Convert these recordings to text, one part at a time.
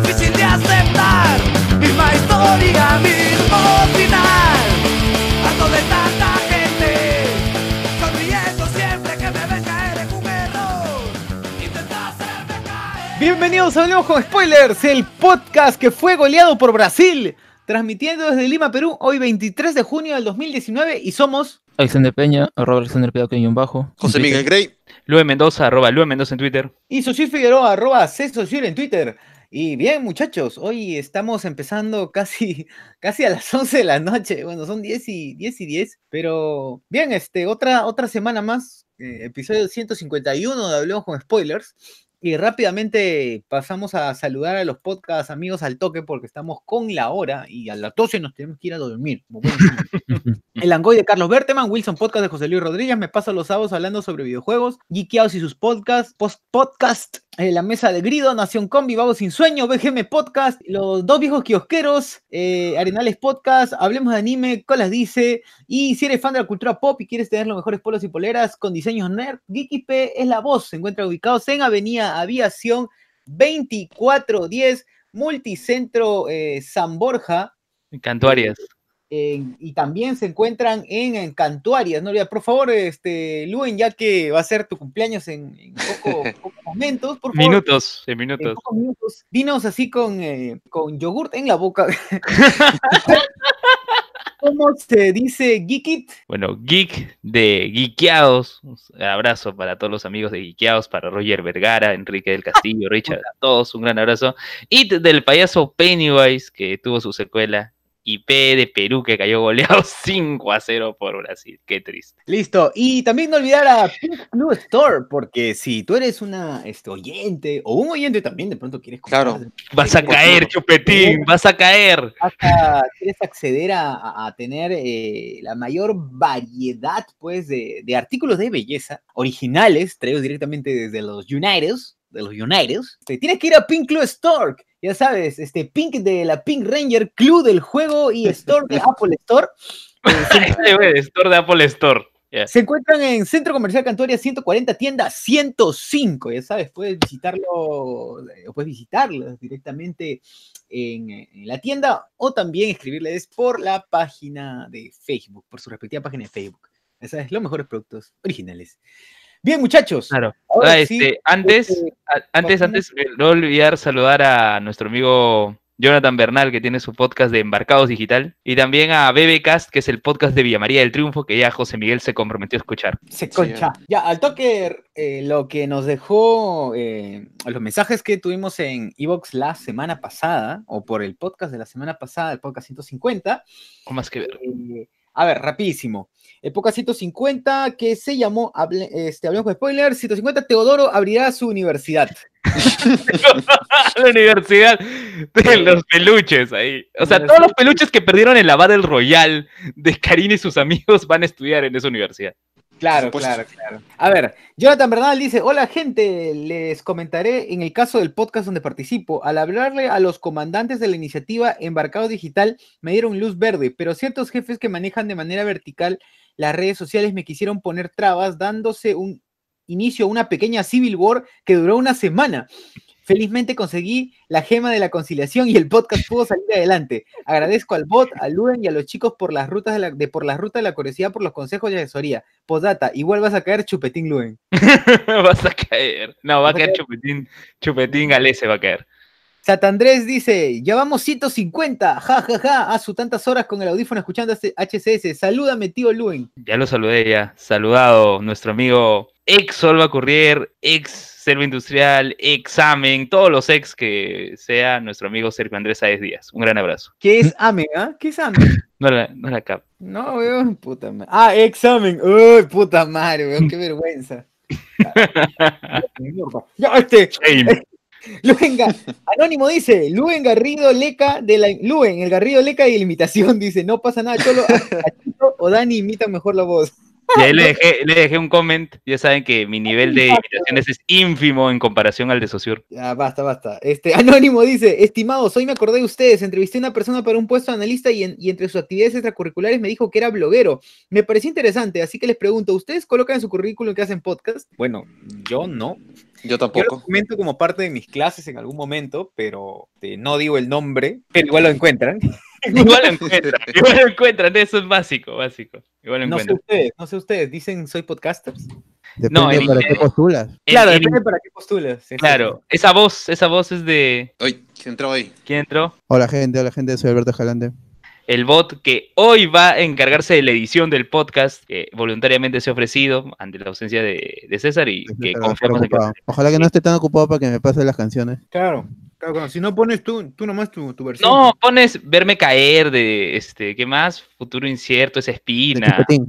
difícil de aceptar. Misma historia, Bienvenidos a Hablemos con Spoilers, el podcast que fue goleado por Brasil, transmitiendo desde Lima, Perú, hoy 23 de junio del 2019 y somos... Alexander Peña, arroba Alexander Peña, que bajo. José Miguel Grey. Lue Mendoza, arroba Lue Mendoza en Twitter. Y Soshir Figueroa, arroba Cesosir en Twitter. Y bien, muchachos, hoy estamos empezando casi, casi a las 11 de la noche. Bueno, son 10 y 10, y 10 pero bien, este, otra, otra semana más, eh, episodio 151 de Hablemos con Spoilers. Y rápidamente pasamos a saludar a los podcast amigos al toque porque estamos con la hora y a las 12 nos tenemos que ir a dormir. El Angoy de Carlos Berteman, Wilson Podcast de José Luis Rodríguez, me paso los sábados hablando sobre videojuegos, Geekeados y sus podcasts, post podcast, eh, La Mesa de Grido, Nación Combi, Vago Sin Sueño, BGM Podcast, Los Dos Viejos Kiosqueros, eh, Arenales Podcast, Hablemos de Anime, Colas Dice, y si eres fan de la cultura pop y quieres tener los mejores polos y poleras con diseños nerd, Geeky P es la voz, se encuentra ubicados en Avenida Aviación 2410, Multicentro eh, San Borja, Cantuarias. en- y también se encuentran en, en Cantuarias, ¿no? Por favor, este, Luen, ya que va a ser tu cumpleaños en, en poco- pocos momentos, por favor. Minutos, en en minutos. pocos minutos, dinos así con, eh, con yogurt en la boca. ¿Cómo se dice Geekit? Bueno, Geek de Geekeados. Un abrazo para todos los amigos de Geekeados, para Roger Vergara, Enrique del Castillo, Richard, a todos un gran abrazo. Y del payaso Pennywise, que tuvo su secuela. Y P de Perú, que cayó goleado 5 a 0 por Brasil. Qué triste. Listo. Y también no olvidar a Pink Blue Store, porque si tú eres una este, oyente o un oyente también de pronto quieres comprar, Claro. Vas a caer, chupetín, vas a caer. hasta quieres acceder a, a- a tener eh, la mayor variedad pues de, de artículos de belleza originales traídos directamente desde los Uniteds de los Uniteds te tienes que ir a Pink Club Store ya sabes este Pink de la Pink Ranger Club del juego y Store de Apple Store Eh, Store de Apple Store. Ya. se encuentran en Centro Comercial Cantoria 140 tienda 105 ya sabes puedes visitarlo eh, puedes visitarlos directamente en, en la tienda o también escribirles por la página de Facebook, por su respectiva página de Facebook. Esa es los mejores productos originales. Bien, muchachos. Claro. ahora Ah, sí, este, antes, este, antes, pasamos- antes, eh, no olvidar saludar a nuestro amigo Jonathan Bernal, que tiene su podcast de Embarcados Digital, y también a BBcast, que es el podcast de Villa María del Triunfo, que ya José Miguel se comprometió a escuchar. se concha. Ya, al toque, eh, lo que nos dejó eh, los mensajes que tuvimos en Evox la semana pasada, o por el podcast de la semana pasada, el podcast 150, O más que ver. Eh, a ver, rapidísimo. Podcast 150 que se llamó, hable- este, hablemos con spoilers, 150 Teodoro abrirá su universidad. la universidad de los peluches ahí. O sea, todos los peluches que perdieron en la Battle Royale de Karina y sus amigos van a estudiar en esa universidad. Claro, claro, claro. A ver, Jonathan Bernal dice, hola gente, les comentaré en el caso del podcast donde participo. Al hablarle a los comandantes de la iniciativa Embarcado Digital, me dieron luz verde, pero ciertos jefes que manejan de manera vertical las redes sociales me quisieron poner trabas, dándose un inicio a una pequeña civil war que duró una semana. Felizmente conseguí la gema de la conciliación y el podcast pudo salir adelante. Agradezco al bot, a Luen y a los chicos por las rutas de, la, de por las rutas de la curiosidad, por los consejos y asesoría. Postdata, igual vas a caer chupetín Luen. Vas a caer. No, va a caer caer. Chupetín. Chupetín Galese va a caer. Satandrés dice, ya vamos 150, ja, ja, ja, a su tantas horas con el audífono escuchando este HCS. Salúdame, tío Luen. Ya lo saludé ya. Saludado nuestro amigo ex Solva ex Selva Industrial, examen, todos los ex que sea nuestro amigo Sergio Andrés Sáez Díaz. Un gran abrazo. ¿Qué es AME, ah? ¿Qué es AME? No la, no la cap. No, weón, puta madre. Ah, examen. Uy, puta madre, weón, qué vergüenza. Ya, este. Luen Ga- Anónimo dice, Luen Garrido Leca de la Luen, el Garrido Leca y la imitación, dice, no pasa nada, Cholo, a- a Chito o Dani imitan mejor la voz. Y ahí le dejé, le dejé un comment. Ya saben que mi nivel de imitaciones es ínfimo en comparación al de Sociur. Ya, basta, basta. Este, Anónimo dice, estimados, hoy me acordé de ustedes, entrevisté a una persona para un puesto de analista y, en- y entre sus actividades extracurriculares me dijo que era bloguero. Me pareció interesante, así que les pregunto, ¿ustedes colocan en su currículum que hacen podcast? Bueno, yo no. Yo Yo lo tampoco. comento como parte de mis clases en algún momento, pero este, no digo el nombre, pero igual lo encuentran. Igual lo encuentran, igual lo encuentran. Eso es básico, básico. Igual lo No sé ustedes, no sé ustedes, dicen soy podcasters. Depende No, en para qué postulas. En- Claro, en- depende para qué postulas. claro, esa voz, esa voz es de. Oye, ¿quién entró ahí? ¿Quién entró? Hola gente, hola gente, soy Alberto Jalante. El bot que hoy va a encargarse de la edición del podcast, que voluntariamente se ha ofrecido ante la ausencia de, de César y que confiamos en que... ocupado. Ojalá que no esté tan ocupado para que me pase las canciones. Claro, claro, claro, si no pones tú, tú nomás tu, tu versión. No, pones verme caer de, este, ¿qué más? Futuro incierto, esa espina. El-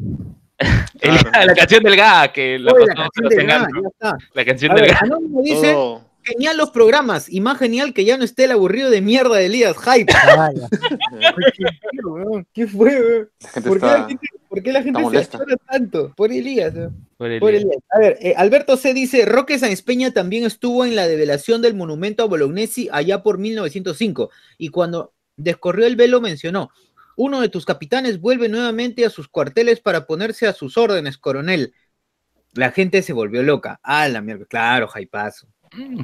Claro. la canción del GA, que la Oye, la pasó canción de Sebastián Gas, Ganto. ya está. La canción A del ver, GA. Anónimo dice, Todo. Genial los programas, y más genial que ya no esté el aburrido de mierda de Elías, hype. ¿Qué, fue, ¿Por qué la está. gente, por qué la gente se achora tanto? Por Elías, Por Elías. A ver, eh, Alberto C. dice, Roque Sáenz Peña también estuvo en la develación del monumento a Bolognesi allá por 1905, y cuando descorrió el velo mencionó, uno de tus capitanes vuelve nuevamente a sus cuarteles para ponerse a sus órdenes, coronel. La gente se volvió loca. Ah, la mierda. Claro, jaipazo.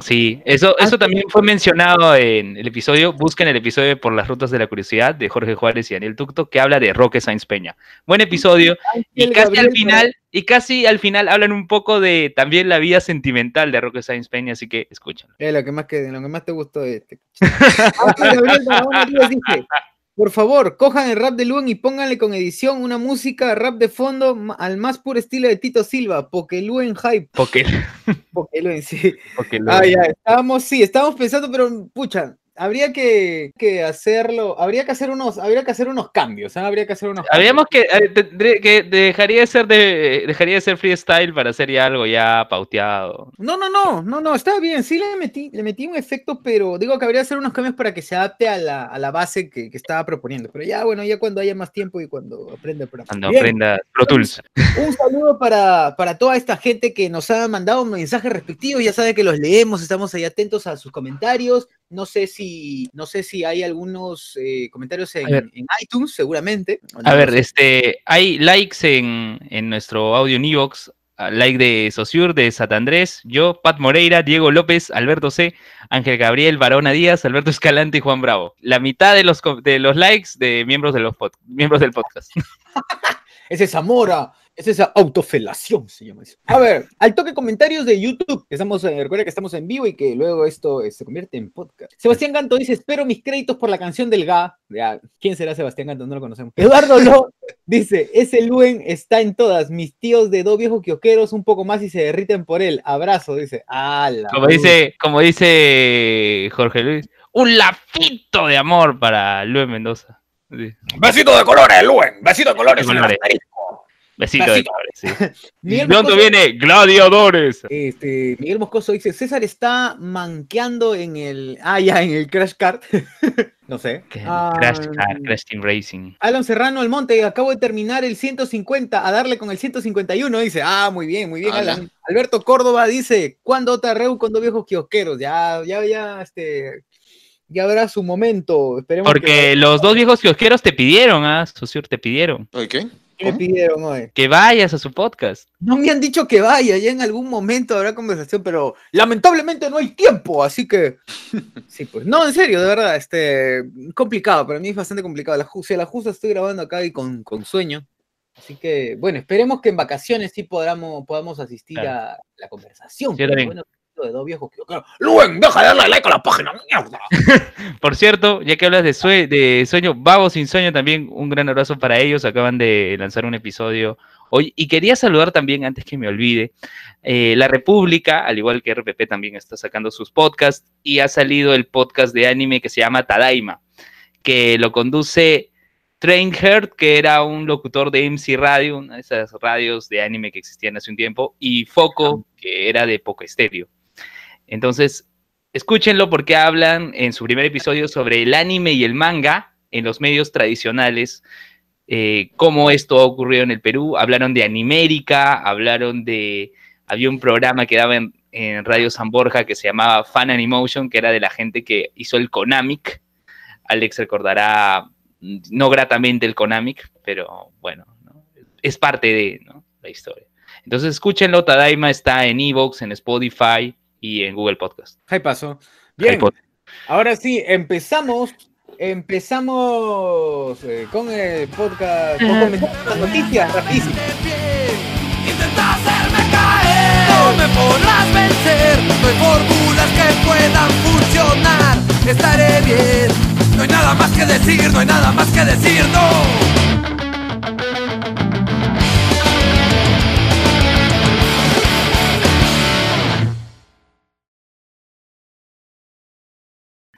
Sí, eso, eso también fue mencionado en el episodio. Busquen el episodio Por las Rutas de la Curiosidad de Jorge Juárez y Daniel Tucto, que habla de Roque Sainz Peña. Buen episodio. Y casi al final, y casi al final hablan un poco de también la vida sentimental de Roque Sainz Peña, así que escúchenlo. Es lo que más, que, lo que más te gustó de este. Por favor, cojan el rap de Luen y pónganle con edición una música rap de fondo al más puro estilo de Tito Silva, porque Luen hype, Porque, Luen, sí. porque lo- Ah, ya, estábamos, sí, estábamos pensando, pero pucha, habría que, que hacerlo, habría que hacer unos, habría que hacer unos cambios, ¿ah? habría que hacer unos Habríamos que, eh, que dejaría de ser de dejaría de ser freestyle para hacer ya algo ya pauteado. No, no, no, no, no, está bien, sí le metí, le metí un efecto, pero digo que habría que hacer unos cambios para que se adapte a la, a la base que, que estaba proponiendo. Pero ya, bueno, ya cuando haya más tiempo y cuando aprenda programa. Cuando Bien, aprenda Pro Tools. Un saludo para, para toda esta gente que nos ha mandado mensajes respectivos, ya sabe que los leemos, estamos ahí atentos a sus comentarios. No sé si, no sé si hay algunos eh, comentarios en, iTunes, seguramente. no A ver, sé. este, hay likes en, en nuestro audio en Evox. ah, Like de Sociur, de Satandrés, yo, Pat Moreira, Diego López, Alberto C, Ángel Gabriel, Barona Díaz, Alberto Escalante y Juan Bravo. La mitad de los, de los likes de miembros, de los pod- miembros del podcast. Ese es Zamora, es esa autofelación, se llama eso. A ver, al toque comentarios de YouTube, estamos, eh, recuerda que estamos en vivo y que luego esto eh, se convierte en podcast. Sebastián Ganto dice, espero mis créditos por la canción del GA. Ya, ¿Quién será Sebastián Ganto? No lo conocemos. Eduardo Lo dice, ese Luen está en todas, mis tíos de dos viejos quioqueros un poco más y se derriten por él. Abrazo, dice. ¡Hala! Como dice, como dice Jorge Luis, un lafito de amor para Luis Mendoza. Sí, Besito de colores, Luen. Besito de colores. De colores. Besito de colores, sí. ¿Y Miguel dónde Moscoso- viene? Gladiadores. Este, Miguel Moscoso dice, César está manqueando en el... Ah, ya, en el Crash Kart. no sé. Ah, Crash Car, Crash Team Racing. Alan Serrano Almonte, acabo de terminar el 150, a darle con el 151, dice, ah, muy bien, muy bien, Ala. Alan. Alberto Córdoba dice, ¿cuándo otra reu con dos viejos kiosqueros? Ya, ya, ya, este, ya habrá su momento, esperemos Porque que los dos viejos kiosqueros te pidieron, ¿ah? Sociur, te pidieron Oye, ¿qué? ¿Qué pidieron hoy. que vayas a su podcast. No me han dicho que vaya, ya en algún momento habrá conversación, pero lamentablemente no hay tiempo, así que, sí, pues, no, en serio, de verdad, este, complicado, para mí es bastante complicado, la, a la justa estoy grabando acá y con, con sueño, así que, bueno, esperemos que en vacaciones sí podamos, podamos asistir Claro. a la conversación. Pero bueno, de dos viejos que Luen, deja de darle like a la página, mierda. Por cierto, ya que hablas de, sue- de sueño, Vagos sin sueño, también un gran abrazo para ellos. Acaban de lanzar un episodio hoy. Y quería saludar también, antes que me olvide, eh, La República, al igual que RPP, también está sacando sus podcasts. Y ha salido el podcast de anime que se llama Tadaima, que lo conduce Train Heart, que era un locutor de MC Radio, una de esas radios de anime que existían hace un tiempo, y Foco, que era de Poco Estéreo. Entonces, escúchenlo porque hablan en su primer episodio sobre el anime y el manga en los medios tradicionales, eh, cómo esto ha ocurrido en el Perú. Hablaron de Animérica, hablaron de... Había un programa que daba en, Radio San Borja que se llamaba Fan Animation, que era de la gente que hizo el Konamic. Alex recordará mm, no gratamente el Konamic, pero bueno, ¿no? es parte de la historia. Entonces escúchenlo, Tadaima está en Evox, en Spotify y en Google Podcast. Ahí pasó. Bien, iPod. ahora sí, empezamos. Empezamos eh, con el podcast. con las noticias rapidísimo. Intenta hacerme caer, no me podrás vencer. No hay fórmulas que puedan funcionar. Estaré bien. No hay nada más que decir, no hay nada más que decir, no.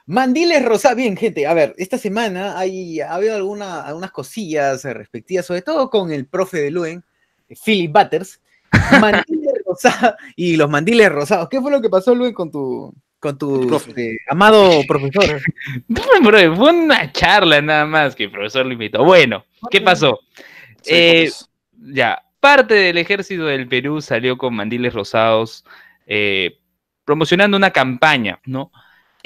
Mandiles Rosa, bien, gente. A ver, esta semana hay, ha habido alguna, algunas cosillas respectivas, sobre todo con el profe de Luen, Philip Butters. Mandiles Rosa y los mandiles rosados. ¿Qué fue lo que pasó, Luen, con tu, con tu Profe. este, amado profesor? No, bro, fue una charla nada más que el profesor lo invitó. Bueno, ¿qué pasó? Sí, Eh, ya, parte del ejército del Perú salió con mandiles rosados eh, promocionando una campaña, ¿no?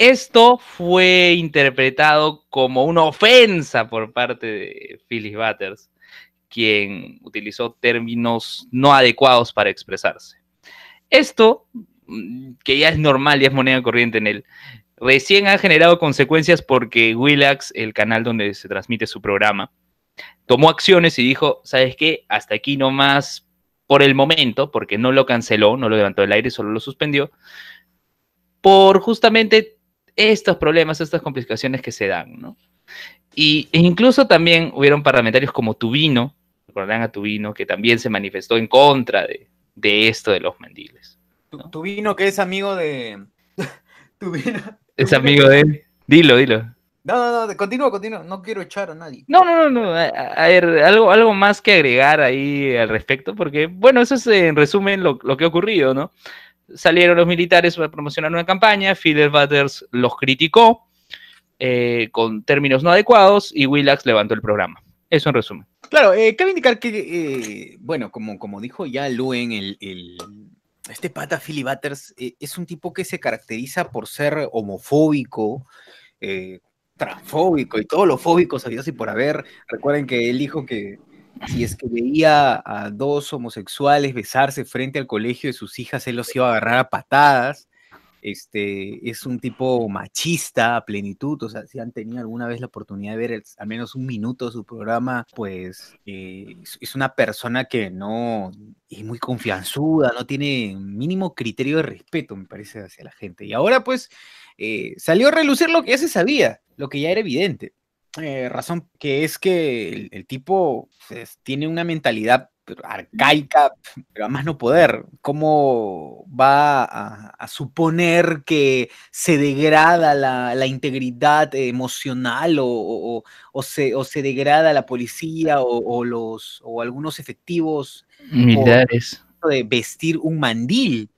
Esto fue interpretado como una ofensa por parte de Phyllis Butters, quien utilizó términos no adecuados para expresarse. Esto, mm, que ya es normal, ya es moneda corriente en él, recién ha generado consecuencias porque Willax, el canal donde se transmite su programa, tomó acciones y dijo, ¿sabes qué? Hasta aquí nomás por el momento, porque no lo canceló, no lo levantó del aire, solo lo suspendió, por justamente estos problemas, estas complicaciones que se dan, ¿no? Y e incluso también hubieron parlamentarios como Tubino, recordarán a Tubino, que también se manifestó en contra de, de esto de los mandiles. Tu, tu vino que es amigo de. tu vino. Es amigo de él. Dilo, dilo. No, no, no, continúa, continúa. No quiero echar a nadie. No, no, no, no. A, a ver, algo, algo más que agregar ahí al respecto, porque, bueno, eso es en resumen lo, lo que ha ocurrido, ¿no? Salieron los militares para promocionar una campaña, Fidel Butters los criticó eh, con términos no adecuados y Willax levantó el programa. Eso en resumen. Claro, eh, cabe indicar que, eh, bueno, como, como dijo ya Luen, el, el- este pata Philly Butters es un tipo que se caracteriza por ser homofóbico, transfóbico y todo lo fóbico sabido y por haber. Recuerden que él dijo que si es que veía a dos homosexuales besarse frente al colegio de sus hijas, él los iba a agarrar a patadas. Este, es un tipo machista a plenitud, o sea, si han tenido alguna vez la oportunidad de ver al menos un minuto de su programa, pues eh, es, es una persona que no es muy confianzuda, no tiene mínimo criterio de respeto, me parece, hacia la gente. Y ahora, pues, eh, salió a relucir lo que ya se sabía, lo que ya era evidente. Eh, razón que es que el, el tipo pues, tiene una mentalidad arcaica, pero a más no poder. ¿Cómo va a, a suponer que se degrada la, la integridad emocional o, o- se, o se degrada la policía o, o los, o algunos efectivos Militares. de vestir un mandil?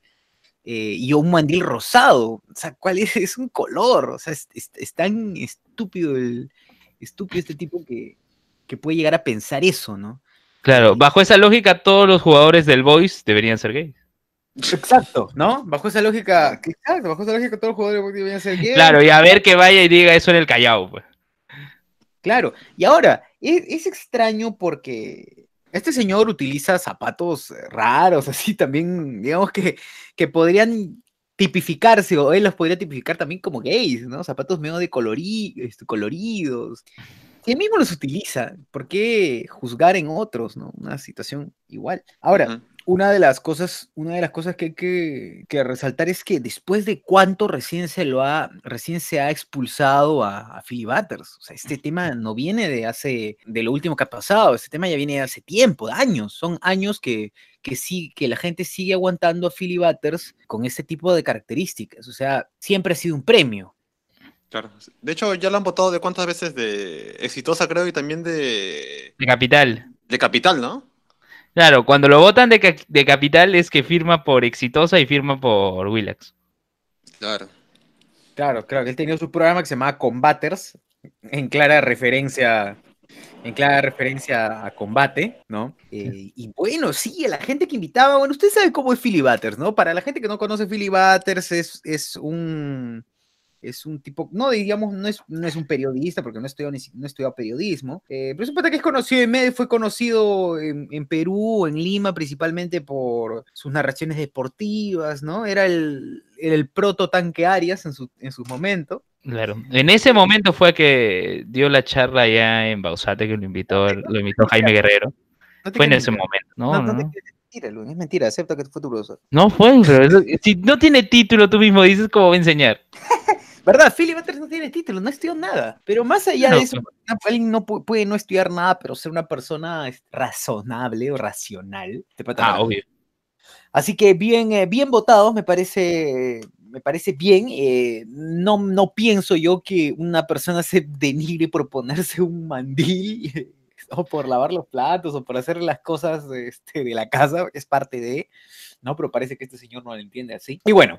eh, y un mandil rosado. O sea, ¿cuál es? Es un color. O sea, es, es- es tan estúpido el estúpido este tipo que, que puede llegar a pensar eso, ¿no? Claro, bajo esa lógica, todos los jugadores del Boys deberían ser gays. Exacto, ¿no? Bajo esa lógica, exacto, bajo esa lógica todos los jugadores deberían ser gays. Claro, y a ver que vaya y diga eso en el Callao, pues. Claro, y ahora, es, es extraño porque este señor utiliza zapatos eh, raros, así también, digamos que, que podrían tipificarse, o él los podría tipificar también como gays, ¿no? Zapatos medio de colori- este, coloridos. Si él mismo los utiliza, ¿por qué juzgar en otros, ¿no? Una situación igual. Ahora, Ujú. una de las cosas, una de las cosas que hay que, que resaltar es que después de cuánto recién se lo ha, recién se ha expulsado a, a Philly Butters. O sea, este tema no viene de hace, de lo último que ha pasado, este tema ya viene de hace tiempo, de años. Son años que, que sí, que la gente sigue aguantando a Philly Butters con este tipo de características. O sea, siempre ha sido un premio. Claro. De hecho, ya lo han votado de cuántas veces de exitosa, creo, y también de, De Capital. de capital, ¿no? Claro, cuando lo votan de, ca- de Capital es que firma por Exitosa y firma por Willax. Claro. Claro, claro, que él tenía su programa que se llamaba Combaters, en clara referencia, en clara referencia a combate, ¿no? Eh, y bueno, sí, a la gente que invitaba, bueno, usted sabe cómo es Philly Butters, ¿no? Para la gente que no conoce Philly Butters, es, es un es un tipo, no digamos, no es, no es un periodista, porque no estudió, no estudió periodismo, eh, pero es un pata que es conocido en medio, fue conocido en, en Perú, en Lima, principalmente por sus narraciones deportivas, ¿no? Era el, el proto tanque Arias en su, en su momento. Claro. En ese momento fue que dio la charla allá en Bausate, que lo invitó, lo invitó Jaime Guerrero. No te Fue en ese mentira. momento. No, No, no no. te mentira, Luis, es mentira, acepta que fue tu profesor. No fue, pero si no tiene título, tú mismo dices cómo va a enseñar. ¿Verdad? Philly Butters no tiene título, no estudió nada. Pero más allá No, de eso, alguien no pu- puede no estudiar nada, pero ser una persona razonable o racional. Pata Ah, obvio. Así que bien, eh, bien votados, me parece, me parece bien. eh, no, no pienso yo que una persona se denigre por ponerse un mandil o por lavar los platos o por hacer las cosas este, de la casa, es parte de, ¿no? Pero parece que este señor no lo entiende así. Y bueno,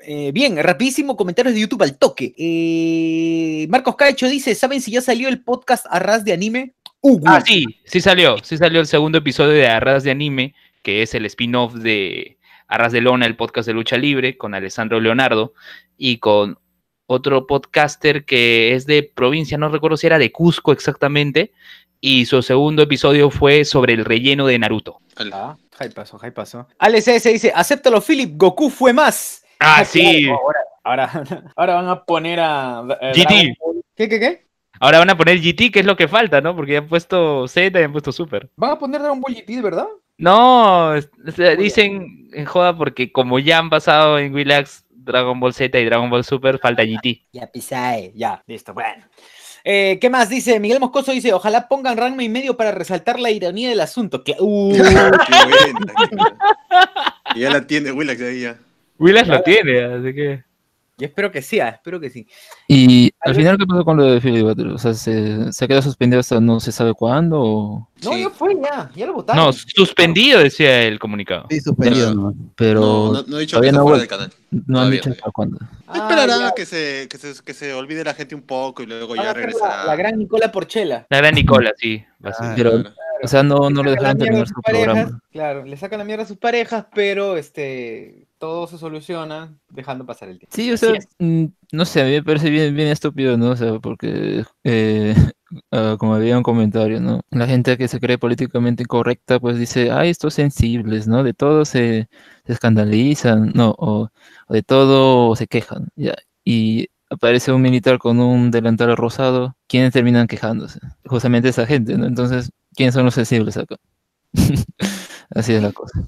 eh, bien, rapidísimo comentarios de YouTube al toque. Eh, Marcos Cacho dice, ¿saben si ya salió el podcast Arras de Anime? Uh, Ah, sí, sí salió. Sí salió el segundo episodio de Arras de Anime, que es el spin-off de Arras de Lona, el podcast de lucha libre, con Alessandro Leonardo y con otro podcaster que es de provincia, no recuerdo si era de Cusco exactamente. Y su segundo episodio fue sobre el relleno de Naruto. Ah, ahí pasó, ahí pasó. Alex S dice, acéptalo, Philip, Goku fue más. Ah, sí. claro, Ahora, ahora, ahora van a poner a... a GT. ¿Qué, qué, qué? Ahora van a poner GT, que es lo que falta, ¿no? Porque ya han puesto Z y han puesto Super. ¿Van a poner Dragon Ball GT, verdad? No, dicen en joda porque como ya han pasado en Willax Dragon Ball Z y Dragon Ball Super, falta GT. Ya pisae, ya, listo, bueno. Eh, ¿Qué más dice? Miguel Moscoso dice, ojalá pongan Ranma y medio para resaltar la ironía del asunto. Que, uh, Qué buena. Y ya la tiene Willax ahí ya. Willax lo tiene, así que... yo espero que sí, ah, espero que sí. Y al vez- final, ¿qué pasó con lo de Philly Butter? O sea, ¿se, se quedó suspendido hasta no se sabe cuándo? O... No, Sí. ya fue, ya, ya lo votaron. No, suspendido decía el comunicado. Sí, suspendido, Pero- ¿no? Pero No, no, no, no he dicho que no fuera del canal. han todavía, dicho hasta cuándo. Ah, Esperará que se, que, se, que se olvide la gente un poco y luego van a ya hacer la, regresará. la gran Nicola Porchela. La gran Nicola, sí. va. Ah, Pero, Claro. o sea, no, no Le le dejaron terminar su parejas, programa. Claro, le sacan la mierda a sus parejas, pero este todo se soluciona dejando pasar el tiempo. Sí, o sea, mm, no sé, a mí me parece bien, bien estúpido, ¿no? O sea, porque, eh, ah, como había un comentario, ¿no? La gente que se cree políticamente incorrecta, pues dice, ay, estos sensibles, ¿no? De todo se, se escandalizan, ¿no? O, o de todo se quejan, ¿ya? Y aparece un militar con un delantal rosado, ¿quiénes terminan quejándose? Justamente esa gente, ¿no? Entonces, ¿quiénes son los sensibles acá? Así es la cosa.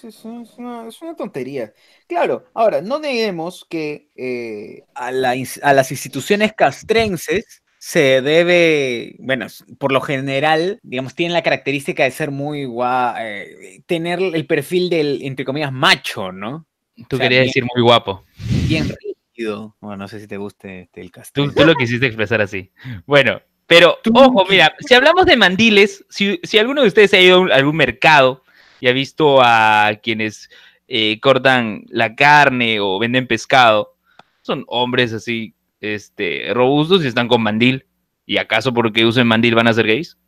Sí, es, una, es una tontería. Claro, ahora, no neguemos que eh, a, la a las instituciones castrenses se debe, bueno, por lo general, digamos, tienen la característica de ser muy guau, eh, tener el perfil del, entre comillas, macho, ¿no? Tú o sea, querías bien- decir muy guapo. Bien rígido. Bueno, no sé si te guste este, el Tú, castrense. tú lo quisiste expresar así. Bueno, pero ojo, mira, si hablamos de mandiles, si, si alguno de ustedes ha ido a algún mercado y ha visto a quienes eh, cortan la carne o venden pescado, son hombres así, este, robustos y están con mandil. ¿Y acaso porque usen mandil van a ser gays?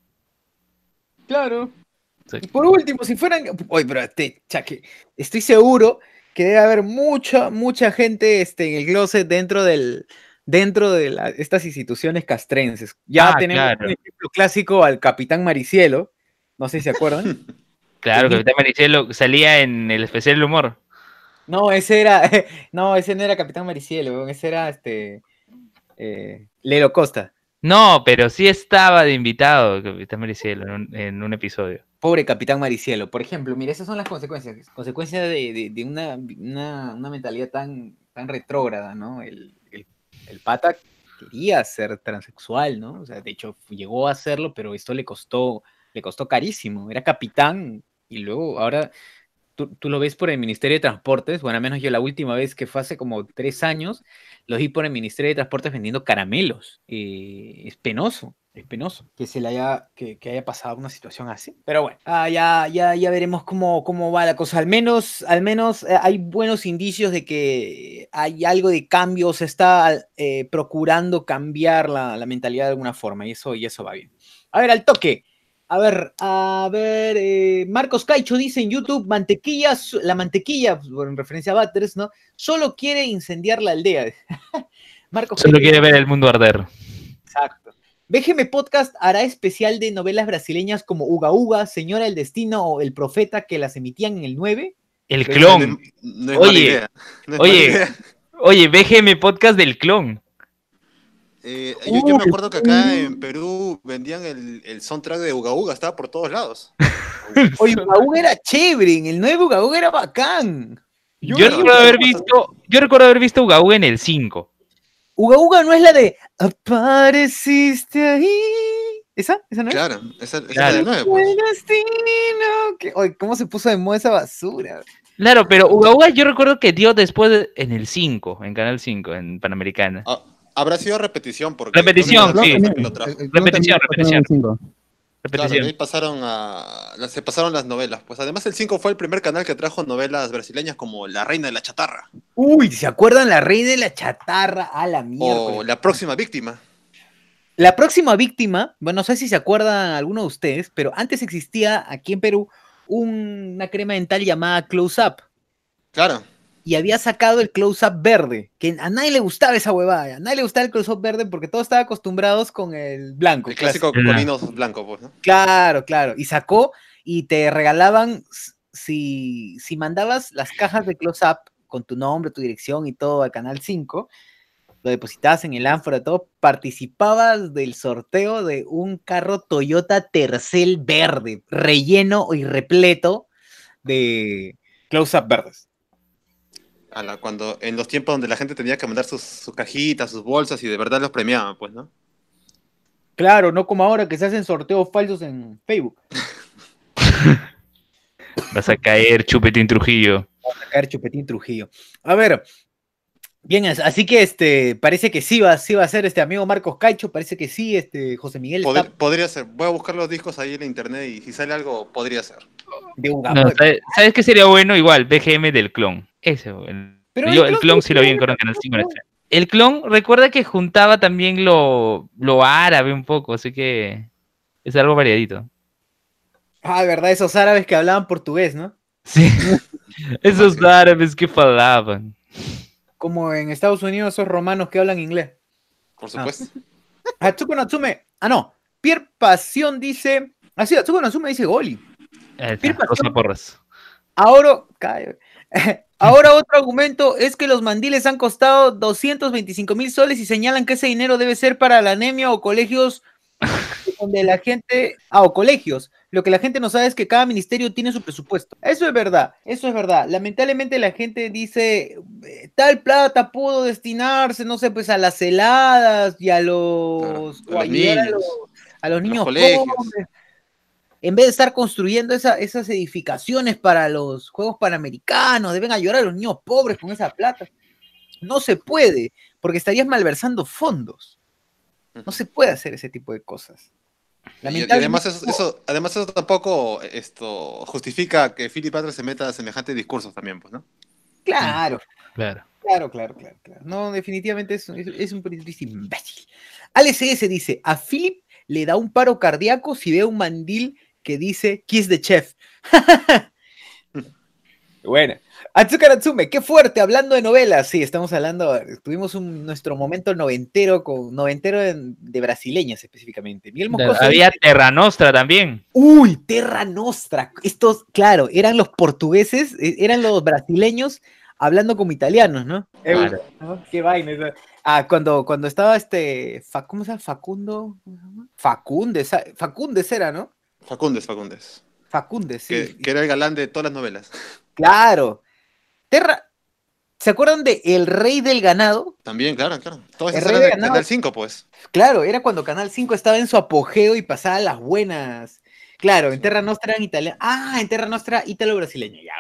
Claro. Sí. Y por último, si fueran. Oye, pero este, chaque, estoy seguro que debe haber mucha, mucha gente este, en el closet dentro del dentro de la- estas instituciones castrenses. Ya Ah, tenemos claro. un ejemplo clásico al Capitán Maricielo. No sé si se acuerdan. Claro. Capitán Maricielo salía en el especial del humor. No, ese era. No, ese no era Capitán Maricielo, ese era este. eh, Lelo Costa. No, pero sí estaba de invitado Capitán Maricielo en un, en un episodio. Pobre Capitán Maricielo. Por ejemplo, mira, esas son las consecuencias. Consecuencias de, de- de una, una- una mentalidad tan, tan retrógrada, ¿no? El, el- el pata quería ser transexual, ¿no? O sea, de hecho, llegó a hacerlo, pero esto le costó, le costó carísimo. Era capitán y luego ahora tú, tú lo ves por el Ministerio de Transportes. Bueno, al menos yo la última vez que fue hace como tres años, lo vi por el Ministerio de Transportes vendiendo caramelos. Eh, es penoso, es penoso que se le haya, que, que haya pasado una situación así. Pero bueno, ah, ya, ya, ya veremos cómo, cómo va la cosa. Al menos, al menos eh, hay buenos indicios de que hay algo de cambio, se está eh, procurando cambiar la, la mentalidad de alguna forma y eso, y eso va bien. A ver, al toque. A ver, a ver, eh, Marcos Caicho dice en YouTube, mantequilla, la mantequilla, pues, bueno, en referencia a Batters, ¿no? Solo quiere incendiar la aldea. Marcos Solo Caicho quiere ver el mundo arder. Exacto. BGM Podcast hará especial de novelas brasileñas como Uga Uga, Señora del Destino o El Profeta que las emitían en el 9. El clon. No, no Oye, oye. Oye, BGM Podcast del clon. Eh, yo, yo me acuerdo que acá en Perú vendían el, el soundtrack de Uga Uga, estaba por todos lados. Oye, Uga Uga era chévere, el 9 Uga Uga era bacán. Yo, Yo recuerdo haber visto, yo recuerdo haber visto Uga Uga en el 5. Uga Uga no es la de Apareciste ahí. ¿Esa? ¿Esa no es? Claro, esa, esa Claro. es la pues. El destino. que- Oye, ¿cómo se puso de moda esa basura? Claro, pero Uga Uga yo recuerdo que dio después de- en el 5, en Canal 5, en Panamericana. Ah, habrá sido repetición. Porque Repetición, sí. lo trajo. Repetición. Claro, Repetición. ahí pasaron a, se pasaron las novelas. Pues además el 5 fue el primer canal que trajo novelas brasileñas como La Reina de la Chatarra Uy, ¿se acuerdan la rey de la chatarra? A la mierda. o La Próxima Víctima. La próxima víctima, bueno, no sé si se acuerdan alguno de ustedes, pero antes existía aquí en Perú un- una crema dental llamada Close Up Claro, y había sacado el Close Up verde, que a nadie le gustaba esa huevada, a nadie le gustaba el Close Up verde porque todos estaban acostumbrados con el blanco. el clásico Claro. colino blanco, pues, ¿no? Claro, claro. Y sacó y te regalaban, si, si mandabas las cajas de Close Up con tu nombre, tu dirección y todo al Canal 5, lo depositabas en el ánfora, todo, participabas del sorteo de un carro Toyota Tercel verde, relleno y repleto de Close Up verdes. A la- cuando, en los tiempos donde la gente tenía que mandar sus, sus cajitas, sus bolsas y de verdad los premiaban, pues, ¿no? Claro, no como ahora que se hacen sorteos falsos en Facebook. Vas a caer, Chupetín Trujillo. a caer Chupetín Trujillo. A ver, bien, as- así que este, parece que sí va, sí va a ser este amigo Marcos Caicho, parece que sí, este José Miguel Pod- está podría ser. Voy a buscar los discos ahí en internet y si sale algo, podría ser. De No. ¿sabes, sabes qué sería bueno? Igual, BGM del clon. Ese, el, Pero yo el el clon clon sí lo vi en Canal 5 en razón. estreno. El clon, recuerda que juntaba también lo, lo árabe un poco, así que es algo variadito. Ah, verdad, esos árabes que hablaban portugués, ¿no? Sí. Esos árabes que falaban. Como en Estados Unidos esos romanos que hablan inglés. Por supuesto. Atsuko Natsume, ah no, Pierre Pasión dice, así Atsuko Natsume dice Goli. Está, Rosa. Porras. Ahora. Ahora otro argumento es que los mandiles han costado 225 mil soles y señalan que ese dinero debe ser para la anemia o colegios donde la gente, ah, o colegios. Lo que la gente no sabe es que cada ministerio tiene su presupuesto. Eso es verdad, eso es verdad. Lamentablemente la gente dice, eh, tal plata pudo destinarse, no sé, pues a las heladas y a los, Claro, a los ayudar a niños, los, a los niños colegios. pobres en vez de estar construyendo esa- esas edificaciones para los Juegos Panamericanos, deben ayudar a los niños pobres con esa plata. No se puede, porque estarías malversando fondos. No se puede hacer ese tipo de cosas. Y, y además eso, eso- además eso tampoco esto justifica que Philip Butler se meta a semejantes discursos también, pues, ¿no? Claro, Claro. claro, claro, claro, claro. No, definitivamente es, es, es un periodista imbécil. ALCS dice, a Philip le da un paro cardíaco si ve un mandil que dice Kiss the Chef. Bueno, Atsuka Natsume, qué fuerte, hablando de novelas. Sí, estamos hablando, tuvimos un, nuestro momento noventero con noventero en- de brasileñas específicamente. Miguel Moscoso Había dice, Terra Nostra también. uy, Terra Nostra. Estos, claro, eran los portugueses, eh, eran los brasileños hablando como italianos, ¿no? Eh. Qué vaina. esa. Ah, cuando, cuando estaba este, Fa- ¿cómo se llama? Facundo, ¿cómo se llama? Facundes, Facundes era, ¿no? Facundes, Facundes. Facundes, sí. Que, que era el galán de todas las novelas. Claro. Terra, ¿se acuerdan de El Rey del Ganado? También, claro, claro. Todas El rey eran de ganado. Canal 5, pues. Claro, era cuando Canal 5 estaba en su apogeo y pasaba las buenas. Claro, en Terra Nostra eran italianos. Ah, en Terra Nostra italo-brasileña. Ya,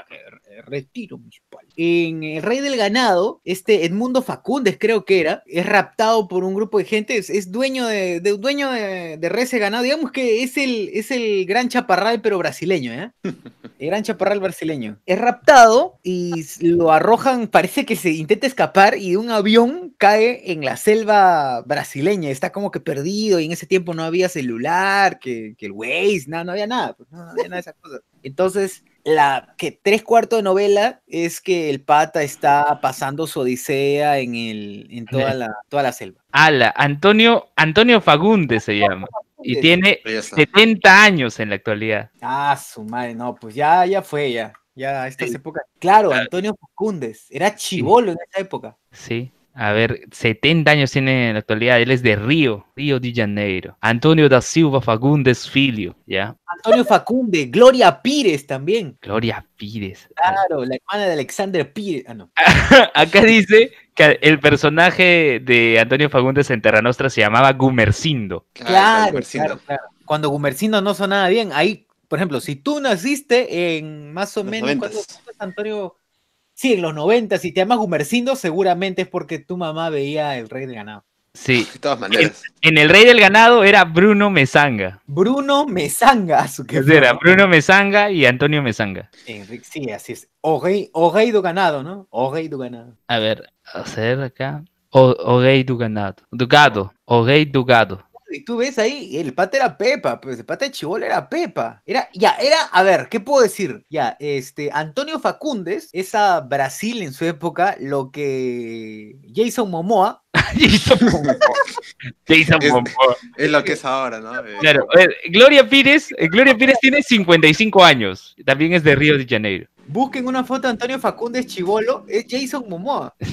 retiro mis palos. En El Rey del Ganado, este Edmundo Facundes creo que era, es raptado por un grupo de gente, es, dueño de, de- dueño de, de ganado. Digamos que es el, es el gran chaparral, pero brasileño, ¿eh? el gran chaparral brasileño. Es raptado y lo arrojan, parece que se intenta escapar y un avión cae en la selva brasileña. Está como que perdido y en ese tiempo no había celular, que, que el Waze, nada, no había nada, pues, no había nada de esas cosas. Entonces, la que tres cuartos de novela es que el pata está pasando su odisea en, el, en toda, la, toda la selva. Ala, Antonio, Antonio Fagundes se llama. Y Fagundes. tiene Ahí está. 70 años en la actualidad. Ah, su madre, no, pues ya, ya fue, ya. Ya, estas épocas. Claro, Ah. Antonio Facundes. Era chivolo en esa época. Sí. A ver, 70 años tiene en la actualidad. Él es de Río, Río de Janeiro. Antonio da Silva Fagundes Filho, ¿ya? Antonio Facunde, Gloria Pires también. Gloria Pires. Claro, la hermana de Alexander Pires. Ah, no. Acá dice que el personaje de Antonio Fagundes en Terra Nostra se llamaba Gumercindo. Claro, Gumercindo. claro, claro. Cuando Gumercindo no sonaba bien, ahí, por ejemplo, si tú naciste en más o Los menos. ¿cuándo Antonio? Sí, en los 90, si te llamas Gumercindo, seguramente es porque tu mamá veía El Rey del Ganado. Sí. De todas maneras. En El Rey del Ganado era Bruno Mesanga. Bruno Mesanga, su que Era Bruno Mesanga y Antonio Mesanga. Enrique, sí, así es. O rey, o rey do ganado, ¿no? O rey do ganado. A ver, a hacer acá. O, Ogay do Ganado. Dugado. Ogay Dugado. Y tú ves ahí, el pata era Pepa, pues el pata de Chibol era Pepa. Era, ya, era, a ver, ¿qué puedo decir? Ya, este, Antonio Facundes es a Brasil en su época lo que Jason Momoa. Jason Momoa. Jason Es- Momoa. Es lo que es ahora, ¿no? Eh, Claro, a ver, Gloria Pires, eh, Gloria Pires tiene 55 años. También es de Río de Janeiro. Busquen una foto de Antonio Facundes Chivolo, es Jason Momoa.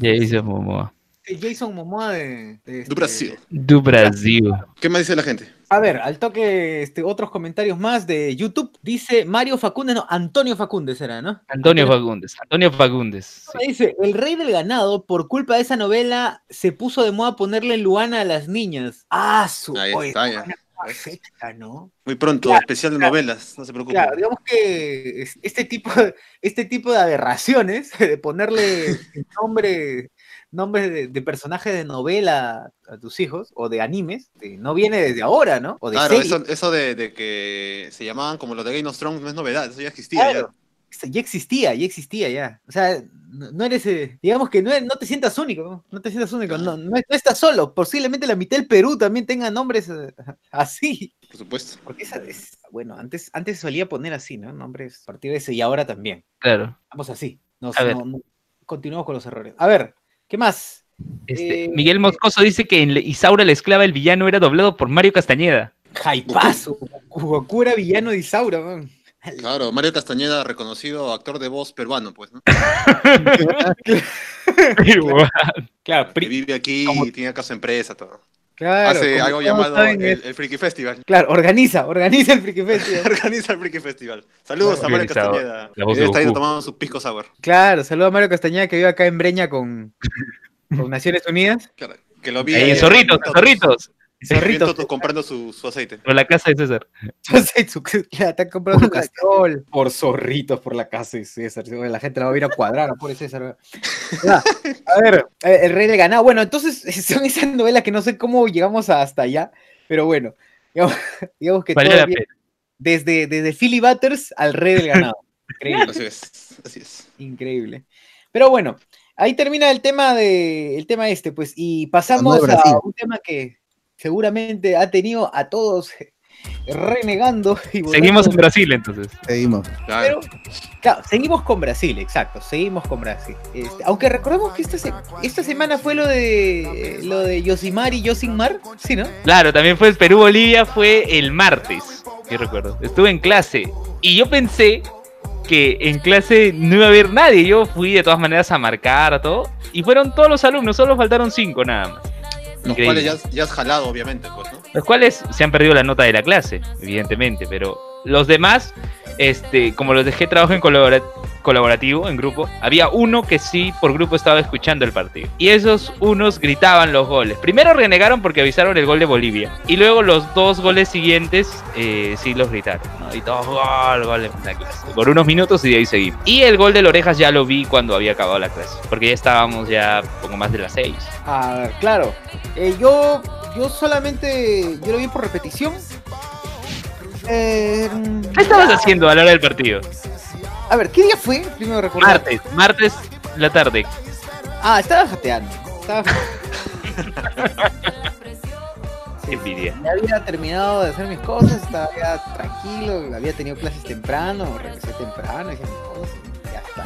Jason Momoa. El Jason Momoa de, de Do este- Brasil. Do Brasil. ¿Qué más dice la gente? A ver, al toque este, otros comentarios más de YouTube. Dice Mario Facundes, no, Antonio Facundes era, ¿no? Antonio Fagundes. Antonio Fagundes. sí. Dice, el rey del ganado, por culpa de esa novela, se puso de moda ponerle Luana a las niñas. Ah, su Ahí está, ya. perfecta, ¿no? Muy pronto, Claro, especial de claro. novelas, no se preocupe. Claro, digamos que es- este tipo de, este tipo de aberraciones, de ponerle nombre, nombre de, de personaje de novela a tus hijos, o de animes, no viene desde ahora, ¿no? O de Claro, series. eso, eso de, de que se llamaban como los de Game of Thrones no es novedad, eso ya existía. Claro. Esto Ya existía, ya existía ya. O sea, no, eres, eh, digamos que no, no te sientas único, no, No te sientas único, no, no, no estás solo. Posiblemente la mitad del Perú también tenga nombres eh, así. Ya, por supuesto. Porque esa es, bueno, antes, antes se solía poner así, ¿no? Nombres a partir de ese y ahora también. Claro. Vamos así. Nos- A ver. no- no- continuamos con los errores. A ver, ¿qué más? Este, Eh, Miguel Moscoso dice que en Isaura la esclava el villano era doblado por Mario Castañeda. Jaipazo. Goku era villano de Isaura, weón. Claro, Mario Castañeda, reconocido actor de voz peruano, pues, ¿no? Claro, Que pri- vive aquí como- y tiene acá su empresa, todo. Claro, Hace algo llamado el, el Freaky Festival. Claro, organiza, organiza el Friki Festival. Organiza el Freaky Festival. Saludos a Mario. Castañeda. Que está ahí tomando su pisco sour. Claro, saludo a Mario Castañeda que vive acá en Breña con, con Naciones Unidas. Claro, que lo vi. Ahí en Zorritos, en Zorritos. Zorrito, Zorritos comprando su, su aceite. Por la casa de César. ya está comprando su castrol por zorritos por la casa de César. La gente la va a ir a cuadrar, por César. Ya, a ver, eh, el rey del ganado. Bueno, entonces son esas novelas que no sé cómo llegamos hasta allá, pero bueno, digamos, digamos que todo la bien, desde, desde Philly Butters al rey del ganado. Increíble. Así es. Así es. Increíble. Pero bueno, ahí termina el tema de el tema este, pues, y pasamos a un tema que seguramente ha tenido a todos renegando y Seguimos en Brasil entonces. Seguimos. Claro. pero, claro, seguimos con Brasil, exacto, seguimos con Brasil. Este, aunque recordemos que esta, se- esta semana fue lo de lo de Yosimar y Yosinmar, sí, ¿no? Claro, también fue Perú-Bolivia, fue el martes, yo recuerdo. Estuve en clase y yo pensé que en clase no iba a haber nadie. Yo fui de todas maneras a marcar a todo y fueron todos los alumnos, solo faltaron cinco nada más. Los Increíble. cuales ya, ya has jalado, obviamente, pues, ¿no? Los cuales se han perdido la nota de la clase, evidentemente, pero los demás, este, como los dejé trabajo en colabora- colaborativo, en grupo, había uno que sí por grupo estaba escuchando el partido. Y esos unos gritaban los goles. Primero renegaron porque avisaron el gol de Bolivia. Y luego los dos goles siguientes eh, sí los gritaron. Y todos gol, gol en la clase. Por unos minutos y de ahí seguimos. Y el gol de Orejas ya lo vi cuando había acabado la clase. Porque ya estábamos ya poco más de las seis. A ver, claro. Eh, yo, yo solamente, yo lo vi por repetición. Eh, ¿Qué estabas haciendo a la hora del partido? a ver, ¿qué día fue? Primero recordar. Martes, martes la tarde. Ah, estaba jateando. Estaba Qué envidia. Ya había terminado de hacer mis cosas, estaba ya tranquilo, había tenido clases temprano, regresé temprano, hice mis cosas y ya está.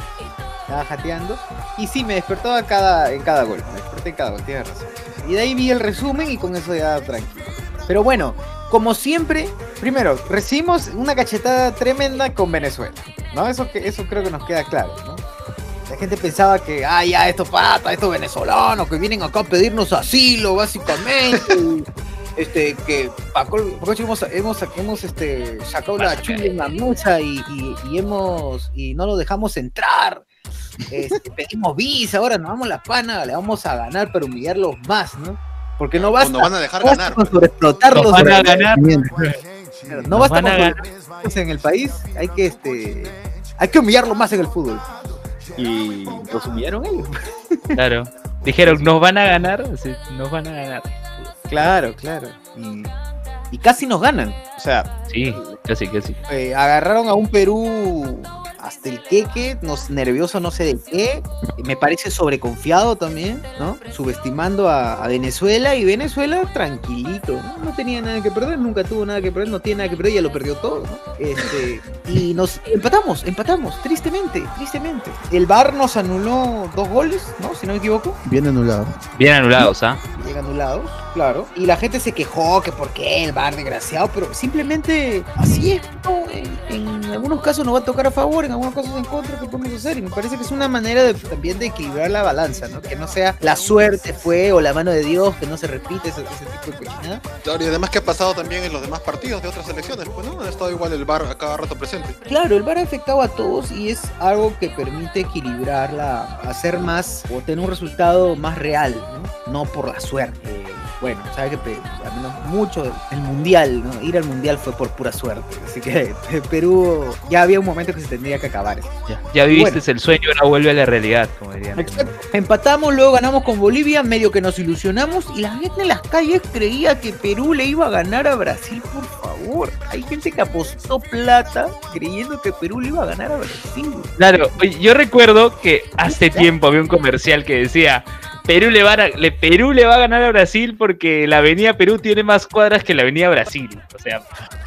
Estaba jateando. Y sí, me despertó a cada, en cada gol, me desperté en cada gol, tienes razón. Y de ahí vi el resumen y con eso ya tranquilo. Pero bueno, como siempre, primero, recibimos una cachetada tremenda con Venezuela. ¿No? Eso, que, eso creo que nos queda claro, ¿no? La gente pensaba que, ah, ya, estos patas, estos venezolanos que vienen acá a pedirnos asilo, básicamente. este, que Paco, Paco, hemos, hemos, hemos este, sacado la chula en la y, y, y hemos, y no lo dejamos entrar. Este, pedimos visa, ahora nos vamos la pana, le vamos a ganar, pero humillarlos más, ¿no? Porque no basta, Nos van a dejar no basta ganar. con sobreexplotarlos, Nos van a sobre- ganar. no basta van a con sobreexplotarlos en el país, hay que este, hay que humillarlo más en el fútbol. Y los humillaron ellos. Claro. Dijeron, nos van a ganar. Sí, nos van a ganar. Claro, claro. Y, y casi nos ganan. O sea, Sí, casi, casi. eh, agarraron a un Perú hasta el queque, nos, nervioso no sé de qué, me parece sobreconfiado también, ¿no? Subestimando a, a Venezuela y Venezuela tranquilito, ¿no? No tenía nada que perder, nunca tuvo nada que perder, no tiene nada que perder, ya lo perdió todo, ¿no? Este, y nos empatamos, empatamos, tristemente, tristemente. El VAR nos anuló dos goles, ¿no? Si no me equivoco. Bien anulado. Bien anulados, ¿ah? llegan anulados, claro. Y la gente se quejó que por qué el bar desgraciado, pero simplemente así es, ¿no? En, en algunos casos nos va a tocar a favor, en algunos casos en contra, ¿qué podemos hacer? Y me parece que es una manera de, también de equilibrar la balanza, ¿no? Que no sea la suerte fue o la mano de Dios, que no se repite ese, ese tipo de cochinada. Claro, y además que ha pasado también en los demás partidos de otras selecciones, pues no, ha estado igual el bar a cada rato presente. Claro, el VAR ha afectado a todos y es algo que permite equilibrarla, hacer más o tener un resultado más real, ¿no? No por la suerte. Bueno, sabe que al menos mucho el mundial, ¿no? Ir al mundial fue por pura suerte. Así que Perú ya había un momento que se tendría que acabar. eso. Ya, ya viviste Bueno. el sueño, ahora vuelve a la realidad, como dirían. Exacto. Empatamos, luego ganamos con Bolivia, medio que nos ilusionamos y la gente en las calles creía que Perú le iba a ganar a Brasil, por favor. Hay gente que apostó plata creyendo que Perú le iba a ganar a Brasil. Claro, yo recuerdo que hace tiempo había un comercial que decía Perú le, va a, le- Perú le va a ganar a Brasil porque la avenida Perú tiene más cuadras que la avenida Brasil. O sea,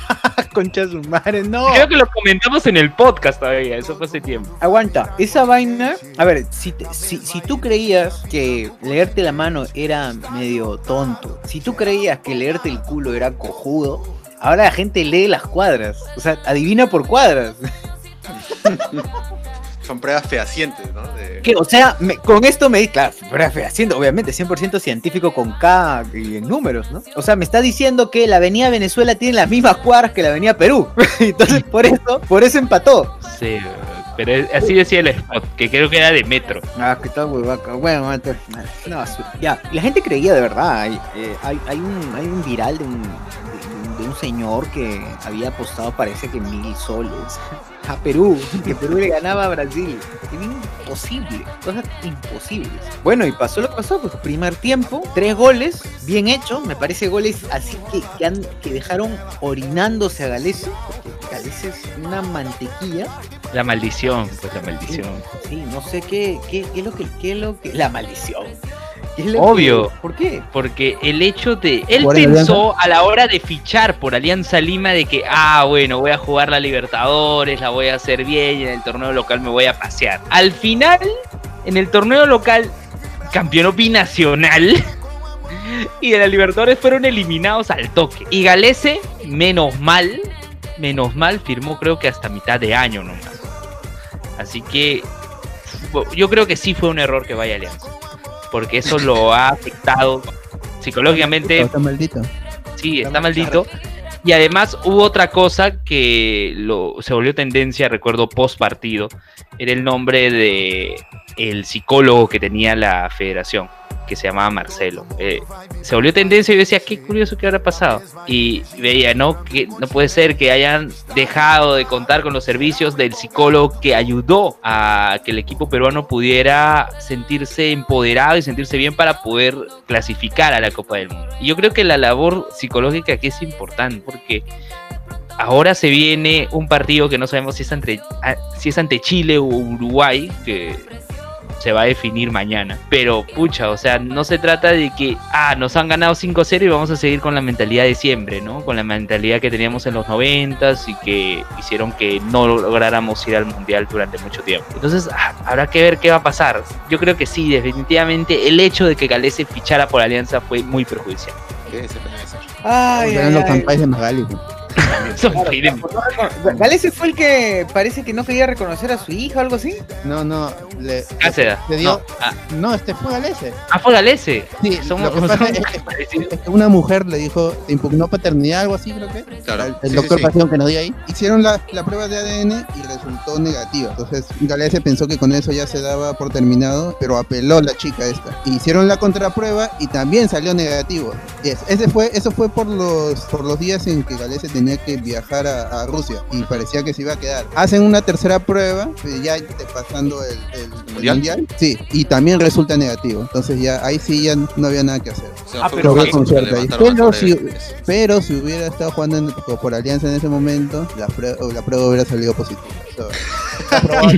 Concha su madre, no. creo que lo comentamos en el podcast todavía, eso fue hace tiempo. Aguanta, esa vaina. A ver, si, te- si, si tú creías que leerte la mano era medio tonto, si tú creías que leerte el culo era cojudo, ahora la gente lee las cuadras. O sea, adivina por cuadras. Son pruebas fehacientes, ¿no? De- Que, o sea, me- con esto me di, claro, pero fehaciendo, obviamente, 100% científico con K y en números, ¿no? O sea, me está diciendo que la avenida Venezuela tiene las mismas cuadras que la avenida Perú. Entonces, por eso, por eso empató. Sí, pero es- así decía el spot, que creo que era de metro. Ah, que tal huevaca. Bueno, basura. Ya, y la gente creía de verdad. Hay, eh, hay, hay un, hay un viral de un, de, un- señor que había apostado, parece que mil soles a Perú, que Perú le ganaba a Brasil. Imposible, cosas imposibles. Bueno, y pasó lo que pasó, pues primer tiempo, tres goles, bien hechos, me parece goles así que, que, han- que dejaron orinándose a Galese, porque Galese es una mantequilla. La maldición, pues la maldición. Sí, no sé qué, qué, qué es lo que, qué es lo que. La maldición. ¿Qué es lo Obvio. que- ¿Por qué? Porque el hecho de. Él ¿Jugar en pensó a la hora de fichar por Alianza Lima de que, ah, bueno, voy a jugar la Libertadores, la voy a hacer bien y en el torneo local me voy a pasear. Al final, en el torneo local, campeón binacional. Y de la Libertadores fueron eliminados al toque. Y Galese, menos mal, menos mal, firmó creo que hasta mitad de año nomás. Así que yo creo que sí fue un error que vaya Alianza. Porque eso lo ha afectado psicológicamente Está maldito. Sí, está maldito. Y además hubo otra cosa que lo, se volvió tendencia, recuerdo, post partido. Era el nombre de el psicólogo que tenía la federación, que se llamaba Marcelo. Eh, se volvió tendencia y yo decía, qué curioso que habrá pasado. Y veía, no, que no puede ser que hayan dejado de contar con los servicios del psicólogo que ayudó a que el equipo peruano pudiera sentirse empoderado y sentirse bien para poder clasificar a la Copa del Mundo. Y yo creo que la labor psicológica aquí es importante porque ahora se viene un partido que no sabemos si es ante, ah, si es ante Chile o Uruguay, que se va a definir mañana. Pero, pucha, o sea, no se trata de que, ah, nos han ganado 5-0 y vamos a seguir con la mentalidad de siempre, ¿no? Con la mentalidad que teníamos en los 90 y que hicieron que no lográramos ir al Mundial durante mucho tiempo. Entonces, ah, habrá que ver qué va a pasar. Yo creo que sí, definitivamente el hecho de que Galese fichara por Alianza fue muy perjudicial. ¿Qué es? Ay, ay, ay. de Magali. Son Claro, Galese fue el que parece que no quería reconocer a su hija o algo así. No, no. Le, Cáceres. le dio. No, ah, No, este fue Galese. ah, fue Galese. Sí, Somos, lo que pasa somos es que- parecidos. Es que una mujer le dijo, impugnó paternidad, algo así, creo que. Claro. El, Sí, el sí, doctor sí. Pasión que nos dio ahí. Hicieron la, la prueba de ADN y resultó negativa. Entonces, Galese pensó que con eso ya se daba por terminado, pero apeló la chica esta. Hicieron la contraprueba y también salió negativo. Es- ese fue, eso fue por los, por los días en que Galese tenía que viajar a, a Rusia y parecía que se iba a quedar. Hacen una tercera prueba, eh, ya te- pasando el, el- el ¿Mundial? mundial. Sí, y también resulta negativo. Entonces ya ahí sí ya no había nada que hacer. O sea, Ah, fue pero con si- eso. Pero si hubiera estado jugando en- por, por Alianza en ese momento, la, prue- la prueba hubiera salido positiva. So,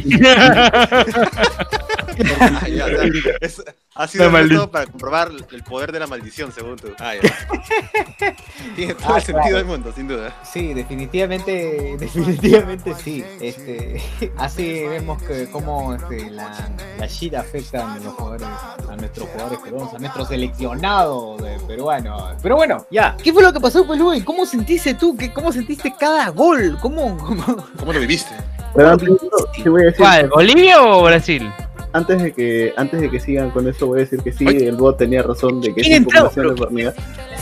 ha sido método para comprobar el poder de la maldición, según tú. Ah, ya. Tiene todo Ah, el sentido claro. del mundo, sin duda. Sí, definitivamente, definitivamente sí. Este, así vemos que cómo este, la, la shit afecta a los jugadores, a nuestros jugadores peruanos, a nuestro seleccionado de peruano. Pero bueno, ya. ¿Qué fue lo que pasó, pues, Luis? ¿Cómo sentiste tú? ¿Qué, ¿Cómo sentiste cada gol? ¿Cómo, cómo? ¿Cómo lo viviste? Pero antes, te voy a decir, ¿Cuál? ¿Bolivia o Brasil? Antes de que antes de que sigan con eso, voy a decir que sí, el bot tenía razón de que es impugnación de el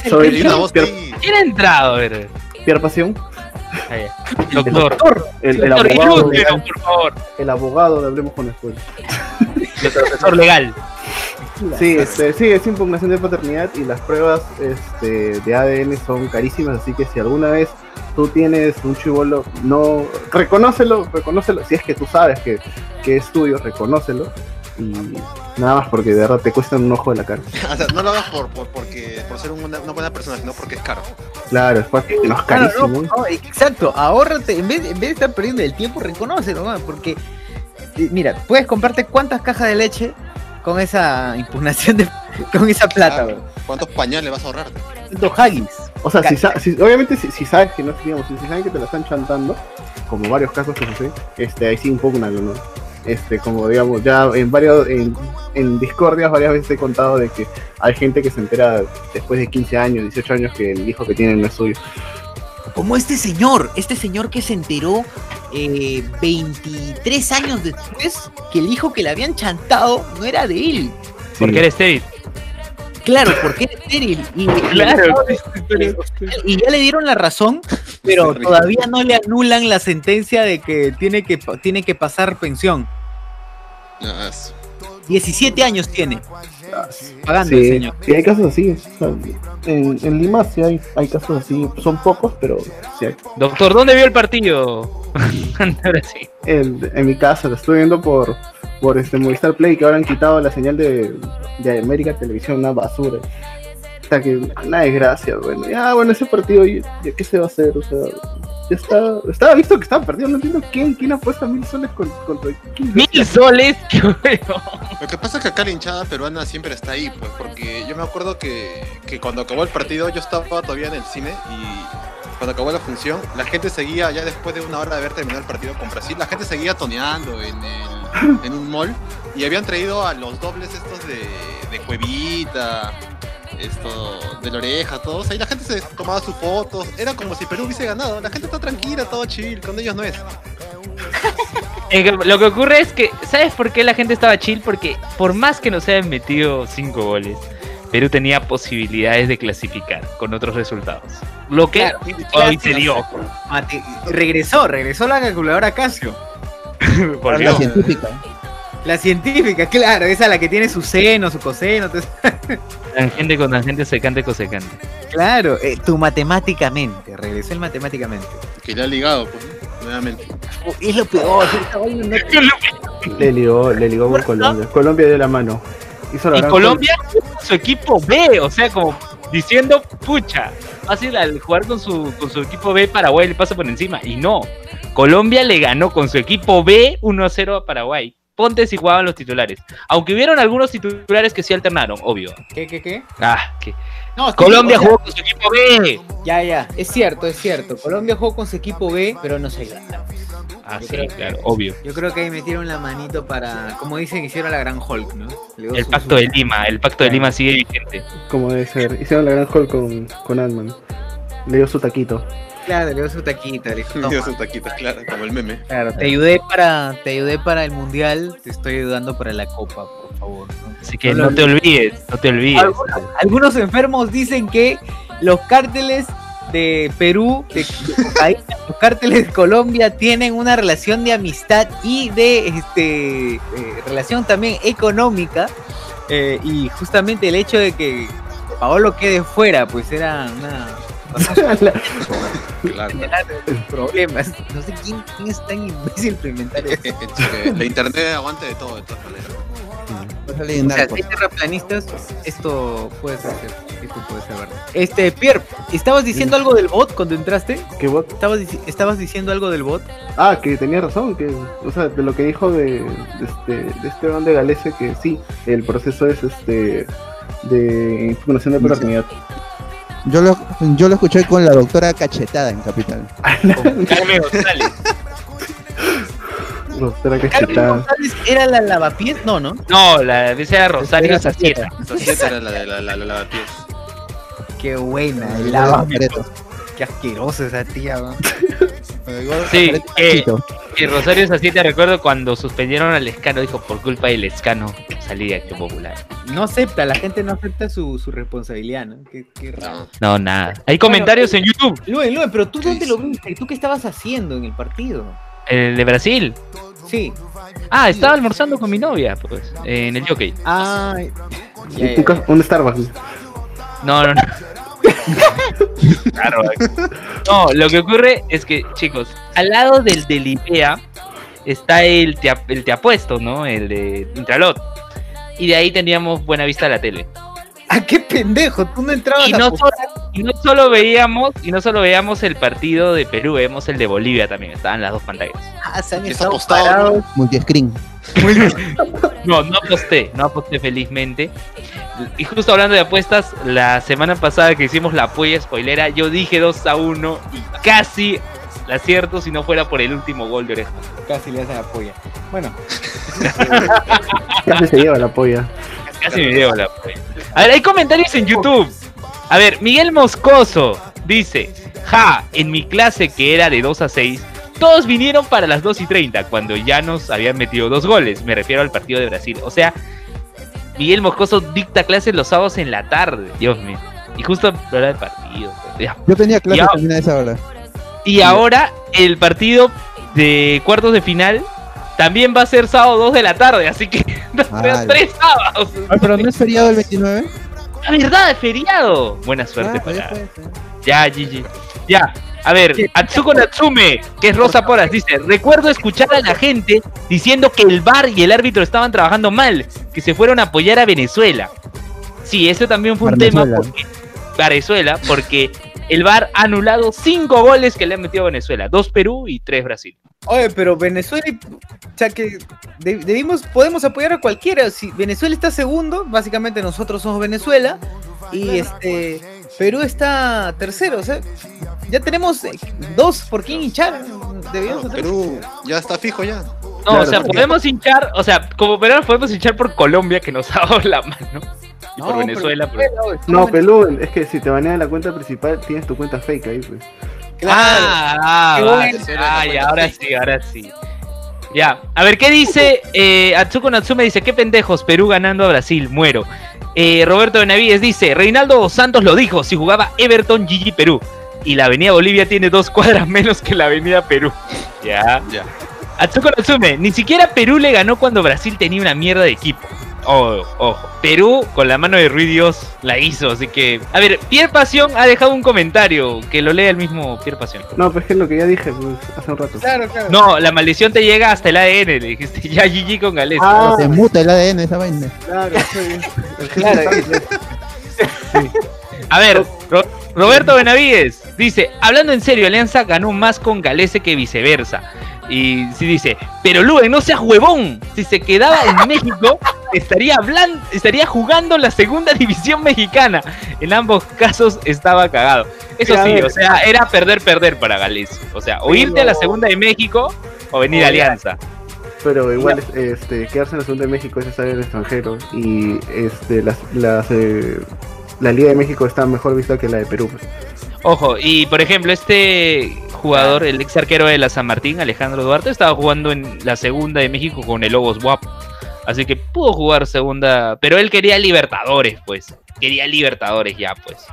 Soy. ¿Quién ha entrado? Pierre Pasión. Doctor. el, el Doctor, abogado, por favor. el abogado de Hablemos con Escuela. El profesor legal. Sí, este, sí, es impugnación de paternidad y las pruebas este, de ADN son carísimas, así que si alguna vez tú tienes un chivolo, no, reconócelo, reconócelo, si es que tú sabes que, que es tuyo, reconócelo y nada más porque de verdad te cuestan un ojo de la cara. O sea, no lo hagas por, por, porque, por ser una, una buena persona, sino porque es caro. Claro, es porque no es Claro, carísimo. no, no, exacto, ahórrate, en vez, en vez de estar perdiendo el tiempo, reconócelo, ¿no? porque eh, mira, puedes comprarte cuántas cajas de leche con esa impugnación de con esa plata, Claro. ¿Cuántos pañales vas a ahorrarte? Cuántos Haggis. O sea, si, sa- si- obviamente si, si sabes que no digamos, si, si saben que te la están chantando, como varios casos que suceden, este, ahí sí impugnalo, ¿no? Este, como digamos, ya en varios, en, en discordias varias veces he contado de que hay gente que se entera después de 15 años, 18 años que el hijo que tienen no es suyo. Como este señor, este señor que se enteró eh, 23 años después que el hijo que le habían chantado no era de él. Porque eres estéril. Claro, porque era estéril. Y, Claro. y ya le dieron la razón, pero todavía no le anulan la sentencia de que tiene que, tiene que pasar pensión. No, es- 17 años tiene. Pagando el señor. sí, hay casos así. o sea, en, en Lima sí hay, hay casos así, son pocos, pero sí hay. Doctor, ¿dónde vio el partido? Ahora sí. En, en mi casa, lo estoy viendo por, por este Movistar Play, que ahora han quitado la señal de, de América Televisión, una basura. O sea, que una desgracia, bueno. Ya, bueno, ese partido, ¿qué se va a hacer? O sea, ya está, estaba visto que estaba perdido, no entiendo quién, quién apuesta mil soles con- contra quién. Mil soles, qué bueno. Lo que pasa es que acá la hinchada peruana siempre está ahí, pues, porque yo me acuerdo que, que cuando acabó el partido yo estaba todavía en el cine y cuando acabó la función, la gente seguía, ya después de una hora de haber terminado el partido con Brasil, la gente seguía toneando en, el, en un mall y habían traído a los dobles estos de, de Cuevita, esto, de la oreja, todos. Ahí la gente se tomaba sus fotos, era como si Perú hubiese ganado, la gente está tranquila, todo chill, con ellos no es. Eh, Lo que ocurre es que, ¿sabes por qué la gente estaba chill? Porque por más que nos hayan metido cinco goles, Perú tenía posibilidades de clasificar con otros resultados. Lo que Claro, hoy se dio. Mate- regresó, regresó la calculadora Casio. Por La Dios. científica. La científica, claro, esa la que tiene su seno, su coseno. entonces- Tangente con tangente, secante con secante. claro, eh, tu matemáticamente, regresó el matemáticamente. Que le ha ligado, pues, nuevamente. Oh, es lo peor, Le ligó, le ligó con Colombia. Colombia dio la mano. Hizo la Y Colombia, su equipo B, o sea, como diciendo, pucha, fácil al jugar con su, con su equipo B, Paraguay le pasa por encima. Y no, Colombia le ganó con su equipo B 1-0 a Paraguay. Ponte si jugaban los titulares. Aunque hubieron algunos titulares que sí alternaron, obvio. ¿Qué, qué, qué? Ah, que No, que, Colombia jugó con su equipo B. Ya, ya, es cierto, es cierto. Colombia jugó con su equipo B, pero no se gana. Ah, Yo sí, creo claro, obvio. Yo creo que ahí metieron la manito para, como dicen, hicieron la gran Hulk, ¿no? El su- pacto su- de Lima, el pacto de Lima sigue vigente. Como debe ser. Hicieron la gran hall con, con Ant-Man. Le dio su taquito. Claro, le dio su taquita, le dijo, Dio "Toma, sus taquitas, claro, como el meme. Claro, te ayudé para, te ayudé para el mundial, te estoy ayudando para la copa, por favor. ¿no? Así que no te olvides, no te olvides. Algunos, algunos enfermos dicen que los cárteles de Perú, de, de los cárteles de Colombia tienen una relación de amistad y de este eh, relación también económica. eh, y justamente el hecho de que Paolo quede fuera, pues era una Claro. problemas. No sé quién, quién es tan imbécil para inventar eso. La internet aguanta de todo, de todas maneras. A salir O sea, si hay terraplanistas, esto puede ser esto puede ser verdad. Este, Pierre, ¿estabas diciendo algo del bot cuando entraste? ¿Qué bot? ¿Estabas, dici- estabas diciendo algo del bot? Ah, que tenía razón, que, o sea, de lo que dijo de, de este, de este de Galese, que sí, el proceso es este de impugnación de paternidad. Yo lo, yo lo escuché con la doctora Cachetada en Capital. Carmen González. Doctora ¿Carmen Cachetada. González era la lavapiés? No, ¿no? No, la esa era Rosario Sacieta. Esa era la de la, la, la, la pies. Qué buena, el La lavapiés. Qué asquerosa esa tía, ¿no? Sí, eh. Y Rosario Sacieta recuerdo cuando suspendieron al Escano, dijo por culpa del Escano salí de Acción Popular. No acepta, la gente no acepta su, su responsabilidad, ¿no? Qué, qué raro. No. Nada. Hay comentarios en YouTube. Luen, Luen, pero tú ¿Qué dónde lo viste? ¿Tú qué estabas haciendo en el partido? El de Brasil. Sí. Ah, estaba almorzando con mi novia, pues, en el jockey. Ca- un Starbucks. No, no, no. Claro, no, lo que ocurre es que, chicos, al lado del del IPEA está el te, el te apuesto, ¿no? El de Intralot. Y de ahí teníamos buena vista a la tele. Ah, qué pendejo, tú no entrabas Y no, solo, y no solo veíamos, y no solo veíamos el partido de Perú, vemos el de Bolivia también, estaban las dos pantallas. Ah, se han estado apostado. Multiscreen. No, no aposté, no aposté felizmente. Y justo hablando de apuestas, la semana pasada que hicimos la apoya spoilera, yo dije 2 a 1 y casi la acierto si no fuera por el último gol de oreja. Casi le hacen apoya. Bueno, Casi se lleva la polla. Casi me llevo la apoya. A ver, hay comentarios en YouTube. A ver, Miguel Moscoso dice, ja, en mi clase que era de 2 a 6, todos vinieron para las 2 y 30 cuando ya nos habían metido dos goles. Me refiero al partido de Brasil. O sea, Miguel Moscoso dicta clases los sábados en la tarde. Dios mío. Y justo hora del partido. Yo tenía clases también a esa hora. Y ahora el partido de cuartos de final también va a ser sábado 2 de la tarde. Así que Ah, tres sábados. Ah, pero no es feriado el 29. La verdad, es feriado. Buena suerte Ah, pues, para. Ya, GG. Ya. A ver, Atsuko Natsume, que es Rosa Poras, dice, recuerdo escuchar a la gente diciendo que el VAR y el árbitro estaban trabajando mal, que se fueron a apoyar a Venezuela. Sí, eso también fue un tema porque Venezuela, porque el VAR ha anulado cinco goles que le han metido a Venezuela, dos Perú y tres Brasil. oye, pero Venezuela, y- o sea que de- debimos, podemos apoyar a cualquiera. Si Venezuela está segundo, básicamente nosotros somos Venezuela. Y este Perú está tercero, o sea, ya tenemos dos por quién hinchar. Debíamos Perú ya está fijo ya. No, Claro, o sea, porque- podemos hinchar, o sea, como peruanos podemos hinchar por Colombia, que nos ha dado la mano, y por No, Venezuela. pero- por- No, Pelú, es que si te banean la cuenta principal, tienes tu cuenta fake ahí, pues. Claro. Ah, ah, vale. bueno. Ah, ya, ahora sí, ahora sí. Ya, a ver, ¿qué dice eh, Atsuko Natsume? Dice, qué pendejos, Perú ganando a Brasil, muero. Eh, Roberto Benavides dice, Reinaldo Santos lo dijo, si jugaba Everton, GG Perú. Y la avenida Bolivia tiene dos cuadras menos que la avenida Perú. Ya. Ya. Atsuko Natsume, ni siquiera Perú le ganó cuando Brasil tenía una mierda de equipo. Oh, ojo. Perú, con la mano de Rui Dios, la hizo. Así que. A ver, Pierre Pasión ha dejado un comentario. Que lo lea el mismo Pierre Pasión. No, pues es que es lo que ya dije pues, hace un rato. Claro, claro. No, la maldición te llega hasta el ADN. Le dijiste ya GG con Gales. Ah, Se muta el ADN esa vaina. claro, sí. Claro, A ver, Ro- Roberto Benavides dice, hablando en serio, Alianza ganó más con Galese que viceversa. Y sí dice, pero Luen, no seas huevón. Si se quedaba en México, estaría, hablan- estaría jugando la segunda división mexicana. En ambos casos estaba cagado. Eso sí, ver. o sea, era perder, perder para Galese. O sea, o irte a la segunda de México o venir a. Alianza. Pero igual, este, quedarse en la segunda de México es estar en el extranjero. Y este, las, las, eh, la Liga de México está mejor vista que la de Perú. pues. Ojo, y por ejemplo, este jugador, el ex arquero de la San Martín, Alejandro Duarte, estaba jugando en la segunda de México con el Lobos WAP. Así que pudo jugar segunda, pero él quería Libertadores, pues. Quería Libertadores ya, pues.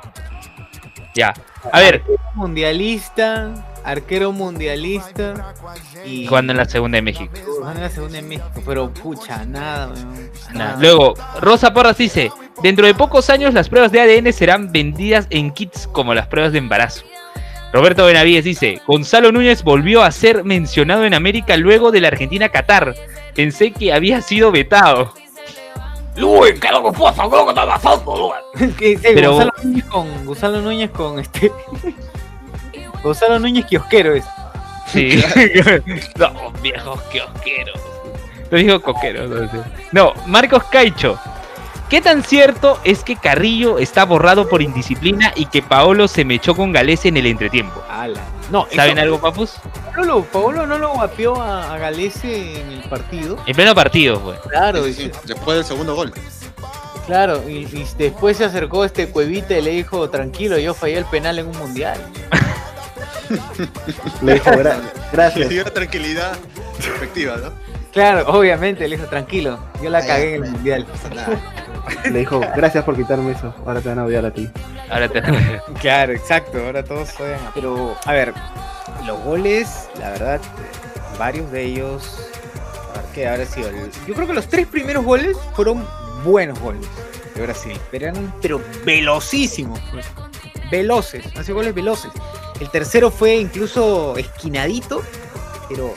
Ya. A ver, Mundialista, arquero mundialista y jugando en la segunda de México. jugando en la segunda en México, pero pucha, nada, weón, nada. Luego, Rosa Porras dice, dentro de pocos años las pruebas de ADN serán vendidas en kits como las pruebas de embarazo. Roberto Benavides dice, Gonzalo Núñez volvió a ser mencionado en América luego de la Argentina-Qatar. Pensé que había sido vetado. Luis, ¿qué es lo que pasa? ¿Qué es lo que está pasando, sí, Pero- Gonzalo Núñez con Gonzalo Núñez con este Gonzalo Núñez kiosquero es. Sí. no, viejos kiosqueros. Lo dijo coquero. No, Marcos Caicho. ¿Qué tan cierto es que Carrillo está borrado por indisciplina y que Paolo se mechó con Galese en el entretiempo? Ala. No, ¿Saben eso- algo, papus? Paolo, Paolo no lo guapeó a, a Galese en el partido. En pleno partido, fue. Claro, Sí, después del segundo gol. claro, y, y después se acercó este cuevita y le dijo, tranquilo, yo fallé el penal en un mundial. Le dijo, "Gra- Le gracias. dio efectiva, efectiva, ¿no? Claro, obviamente, le dijo, tranquilo, yo la Ah, cagué en el mundial. Le dijo, gracias por quitarme eso. Ahora te van a odiar a ti. Ahora te... Claro, exacto, ahora todos juegan. Pero, a ver, los goles, la verdad, varios de ellos. A ver, ¿qué habrá sido? Yo creo que los tres primeros goles fueron buenos goles de Brasil. Pero eran, pero velocísimos. pues. Veloces, hace goles veloces. El tercero fue incluso esquinadito, pero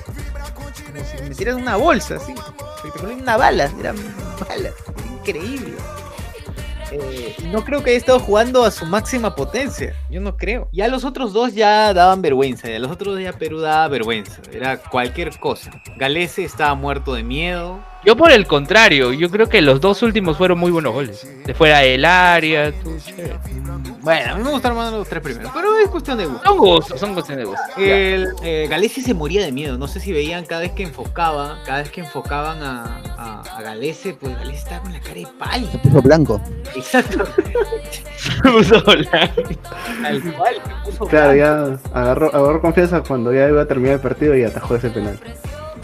como si metieran una bolsa, así. Una bala, eran balas. Increíble. Eh, no creo que haya estado jugando a su máxima potencia. Yo no creo. Ya los otros dos ya daban vergüenza. Ya los otros dos ya Perú daba vergüenza. Era cualquier cosa. Galese estaba muerto de miedo. Yo por el contrario, yo creo que los dos últimos fueron muy buenos goles. De fuera del área, tú, chévere. Bueno, a mí me gustaron más los tres primeros. Pero es cuestión de gusto. Son gustos, son cuestiones de gusto. El, eh, Galese se moría de miedo. No sé si veían cada vez que enfocaba, cada vez que enfocaban a, a, a Galese, pues Galese estaba con la cara de pálido. Se puso blanco. Exacto. Puso la- Tal cual. se puso Claro, blanco. ya agarró, agarró confianza cuando ya iba a terminar el partido y atajó ese penal.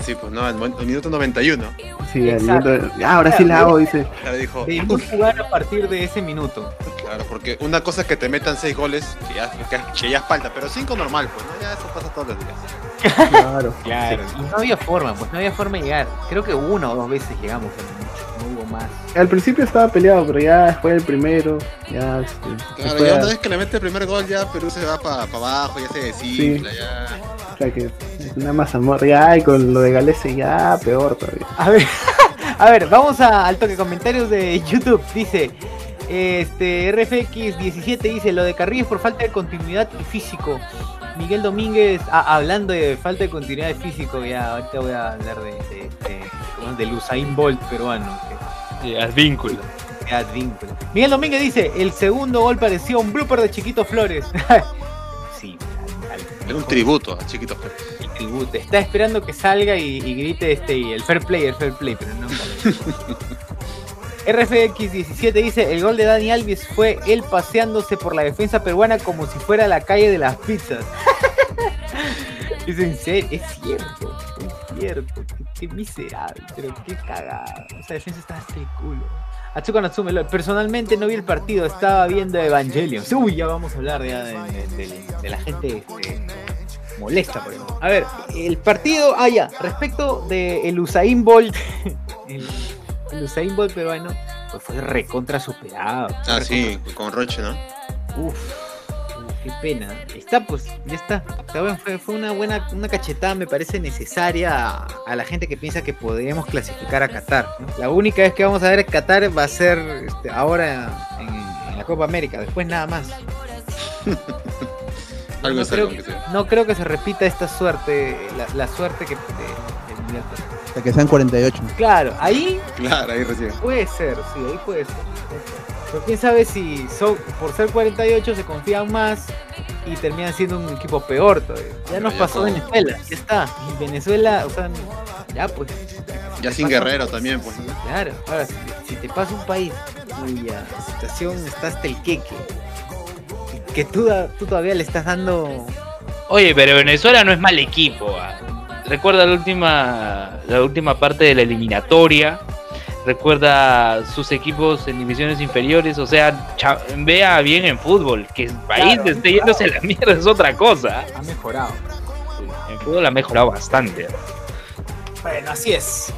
Sí, pues no, el minuto 91. Sí, minuto- ya, ahora sí la hago, dice. Claro, dijo. Debimos jugar a partir de ese minuto. Claro, porque una cosa es que te metan seis goles, que ya, que, que ya es falta, pero cinco normal, pues, ¿no? Ya eso pasa todos los días. Claro. Claro. Y no había forma, pues no había forma de llegar. Creo que una o dos veces llegamos, mucho, no hubo más. Al principio estaba peleado, pero ya después del primero, ya este, Claro, fue ya una vez que le mete el primer gol, ya Perú se va para abajo, ya se desinfla, ya. o sea que una más amor, ya, y con lo de Galese ya peor todavía. A ver, a ver, vamos a, al toque comentarios de YouTube. Dice, este RFX17 dice, lo de Carrillo es por falta de continuidad y físico. Miguel Domínguez, ah, hablando de falta de continuidad de físico, ya ahorita voy a hablar de, de, de, del Usain Bolt peruano. que- vínculo. que advínculo. Miguel Domínguez dice, el segundo gol parecía un blooper de Chiquito Flores. sí, al- al- Es un tributo a Chiquito Flores. el tributo. Está esperando que salga y, y grite este y el fair play, el fair play, pero no RFX17 dice, el gol de Dani Alves fue él paseándose por la defensa peruana como si fuera la calle de las pizzas. es en serio, es cierto, es cierto, qué, miserable, pero qué cagada. Esa defensa está hasta el culo. Atsuko Natsume, personalmente no vi el partido, estaba viendo Evangelion. Uy, ya vamos a hablar de, de- de- de la gente este, molesta por eso. A ver, el partido, ah ya, respecto de el Usain Bolt, el Usain Bolt peruano, pues fue recontra superado. fue Ah, recontra sí, con Roche, ¿no? Uf, qué pena. Está, pues, ya está. Fue, fue una buena, una cachetada, me parece necesaria a, a la gente que piensa que podemos clasificar a Qatar. ¿no? La única vez que vamos a ver Qatar va a ser este, ahora en, en la Copa América, después nada más. Algo no, creo, sea. no creo que se repita esta suerte, la, la suerte que... de- Mundial. Hasta que sean 48. Claro, ahí Claro, ahí recién. puede ser, sí, ahí puede ser. puede ser. Pero quién sabe si son, por ser 48 se confían más y terminan siendo un equipo peor todavía. Ya Pero nos ya pasó con- Venezuela, ya está. Y Venezuela, o sea, ya pues. Ya sin Pasa- guerrero también, pues. Claro, ahora si, si te pasa un país cuya situación está hasta el queque, que tú, tú todavía le estás dando. Oye, pero Venezuela no es mal equipo. ah. Recuerda la última, la última parte de la eliminatoria. Recuerda sus equipos en divisiones inferiores. O sea, vea bien en fútbol. Que el país Claro, esté yéndose a la mierda es otra cosa. Ha mejorado. En fútbol ha mejorado bastante. Bueno, así es.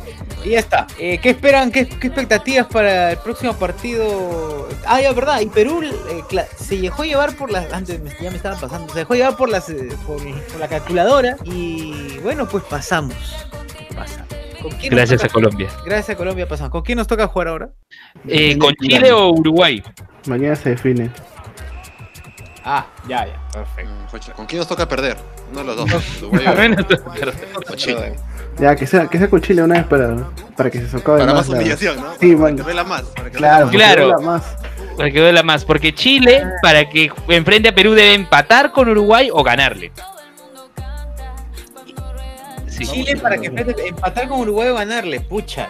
Y ya está. Eh, ¿Qué esperan? ¿Qué, qué expectativas para el próximo partido? Ah, ya, verdad. Y Perú eh, se dejó llevar por las. Antes me- ya me estaban pasando. Se dejó llevar por las eh, por, por la calculadora. Y bueno, pues pasamos. Pasamos. ¿Con quién nos Gracias a Colombia. Gracias a Colombia pasamos. ¿Con quién nos toca jugar ahora? Eh, ¿Con Chile o Uruguay? Mañana se define. Ah, ya, ya. Perfecto. Mm, ¿Con quién nos toca perder? Uno de los dos. Uruguay o Chile. Ya, que sea, que sea con Chile una vez para, para que se socave Para más la- humillación, ¿no? Sí, para man. que duela más. Para que Claro, duela Claro. duela más. Para que duela más. Porque Chile, para que enfrente a Perú, debe empatar con Uruguay o ganarle. Sí. Chile para que enfrente- empatar con Uruguay o ganarle, pucha.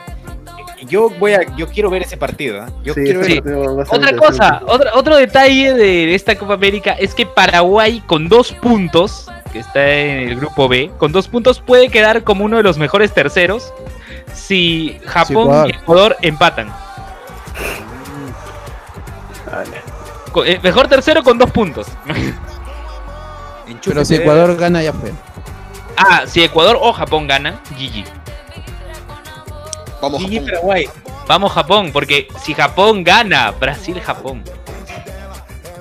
Yo voy a, yo quiero ver ese partido, ¿ah? Yo Sí, quiero ver. Otra cosa, otra, otro detalle de esta Copa América es que Paraguay con dos puntos, que está en el grupo B, con dos puntos puede quedar como uno de los mejores terceros si Japón y Ecuador empatan. Vale. Eh, mejor tercero con dos puntos. Pero si Ecuador gana, ya fue. ah, si Ecuador o Japón gana, GG. Vamos, Gigi Japón. Paraguay. Vamos Japón, porque si Japón gana, Brasil-Japón.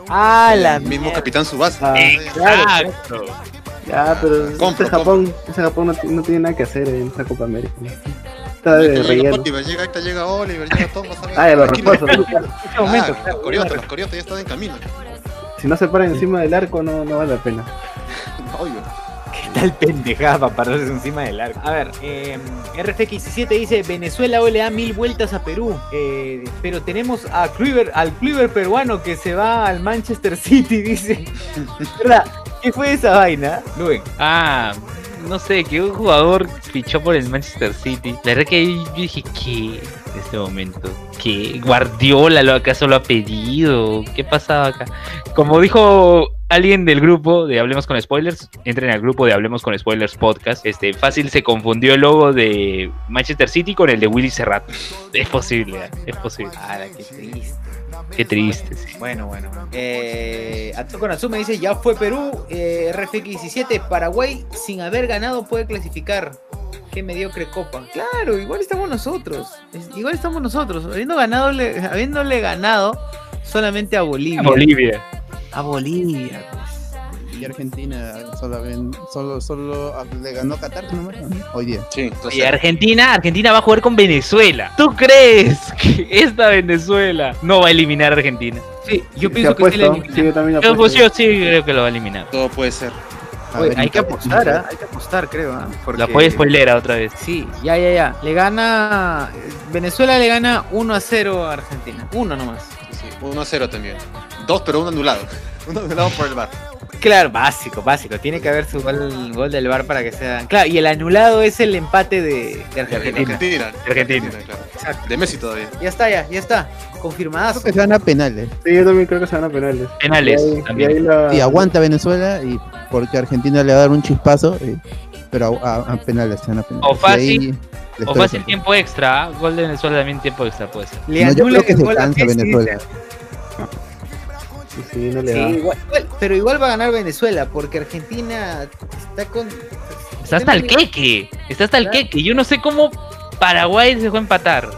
Ah, la Mismo mierda. capitán Subasa. Exacto. Ya, pero Compro, ese Japón, ese Japón no, ti- no tiene nada que hacer en esta Copa América. ¿no? Está de Llega relleno. Oliver, llega llega Oliver, llega Thomas. ¿sabes? Ah, ya los refuerzos. Este momento, Ah, los coriotas, los coriotas ya están en camino. Si no se paran encima del arco, no, no vale la pena. Obvio. ¿Qué tal pendejada para pararse encima del arco? A ver, eh, RFX17 dice Venezuela hoy le da mil vueltas a Perú, eh, pero tenemos a Kluivert, al Kluivert peruano que se va al Manchester City, dice. ¿Verdad? ¿Qué fue esa vaina? Luen. Ah, no sé, que un jugador fichó por el Manchester City. La verdad que yo dije, ¿qué? En este momento. ¿Qué? ¿Guardiola lo acaso lo ha pedido? ¿Qué pasaba acá? Como dijo alguien del grupo de Hablemos con Spoilers, entren al grupo de Hablemos con Spoilers podcast. Este, fácil se confundió el logo de Manchester City con el de Willy Serrat. Es posible, ¿eh? es posible. Ah, qué triste. Qué triste, sí. Bueno, bueno. Eh, Atsuko Natsume dice, ya fue Perú, eh, RFX17, Paraguay sin haber ganado puede clasificar. Qué mediocre copa. Claro, igual estamos nosotros. Igual estamos nosotros. Habiendo ganado, habiéndole ganado solamente a Bolivia. Bolivia. A Bolivia. Y Argentina solo, solo, solo le ganó Qatar nomás, ¿no? hoy día. Sí, entonces. Y Argentina, Argentina va a jugar con Venezuela. ¿Tú crees que esta Venezuela no va a eliminar a Argentina? Sí, yo pienso que sí le apuesto, eliminan. sí, yo también Yo, pues, yo sí creo que lo va a eliminar. Todo puede ser. A Oye, ver, hay que apostar, ¿ah? hay que apostar, creo. ¿ah? Porque- La apoya spoilera otra vez. Sí, ya, ya, ya. Le gana. Venezuela le gana 1 a 0 a Argentina. Uno nomás. Sí, 1 a 0 también. Dos, pero uno anulado. Uno anulado por el bar. Claro, básico, básico. Tiene que haber su gol, gol del bar para que sea. Claro, y el anulado es el empate de, de De Argentina. Argentina. De Argentina. claro. Exacto. De Messi todavía. Ya está, ya, ya está. Confirmadazo. Creo que se van a penales. Sí, yo también creo que se van a penales. Penales Y ahí, también. y ahí la- Y aguanta Venezuela y porque Argentina le va a dar un chispazo, y- pero a, a- a penales, se van a penales. O fácil, O fácil tiempo extra. ¿ah? Gol de Venezuela también tiempo extra puede ser. Le No, yo creo que el se gol a cansa Venezuela. Dice. Sí, sí, no le Sí, da. igual- igual- pero igual va a ganar Venezuela porque Argentina está con. Está hasta el queque. Está hasta el queque. Yo no sé cómo Paraguay se dejó empatar.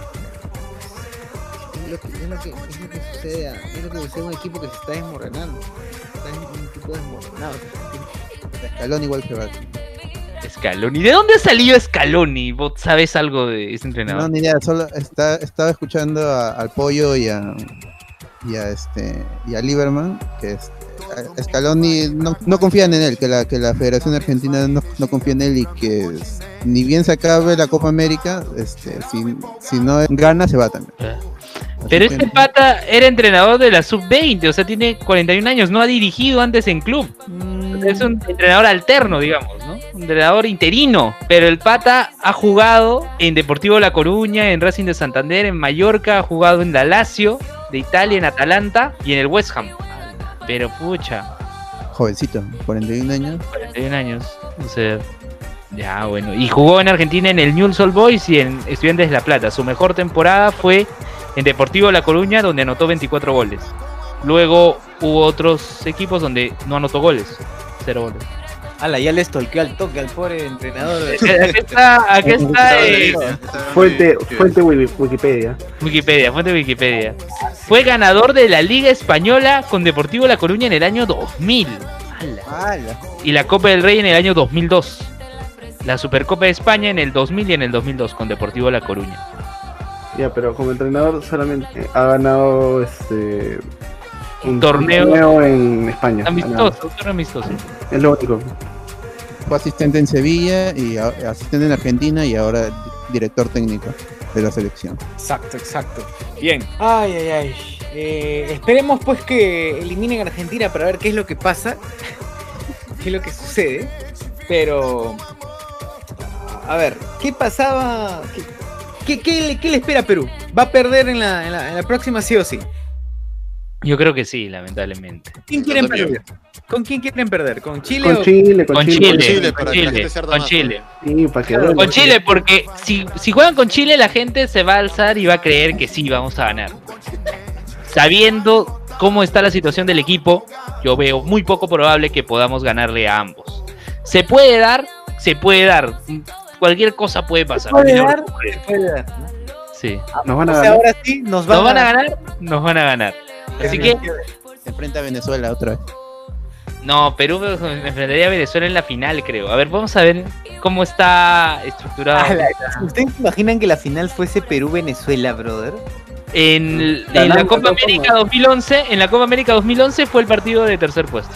Es lo que, es lo que, es lo que sucede, a- es lo que sucede a un equipo que se está desmoronando. Está en un equipo desmoronado. Escalón igual se va. Scaloni. ¿De dónde ha salido Scaloni? ¿Vos sabes algo de ese No, entrenador? ni idea, solo está, estaba escuchando a- al pollo y a, y a este y a Lieberman, que a Scaloni no, no confían en él, que la, que la Federación Argentina no, confía en él y que es- ni bien se acabe la Copa América, este, si, si no gana se va también. Pero este pata era entrenador de la sub-20, o sea, tiene 41 años, no ha dirigido antes en club. Es un entrenador alterno, digamos, ¿no? Un entrenador interino. Pero el pata ha jugado en Deportivo La Coruña, en Racing de Santander, en Mallorca, ha jugado en la Lazio de Italia, en Atalanta y en el West Ham. Pero pucha, jovencito, 41 años. 41 años. O sea, ya bueno. Y jugó en Argentina en el Newell's Old Boys y en Estudiantes de La Plata. Su mejor temporada fue en Deportivo La Coruña, donde anotó 24 goles. Luego hubo otros equipos donde no anotó goles. Cero goles. Ala, ya les tolqueó al toque al pobre entrenador. Eh, Aquí está, aquí está eh, Fuente, fuente Wiki- Wikipedia. Wikipedia, fuente Wikipedia. Fue ganador de la Liga Española con Deportivo La Coruña en el año 2000. Ala. Y la Copa del Rey en el año 2002. La Supercopa de España en el 2000 y en el 2002 con Deportivo La Coruña. Ya, pero como entrenador solamente ha ganado este un Torneo. en España. Amistoso, un torneo amistoso. Es lo único. Fue asistente en Sevilla y asistente en Argentina y ahora director técnico de la selección. Exacto, exacto. Bien. Ay, ay, ay. Eh, esperemos pues que eliminen a Argentina para ver qué es lo que pasa. qué es lo que sucede. Pero... A ver, ¿qué pasaba? ¿Qué, qué, qué le- qué le espera a Perú? ¿Va a perder en la, en la- en la próxima sí o sí? Yo creo que sí, lamentablemente. ¿Quién quieren perder? ¿Con quién quieren perder? ¿Con Chile Con o Chile, con, Con Chile. Chile, Chile, con para que la Chile, con. Chile. Sí, para que duele. Con Chile, porque si, si juegan con Chile, la gente se va a alzar y va a creer que sí, vamos a ganar. Sabiendo cómo está la situación del equipo, yo veo muy poco probable que podamos ganarle a ambos. ¿Se puede dar? Se puede dar. Cualquier cosa puede pasar. puede dar? Sí. Nos van a O sea, ganar. ahora sí nos van, ¿Nos van a ganar? Nos van a ganar. Así que, Se enfrenta a Venezuela otra vez. no, Perú enfrentaría a Venezuela en la final, creo. A ver, vamos a ver cómo está estructurado. Ah, ¿Ustedes se imaginan que la final fuese Perú-Venezuela, brother? En, en Ganando, la Copa. América 2011, en la Copa América 2011 fue el partido de tercer puesto.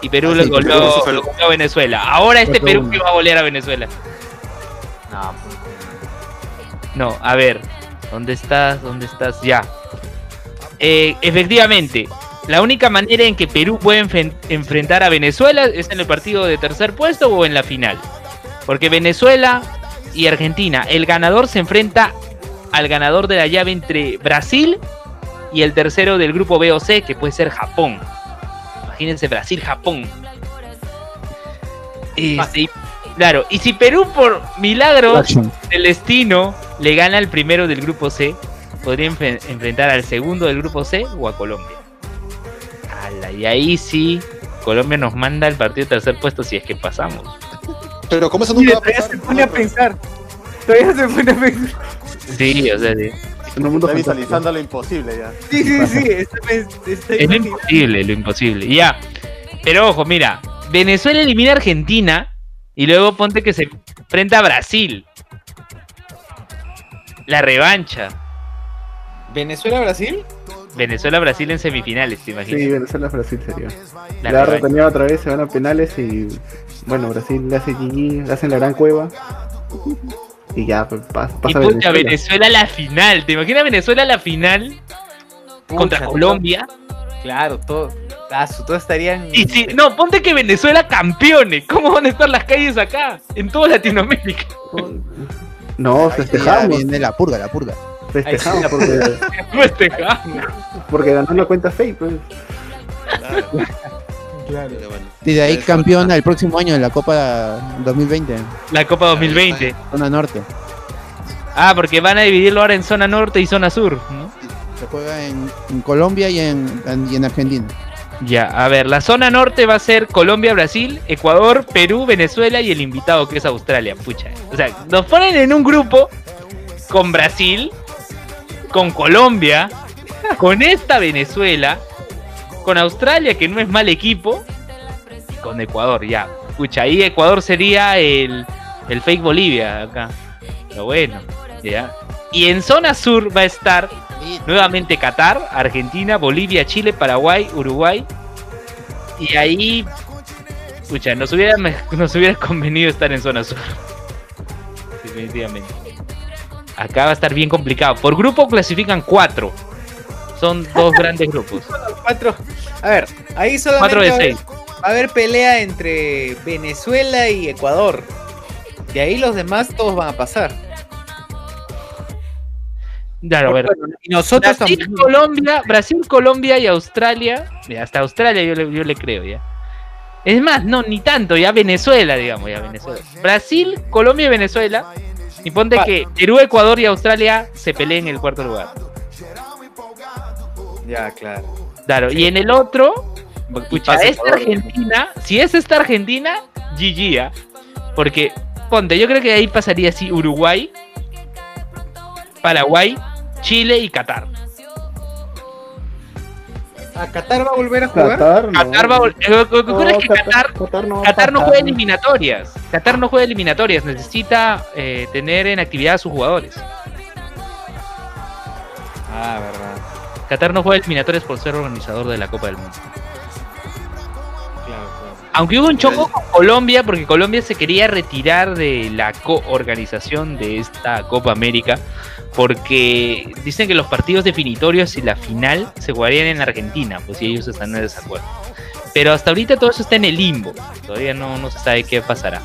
Y Perú Ah, sí, lo goleó a Venezuela. Ahora este Perú que va a golear a Venezuela. No, No, a ver, ¿dónde estás? ¿Dónde estás? Ya. Eh, efectivamente, la única manera en que Perú puede enfrentar a Venezuela es en el partido de tercer puesto o en la final. Porque Venezuela y Argentina, el ganador se enfrenta al ganador de la llave entre Brasil y el tercero del grupo B o C, que puede ser Japón. Imagínense Brasil-Japón. Este, claro, y si Perú por milagro Action. el destino le gana al primero del grupo C, podría enfrentar al segundo del grupo C o a Colombia. Ala, y ahí sí, Colombia nos manda el partido de tercer puesto si es que pasamos. Pero como eso nunca va a todavía pasar. se pone a pensar. Todavía se pone a pensar. Sí, o sea, sí. En un mundo Está fantástico. visualizando lo imposible ya. Sí, sí, sí. Está, está es lo imposible, lo imposible. Ya, pero ojo, mira, Venezuela elimina a Argentina y luego ponte que se enfrenta a Brasil. La revancha. ¿Venezuela-Brasil? Venezuela-Brasil en semifinales, ¿te Sí, imaginas? Venezuela, Brasil sería. La La retenido otra vez, se van a penales y. Bueno, Brasil le hace GG, le hacen la gran cueva. Y ya, pues, pas- Y pasa pucha, Venezuela. Venezuela a la final. ¿Te imaginas Venezuela a la final contra Colombia? Claro, todo. todos estarían. Y si, no, ponte que Venezuela campeone. ¿Cómo van a estar las calles acá? En toda Latinoamérica. No, festejamos. viene la purga, la purga. Festejamos porque, Festejamos. porque ganó la cuenta fake, pues. Claro. Pero bueno. Y de ahí ah. el próximo año en la Copa 2020, La Copa 2020. zona norte. Ah, porque van a dividirlo ahora en zona norte y zona sur, ¿no? Se juega en, Colombia y en, y en Argentina. Ya, a ver, la zona norte va a ser Colombia, Brasil, Ecuador, Perú, Venezuela y el invitado que es Australia, pucha. O sea, nos ponen en un grupo con Brasil, con Colombia, con esta Venezuela, con Australia, que no es mal equipo, con Ecuador, ya. Pucha, ahí Ecuador sería el, el fake Bolivia acá. Pero bueno, ya. Y en zona sur va a estar Nuevamente Qatar, Argentina, Bolivia, Chile, Paraguay, Uruguay. Y ahí, escucha, nos hubiera, nos hubiera convenido estar en zona sur. Definitivamente. Acá va a estar bien complicado. Por grupo clasifican cuatro. Son dos grandes grupos. Cuatro. A ver, ahí solamente Cuatro de va a haber- seis. va a haber pelea entre Venezuela y Ecuador. De ahí los demás todos van a pasar. Claro. Bueno, y nosotros Brasil, también. Colombia, Brasil, Colombia y Australia. Mira, hasta Australia yo le, yo le creo ya. Es más, no, ni tanto, ya Venezuela, digamos, ya Venezuela. Brasil, Colombia y Venezuela. Y ponte que Perú, Ecuador y Australia se peleen en el cuarto lugar. Ya, claro. Claro, y en el otro, pucha, esta Ecuador. Argentina, si es esta Argentina, GG, ¿ah? Porque, ponte, yo creo que ahí pasaría así Uruguay, Paraguay, Chile y Qatar. ¿A Qatar va a volver a jugar? Qatar, no. Qatar va a Lo que ocurre es que Qatar Qatar no. Qatar no juega eliminatorias. Qatar no juega eliminatorias. Necesita eh, tener en actividad a sus jugadores. Ah, verdad. Qatar no juega eliminatorias por ser organizador de la Copa del Mundo. Claro, claro. Aunque hubo un choco con Colombia, porque Colombia se quería retirar de la coorganización de esta Copa América, porque dicen que los partidos definitorios y la final se jugarían en Argentina, pues si ellos están en desacuerdo. Pero hasta ahorita todo eso está en el limbo. Todavía no, no se sabe qué pasará.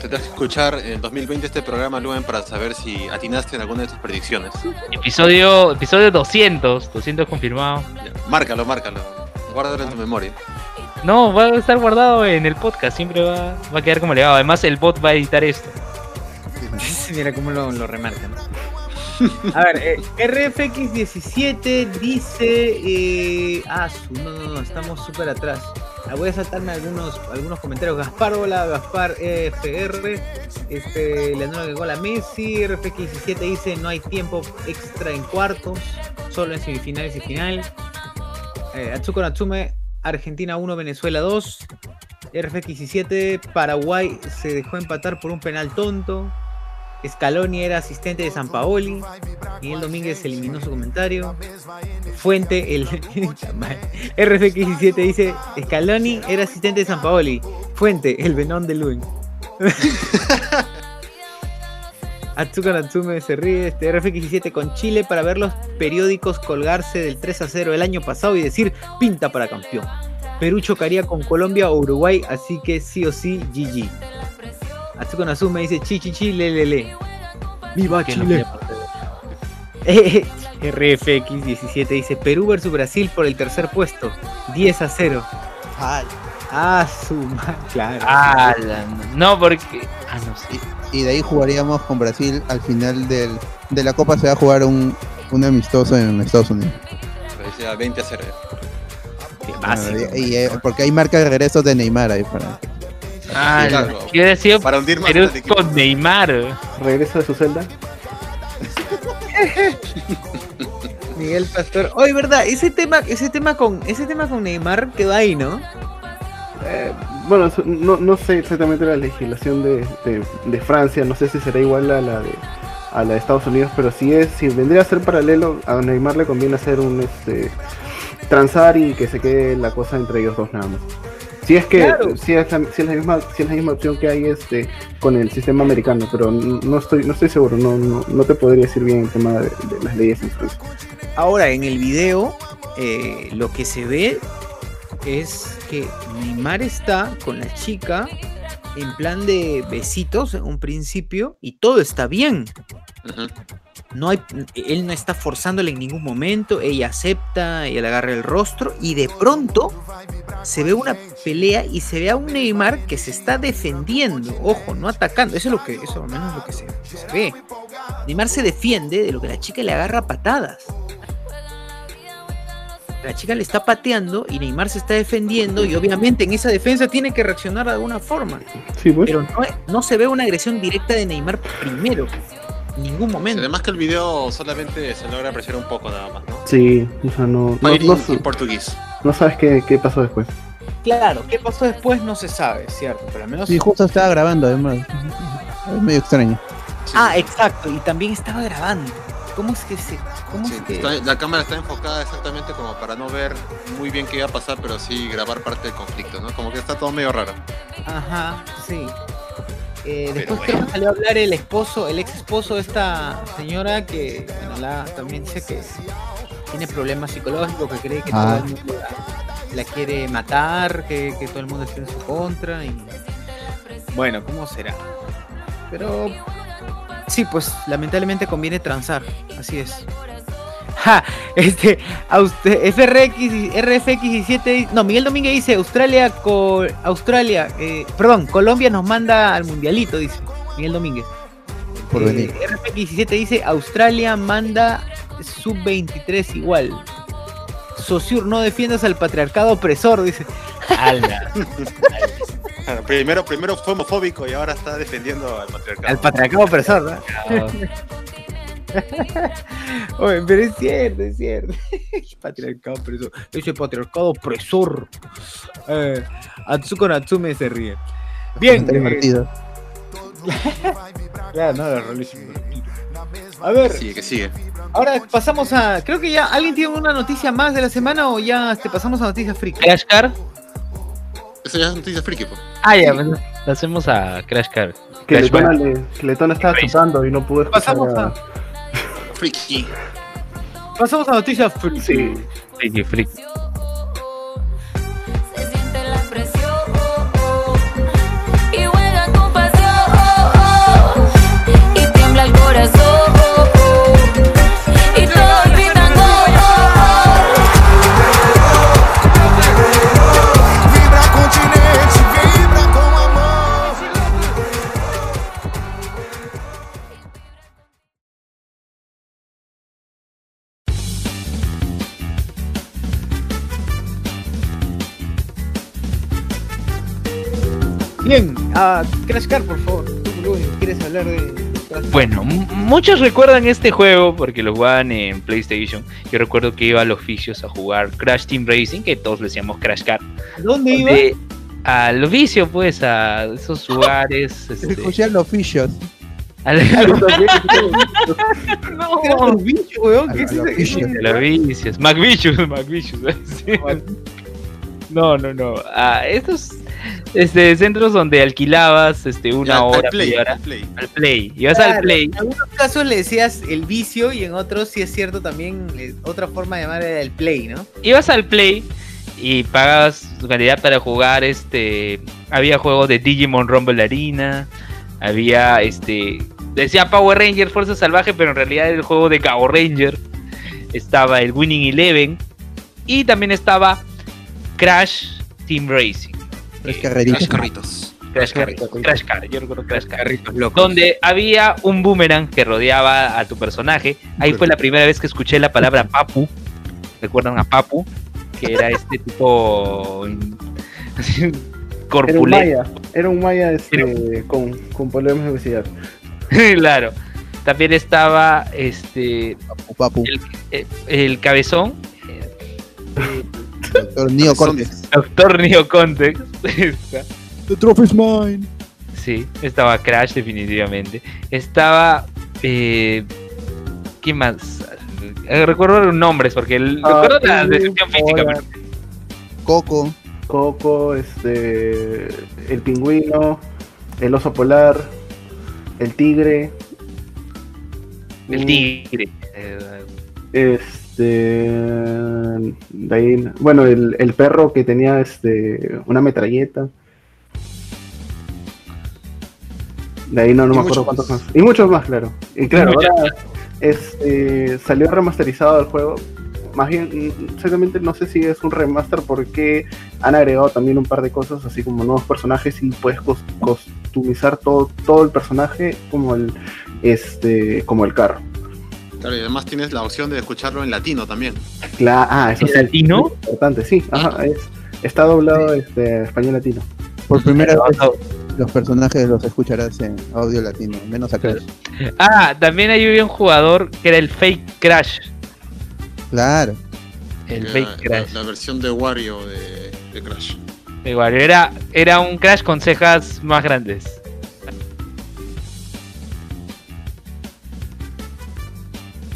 Tendrás que escuchar en 2020 este programa, Luen, para saber si atinaste en alguna de tus predicciones. Episodio, episodio 200, 200 confirmado. Márcalo, márcalo. Guárdalo en tu memoria. No, va a estar guardado en el podcast, siempre va, va a quedar como legado. Además, el bot va a editar esto. Mira cómo lo, lo remarcan. A ver, eh, RFX17 dice. Eh, ah, no, no, no, estamos súper atrás. Ah, voy a saltarme algunos, algunos comentarios. Gaspar, hola, Gaspar FR. Este, Leonardo que gola Messi. RFX17 dice: No hay tiempo extra en cuartos, solo en semifinales y final. Eh, Atsuko Natsume, Argentina 1, Venezuela 2. RFX17, Paraguay se dejó empatar por un penal tonto. Scaloni era asistente de San Paoli. Miguel Domínguez eliminó su comentario. Fuente, el RFX17 dice: Scaloni era asistente de San Paoli. Fuente, el venón de Luen. Atsuka Natsume se ríe. Este RFX17 con Chile para ver los periódicos colgarse del 3 a 0 el año pasado y decir: pinta para campeón. Perú chocaría con Colombia o Uruguay, así que sí o sí, GG. Atsuko Natsume dice: chi chi chi, le le le. ¡Viva Chile! quiere RFX17 dice Perú versus Brasil por el tercer puesto. 10 a 0. Ah, Ah, su. Claro. Ah, la- no, porque. Ah, no sé. y de ahí jugaríamos con Brasil al final del, de la Copa se va a jugar un, un amistoso en Estados Unidos. Pero decía 20 a 0. Qué y, eh, porque hay marca de regresos de Neymar ahí para. Ah, claro. ¿qué hubiera sido Para hundir más Perú con Neymar? Regresa de su celda. Miguel Pastor. Oye, verdad, ese tema, ese tema con, ese tema con Neymar quedó ahí, ¿no? Eh, bueno, no, no sé exactamente la legislación de, de- de Francia, no sé si será igual a la de a la de Estados Unidos, pero si es, si vendría a ser paralelo, a Neymar le conviene hacer un este transar y que se quede la cosa entre ellos dos nada más. Si es que Claro. si es, la, si es la misma si es la misma opción que hay este con el sistema americano, pero no estoy no estoy seguro, no no, no te podría decir bien el tema de, de las leyes en Francia. Ahora, en el video, eh, lo que se ve es que Neymar está con la chica en plan de besitos en un principio y todo está bien. No hay, él no está forzándole en ningún momento, ella acepta, ella le agarra el rostro y de pronto se ve una pelea y se ve a un Neymar que se está defendiendo, ojo, no atacando, eso es lo que, eso al menos es lo que se, ve. Neymar se defiende de lo que la chica le agarra patadas. La chica le está pateando y Neymar se está defendiendo y obviamente en esa defensa tiene que reaccionar de alguna forma. Sí, pues. Pero no, no se ve una agresión directa de Neymar primero. En ningún momento. Además que el video solamente se logra apreciar un poco nada más, ¿no? Sí, o sea, no, no, no, en portugués. no sabes qué, qué pasó después. Claro, ¿qué pasó después? No se sabe, ¿cierto? Pero al menos. Sí, justo estaba grabando además. Es medio extraño. Sí. Ah, exacto, y también estaba grabando. ¿Cómo es que se.? ¿Cómo Sí, es que.? está- la cámara está enfocada exactamente como para no ver muy bien qué iba a pasar, pero sí grabar parte del conflicto, ¿no? Como que está todo medio raro. Ajá, sí. Eh, después bueno. creo que salió a hablar el esposo, el ex esposo de esta señora que bueno, la, también dice que tiene problemas psicológicos, que cree que Ah. todo el mundo la, la quiere matar, que, que todo el mundo está en su contra y bueno, ¿cómo será? Pero sí, pues lamentablemente conviene transar, así es. Ja, este, a usted, FRX, y- RFX17, no, Miguel Domínguez dice, Australia, co- Australia, eh, perdón, Colombia nos manda al mundialito, dice Miguel Domínguez. Por Eh, venir. RFX17 dice, Australia manda sub-23 igual. Sosur, no defiendas al patriarcado opresor, dice. Ala. Claro, primero, primero fue homofóbico y ahora está defendiendo al patriarcado. Al patriarcado opresor, ¿no? Oye, pero es cierto, es cierto. patriarcado opresor. Ese patriarcado opresor. Eh, Atsuko Natsume se ríe. Bien. Eh, divertido. claro, no, la. A ver, Sigue, que sigue. ahora pasamos a. Creo que ya alguien tiene una noticia más de la semana o ya te pasamos a noticias friki. Crash Car. Eso ya es noticia friki, pues. Ah, ya, pues, pasemos a Crash Car. Que Crash Letona, le, que Letona estaba chupando y no pudo escuchar Pasamos a- a, Friki. pasamos a noticias friki. Sí. Friki, friki. Bien, a Crash Car, por favor. Tú, ¿quieres hablar de? Bueno, muchos recuerdan este juego porque lo jugaban en PlayStation. Yo recuerdo que iba a los oficios a jugar Crash Team Racing, que todos le decíamos Crash Car. ¿Dónde iba? Al oficio, pues, a esos lugares. este, Escuché a los al- Eran los bichos, weón. ¿Qué A es los eso? los vicios. McVicious, McVicious. No, no, no. A estos este, centros donde alquilabas este, una Ya, al hora, play, hora, al play. al play. Ibas Claro, al play. En algunos casos le decías el vicio y en otros, sí es cierto, también eh, otra forma de llamar era el play, ¿no? ibas al play y pagabas tu cantidad para jugar este había juegos de Digimon Rumble Arena había este decía Power Ranger Fuerza Salvaje pero en realidad era el juego de Cabo Ranger estaba el Winning Eleven y también estaba Crash Team Racing Tres Eh, carreritas. Crash Carritos. Crash Car, Carritos. Crash Car, yo recuerdo Crash Car Carritos locos. donde había un boomerang que rodeaba a tu personaje. Ahí fue la primera vez que escuché la palabra papu. ¿Recuerdan a papu? Que era este tipo así, Era un corpulento. maya. Era un maya este, con, con problemas de obesidad. claro. También estaba este Papu, papu. el, el- el cabezón, Doctor Neo Son- Cortex. Doctor Neo Context. Está- The trophy's mine. Sí, estaba Crash definitivamente. Estaba... Eh, ¿Quién más? Eh, recuerdo los nombres porque el, Ah, recuerdo la descripción física. pero- Coco. Coco, este, el pingüino, el oso polar, el tigre. El mm, tigre. eh, Este. De ahí, bueno, el, el perro que tenía este una metralleta. De ahí no, no Y me acuerdo cuántos más. más. Y muchos más, claro. Y claro, muchas ahora este, salió remasterizado el juego. Más bien, exactamente no sé si es un remaster porque han agregado también un par de cosas, así como nuevos personajes y puedes cos- customizar todo, todo el personaje como el este como el carro. Claro, y además tienes la opción de escucharlo en latino también. Cla- ah, eso ¿En sí, latino? es importante, sí, ajá, es- está doblado este, español latino. Por primera vez los personajes los escucharás en audio latino, menos a Crash. Ah, también ahí había un jugador que era el Fake Crash. Claro. El La- Fake Crash. la versión de Wario de, de Crash. Igual, era, era un Crash con cejas más grandes.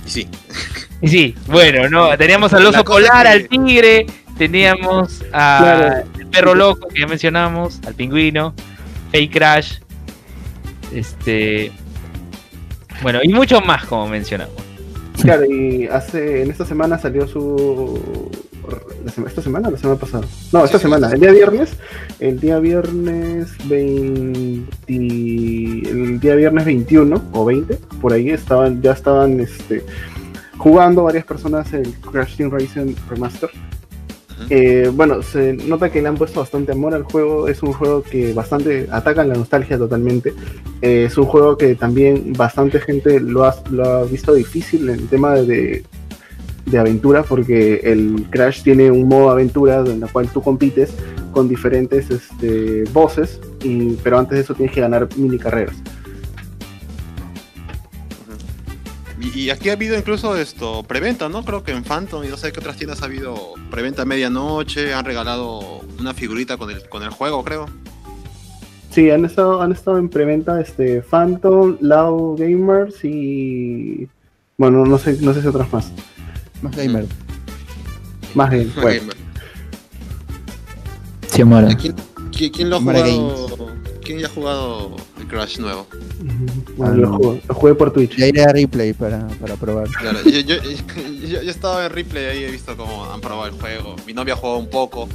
Y sí. Y sí, bueno, no, teníamos al oso polar, que- al tigre, teníamos al Claro. perro loco que ya mencionamos, al pingüino, Fake Crash, este, bueno, y mucho más como mencionamos. Claro, y hace, en esta semana salió su... la ¿Esta semana o la semana pasada? No, esta Sí, semana, sí. el día viernes, el día viernes 20... El día viernes 21 o 20, por ahí estaban, ya estaban este, jugando varias personas el Crash Team Racing Remaster. Eh, bueno, se nota que le han puesto bastante amor al juego. Es un juego que bastante ataca la nostalgia totalmente. Eh, es un juego que también bastante gente lo ha, lo ha visto difícil en el tema de, de aventura, porque el Crash tiene un modo aventura en el cual tú compites con diferentes este, voces, y, pero antes de eso tienes que ganar mini carreras. Y, aquí ha habido incluso esto, preventa, ¿no? Creo que en Phantom y no sé qué otras tiendas ha habido preventa a medianoche, han regalado una figurita con el, con el juego, creo. Sí, han estado, han estado en preventa este, Phantom, Lao Gamers y. Bueno, no sé, no sé si otras más. Más gamer. Más. Bueno. Xiomara. ¿Quién, quién, quién lo ha Mara jugado? ¿Quién ya ha jugado el Crash nuevo? Bueno, lo, jugué, lo jugué por Twitch. Ya iré a replay para, para probar. Claro, yo, yo, yo, yo estaba en replay ahí, he visto cómo han probado el juego. Mi novia ha jugado un poco.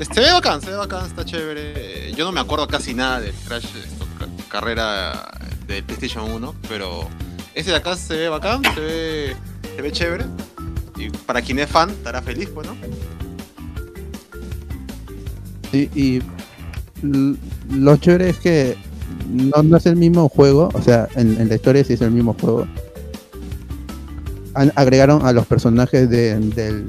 Este, Se ve bacán, se ve bacán, está chévere. Yo no me acuerdo casi nada del Crash, esto, ca- carrera del PlayStation 1, pero ese de acá se ve bacán, se ve, se ve chévere. Y para quien es fan, estará feliz, pues, ¿no? Sí, y lo chévere es que no, no es el mismo juego, o sea, en, en la historia sí es el mismo juego. Agregaron a los personajes de- del,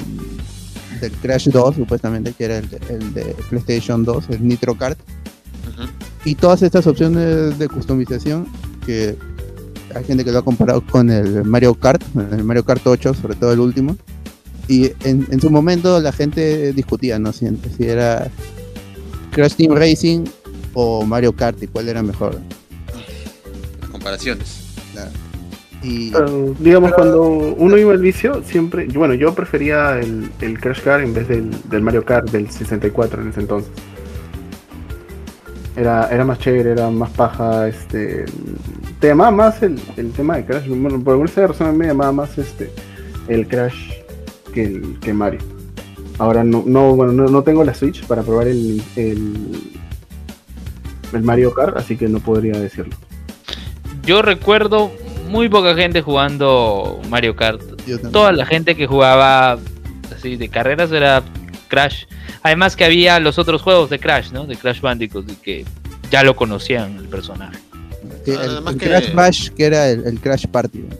del Crash 2, supuestamente, que era el de, el de PlayStation 2, el Nitro Kart, y todas estas opciones de customización que hay gente que lo ha comparado con el Mario Kart, el Mario Kart 8, sobre todo el último. Y en, en su momento la gente discutía, ¿no? Si, si era Crash Team Racing o Mario Kart y cuál era mejor. Las comparaciones. Y digamos, cuando uno iba al vicio, siempre. Bueno, yo prefería el, el Crash Car en vez del, del Mario Kart del 64 en ese entonces. Era, era más chévere, era más paja, este. Te llamaba más el, el tema de Crash. Bueno, por alguna razón a mí me llamaba más este el Crash que el que Mario. Ahora no, no, bueno, no, no tengo la Switch para probar el, el, el Mario Kart, así que no podría decirlo. Yo recuerdo muy poca gente jugando Mario Kart. Toda la gente que jugaba así de carreras era Crash. Además que había los otros juegos de Crash, ¿no? De Crash Bandicoot y que ya lo conocían el personaje. Sí, el, Además el que- Crash Bash, que era el, el Crash Party. Ujú.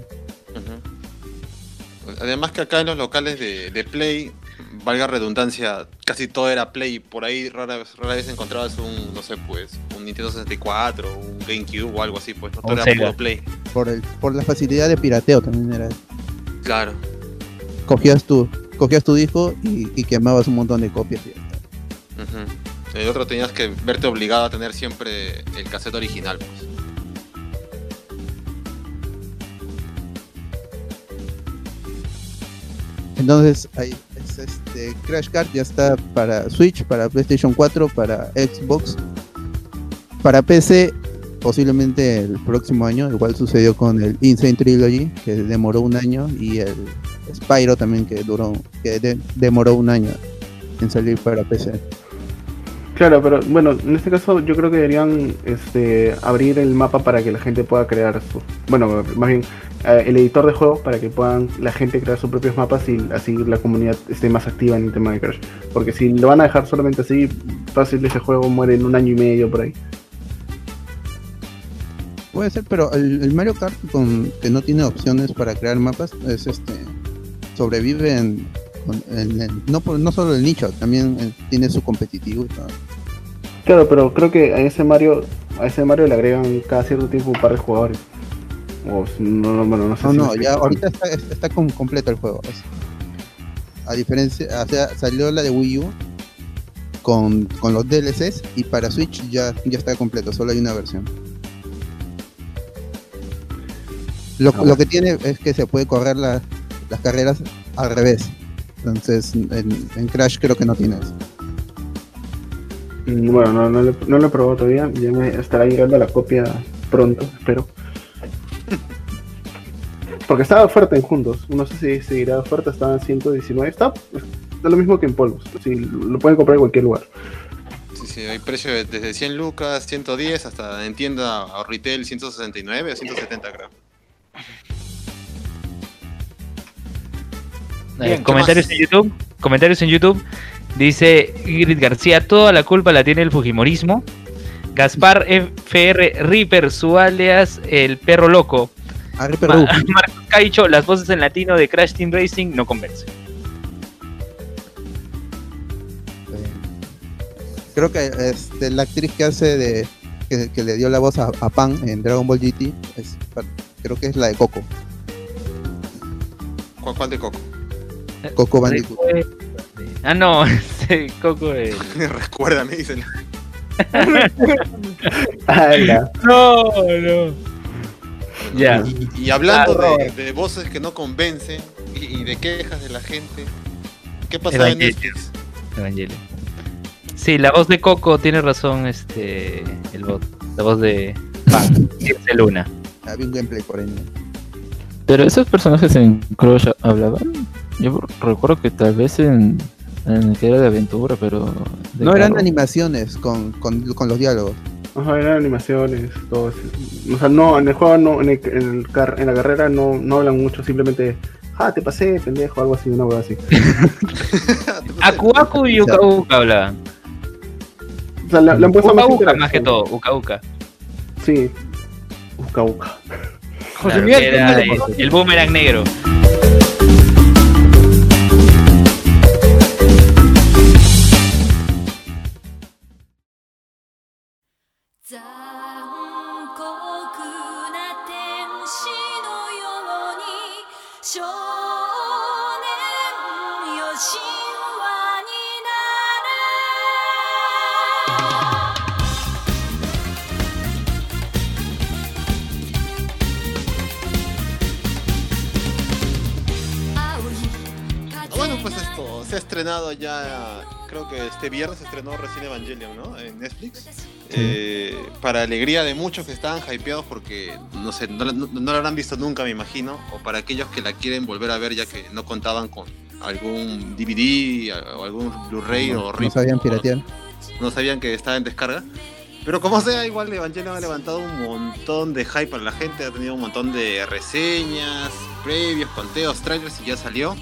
Además que acá en los locales de, de Play, valga redundancia, casi todo era Play. Por ahí rara, vez- rara vez encontrabas un, no sé, pues, un Nintendo 64, un GameCube o algo así, pues, no todo era puro Play. Por, el, por la facilidad de pirateo también era. Claro. Cogías tu, cogías tu disco y, y quemabas un montón de copias. y ya está. Ujú. El otro tenías que verte obligado a tener siempre el cassette original, pues. Entonces, ahí es este Crash Kart ya está para Switch, para PlayStation 4, para Xbox, para PC, posiblemente el próximo año. Igual sucedió con el Insane Trilogy, que demoró un año, y el Spyro también, que duró, que de- demoró un año en salir para PC. Claro, pero bueno, en este caso yo creo que deberían este, abrir el mapa para que la gente pueda crear su, bueno, más bien eh, el editor de juegos para que puedan la gente crear sus propios mapas y así la comunidad esté más activa en el tema de Crash. Porque si lo van a dejar solamente así, fácil ese juego muere en un año y medio por ahí. Puede ser, pero el, el Mario Kart con, que no tiene opciones para crear mapas es este sobrevive en, no no solo el nicho, también eh, tiene su competitivo y todo. Claro, pero creo que a ese Mario, a ese Mario le agregan cada cierto tiempo un par de jugadores. O si- no, no, bueno, no sé No, si no, ya ahorita está, está com- completo el juego. es- a diferencia, o sea, salió la de Wii U con, con los DLCs y para Switch ya, ya está completo, solo hay una versión. Lo, Ah, lo que tiene es que se puede correr la, las carreras al revés. Entonces, en, en Crash creo que no tiene eso. Mm, Bueno, no, no, lo- no lo he probado todavía. Ya me estará llegando la copia pronto, espero. Porque estaba oferta en juntos. No sé si seguirá oferta, estaba en 119. Está, está lo mismo que en polvos. Sí, lo pueden comprar en cualquier lugar. Sí, sí, hay precio de- desde 100 lucas, 110, hasta en tienda o retail 169 o 170 creo. Bien, ¿qué comentarios en YouTube. Comentarios en YouTube. Dice Ingrid García, toda la culpa la tiene el Fujimorismo. Gaspar FR Reaper, su alias el perro loco. Ah, Ma- Ru. Marcos Caicho, las voces en latino de Crash Team Racing no convencen. Creo que este, la actriz que hace de. que, que le dio la voz a, a Pan en Dragon Ball GT, es, creo que es la de Coco. ¿Cuál, cuál de Coco? Coco Bandicoot. Ah, no, ese Coco el... Recuérdame, dicen. No, no. Ya. Y, y hablando Ah, de, de voces que no convencen y, y de quejas de la gente, ¿qué pasaba en. Netflix? Evangelion. Sí, la voz de Coco tiene razón, este, el bot. La voz de Pan, Circe Luna. Había un gameplay por ahí. Pero esos personajes en Crush hablaban. Yo recuerdo que tal vez en, en el que era de aventura, pero. de No eran carro. animaciones con, con, con los diálogos. Ajá, eran animaciones, todo eso. O sea, no, en el juego, no, en, el, en, el car- en la carrera no, no hablan mucho, simplemente, ah, te pasé, pendejo, algo así, una hueá así. Aku Aku y Uka Uka hablaban. O sea, le, le han puesto Uka más Uka más que todo, Uka Uka. Sí. Uka Uka. Claro, que era el, el boomerang negro. Bueno, pues esto se ha estrenado ya, creo que este viernes se estrenó recién Evangelion, ¿no? En Netflix. Eh, para alegría de muchos que estaban hypeados porque, no sé, no, no- no la habrán visto nunca, me imagino. O para aquellos que la quieren volver a ver ya que no contaban con algún DVD o algún Blu-ray o No RIP, sabían o- piratear. no sabían que estaba en descarga. Pero como sea, igual Evangelion ha levantado un montón de hype para la gente, ha tenido un montón de reseñas, previos, conteos, trailers y ya salió.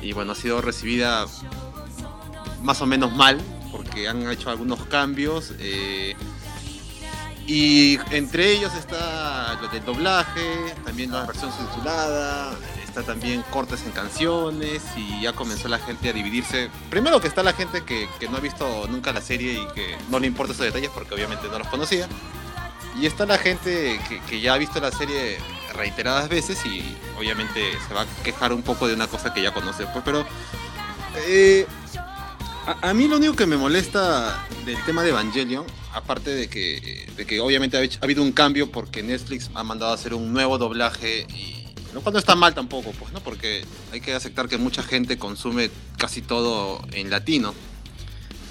Y bueno, ha sido recibida más o menos mal, porque han hecho algunos cambios. eh, y entre ellos está lo del doblaje, también la versión subtitulada, está también cortes en canciones y ya comenzó la gente a dividirse. Primero que está la gente que, que no ha visto nunca la serie y que no le importa esos detalles porque obviamente no los conocía. Y está la gente que, que ya ha visto la serie reiteradas veces y obviamente se va a quejar un poco de una cosa que ya conoce. Pues, pero eh, a, a mí lo único que me molesta del tema de Evangelion, aparte de que, de que obviamente ha, ha habido un cambio porque Netflix ha mandado a hacer un nuevo doblaje y no está mal tampoco, pues, ¿no? Porque hay que aceptar que mucha gente consume casi todo en latino.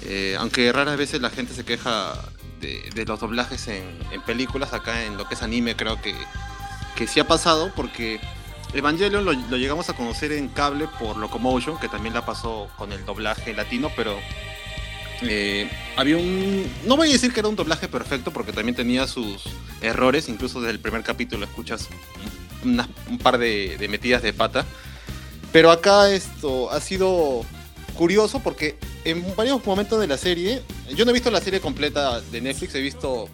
Eh, aunque raras veces la gente se queja de, los doblajes en, en películas, acá en lo que es anime creo que, que sí ha pasado porque Evangelion lo, lo llegamos a conocer en cable por Locomotion, que también la pasó con el doblaje latino, pero eh, había un... No voy a decir que era un doblaje perfecto porque también tenía sus errores, incluso desde el primer capítulo escuchas un, par de, de metidas de pata. Pero acá esto ha sido curioso porque en varios momentos de la serie, yo no he visto la serie completa de Netflix, he visto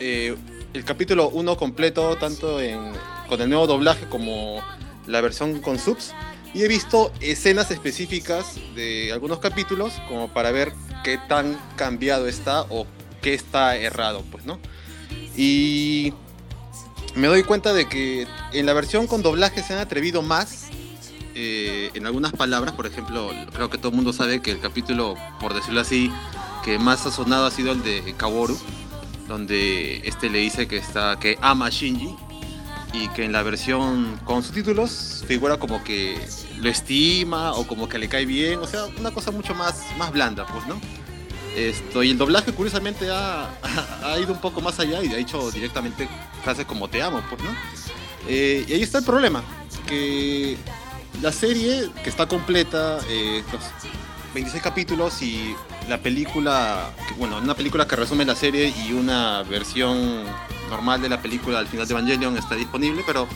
eh, el capítulo 1 completo, tanto en, con el nuevo doblaje como la versión con subs. Y he visto escenas específicas de algunos capítulos como para ver qué tan cambiado está o qué está errado, pues, ¿no? Y me doy cuenta de que en la versión con doblaje se han atrevido más eh, en algunas palabras. Por ejemplo, creo que todo el mundo sabe que el capítulo, por decirlo así, que más ha sonado ha sido el de Kaworu, donde este le dice que está que ama a Shinji. y que en la versión con subtítulos figura como que lo estima o como que le cae bien, o sea, una cosa mucho más, más blanda, pues, ¿no? Y el doblaje curiosamente ha, ido un poco más allá y ha dicho directamente frases como te amo, pues, ¿no? Eh, y ahí está el problema, que la serie, que está completa, eh, los 26 capítulos y la película, bueno, una película que resume la serie y una versión normal de la película al final de Evangelion está disponible, pero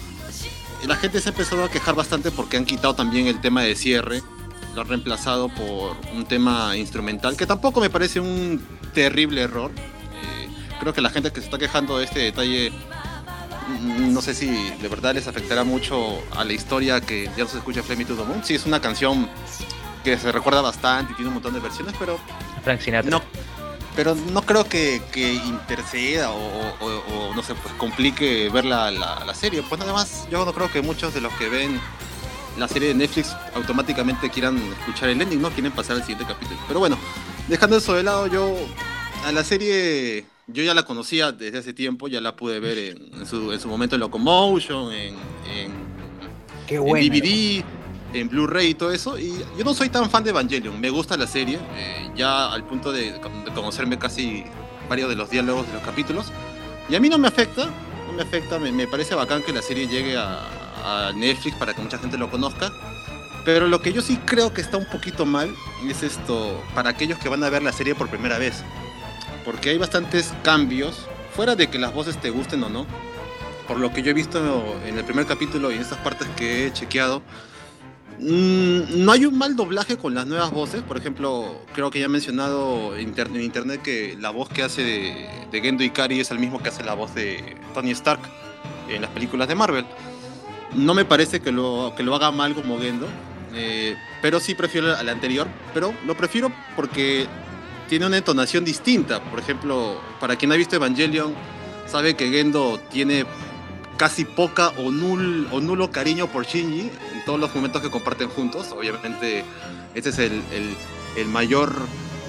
la gente se ha empezado a quejar bastante porque han quitado también el tema de cierre, lo han reemplazado por un tema instrumental, que tampoco me parece un terrible error. Eh, creo que la gente que se está quejando de este detalle mm, no sé si de verdad les afectará mucho a la historia que ya no se escucha Flame Me to the Moon. Sí, es una canción que se recuerda bastante y tiene un montón de versiones, pero Frank Sinatra. no, pero no creo que, que interceda o, o- o, no sé, pues complique ver la, la- la serie. Pues nada más, yo no creo que muchos de los que ven la serie de Netflix automáticamente quieran escuchar el ending, no quieren pasar al siguiente capítulo. Pero bueno, dejando eso de lado, yo a la serie yo ya la conocía desde hace tiempo, ya la pude ver en, en su, en su momento en Locomotion, en, en. DVD, en Blu-ray y todo eso. Y yo no soy tan fan de Evangelion, me gusta la serie, eh, ya al punto de, de conocerme casi varios de los diálogos de los capítulos. Y a mí no me afecta, no me afecta, me, me parece bacán que la serie llegue a, Netflix para que mucha gente lo conozca. Pero lo que yo sí creo que está un poquito mal es esto, para aquellos que van a ver la serie por primera vez. Porque hay bastantes cambios, fuera de que las voces te gusten o no. Por lo que yo he visto en el primer capítulo y en estas partes que he chequeado, mm, no hay un mal doblaje con las nuevas voces. Por ejemplo, creo que ya he mencionado en internet que la voz que hace de, de Gendo Ikari es el mismo que hace la voz de Tony Stark en las películas de Marvel. No me parece que lo, que lo haga mal como Gendo, eh, pero sí prefiero al anterior. Pero lo prefiero porque tiene una entonación distinta. Por ejemplo, para quien ha visto Evangelion, sabe que Gendo tiene casi poca o, nul, o nulo cariño por Shinji en todos los momentos que comparten juntos. Obviamente, ese es el, el- el mayor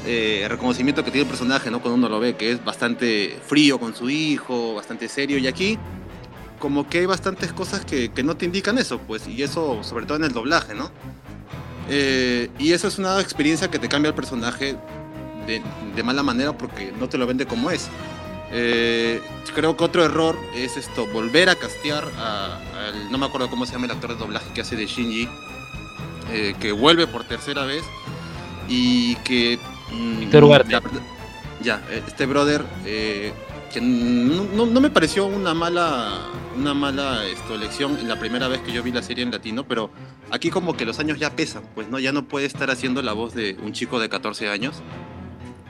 eh, reconocimiento que tiene el personaje, ¿no? Cuando uno lo ve, que es bastante frío con su hijo, bastante serio. Y aquí, como que hay bastantes cosas que, que no te indican eso, pues, y eso sobre todo en el doblaje, ¿no? Eh, y eso es una experiencia que te cambia el personaje de, de mala manera porque no te lo vende como es. Eh, creo que otro error es esto, volver a castear a, al- no me acuerdo cómo se llama el actor de doblaje que hace de Shinji, eh, que vuelve por tercera vez y que... mm, la ya, este brother, eh, que no, me pareció una mala, una mala esto, elección en la primera vez que yo vi la serie en latino, pero aquí como que los años ya pesan, pues no, ya no puede estar haciendo la voz de un chico de 14 años.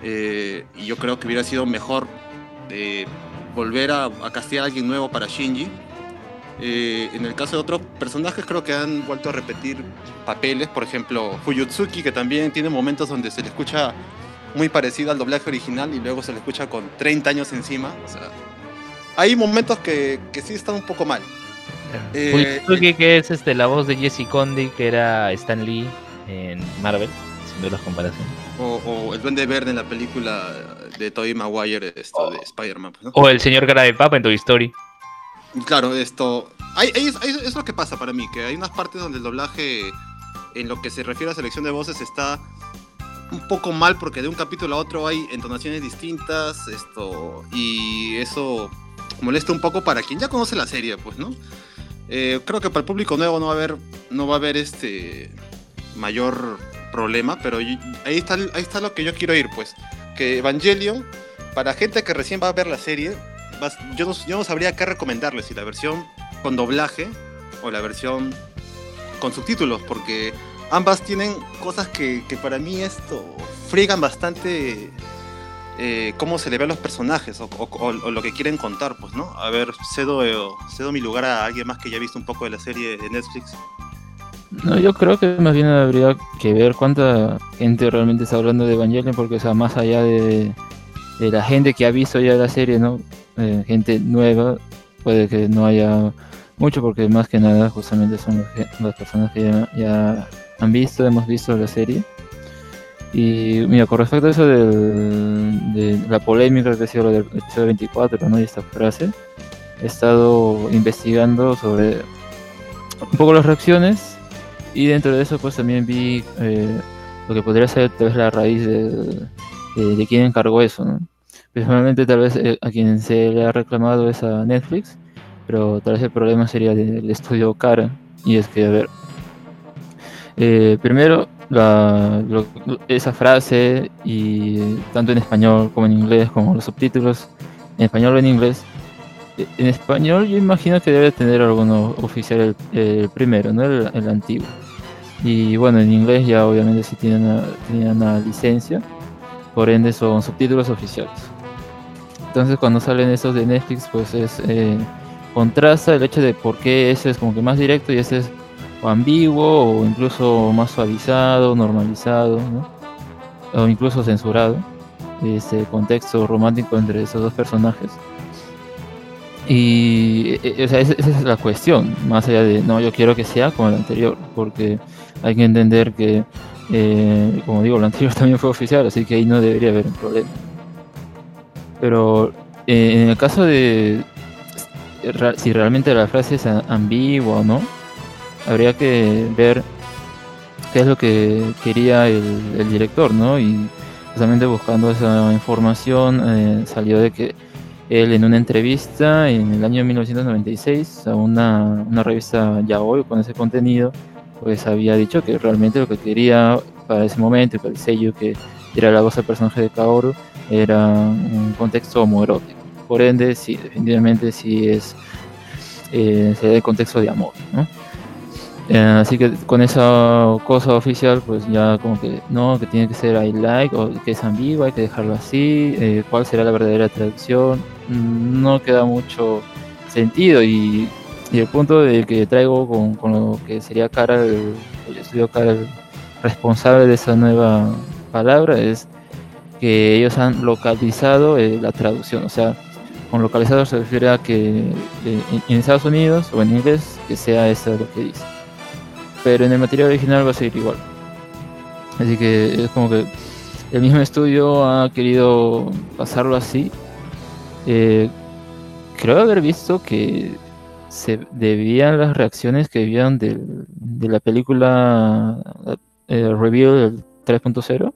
Eh, y yo creo que hubiera sido mejor eh, volver a, a a alguien nuevo para Shinji. Eh, en el caso de otros personajes creo que han vuelto a repetir papeles, por ejemplo Fuyutsuki que también tiene momentos donde se le escucha muy parecido al doblaje original y luego se le escucha con 30 años encima. O sea, hay momentos que, que sí están un poco mal. Eh, Fuyutsuki, que es este, la voz de Jesse Condi, que era Stan Lee en Marvel, haciendo las comparaciones. O, o el Duende Verde en la película de Tobey Maguire esto, de Spider-Man. pues, ¿no? O el señor cara de papa en Toy Story. Claro, esto. Hay, hay- hay- es lo que pasa para mí, que hay unas partes donde el doblaje, en lo que se refiere a selección de voces, está un poco mal porque de un capítulo a otro hay entonaciones distintas, esto. Y eso molesta un poco para quien ya conoce la serie, pues, ¿no? Eh, creo que para el público nuevo no va a haber, no va a haber este mayor problema, pero y- ahí está, ahí está lo que yo quiero ir, pues. Que Evangelion, para gente que recién va a ver la serie, yo, no, yo no sabría qué recomendarles, si la versión con doblaje o la versión con subtítulos, porque ambas tienen cosas que, que para mí esto friegan bastante eh, cómo se le ve a los personajes o, lo que quieren contar, pues, ¿no? A ver, cedo, eh, cedo mi lugar a alguien más que ya ha visto un poco de la serie de Netflix. No, yo creo que más bien habría que ver cuánta gente realmente está hablando de Evangelion, porque, o sea, más allá de, de la gente que ha visto ya la serie, ¿no? Eh, gente nueva, puede que no haya mucho, porque más que nada, justamente son las personas que ya han visto, hemos visto la serie. Y mira, con respecto a eso del- de la polémica que ha sido lo del episodio 24, ¿no? Y esta frase, he estado investigando sobre un poco las reacciones y dentro de eso pues también vi eh, lo que podría ser tal vez la raíz de, de, de quién encargó eso, ¿no? Personalmente tal vez eh, a quien se le ha reclamado es a Netflix, pero tal vez el problema sería del estudio Cara, y es que, a ver, eh, primero, esa frase, y tanto en español como en inglés, como los subtítulos, en español o en inglés, eh, en español yo imagino que debe tener alguno oficial el, primero, ¿no? El, antiguo. Y bueno, en inglés ya obviamente sí tienen una, tienen una licencia, por ende son subtítulos oficiales. Entonces cuando salen esos de Netflix, pues es eh, contrasta el hecho de por qué ese es como que más directo y ese es o ambiguo o incluso más suavizado, normalizado, ¿no? o incluso censurado. Ese contexto romántico entre esos dos personajes. Y e- e- esa, es la cuestión, más allá de, no, yo quiero que sea como el anterior, porque hay que entender que, eh, como digo, el anterior también fue oficial, así que ahí no debería haber un problema. Pero eh, en el caso de si realmente la frase es ambigua o no, habría que ver qué es lo que quería el, director, ¿no? Y justamente buscando esa información eh, salió de que él en una entrevista en el año 1996 a una, una revista Yaoi con ese contenido, pues había dicho que realmente lo que quería para ese momento y para el sello que era la voz del personaje de Kaoru era un contexto homoerótico. Por ende, sí, definitivamente sí es eh, el contexto de amor, ¿no? Eh, así que con esa cosa oficial, pues ya como que no, que tiene que ser I like o que es ambiguo, hay que dejarlo así. eh, ¿Cuál será la verdadera traducción? Mm, No queda mucho sentido y, el punto de que traigo con, lo que sería cara el, estudio cara responsable de esa nueva palabra es que ellos han localizado eh, la traducción, o sea, con localizado se refiere a que en Estados Unidos o en inglés que sea eso lo que dice. Pero en el material original va a ser igual. Así que es como que el mismo estudio ha querido pasarlo así. Eh, creo haber visto que se debían las reacciones que vieron del- de la película eh, Reveal 3.0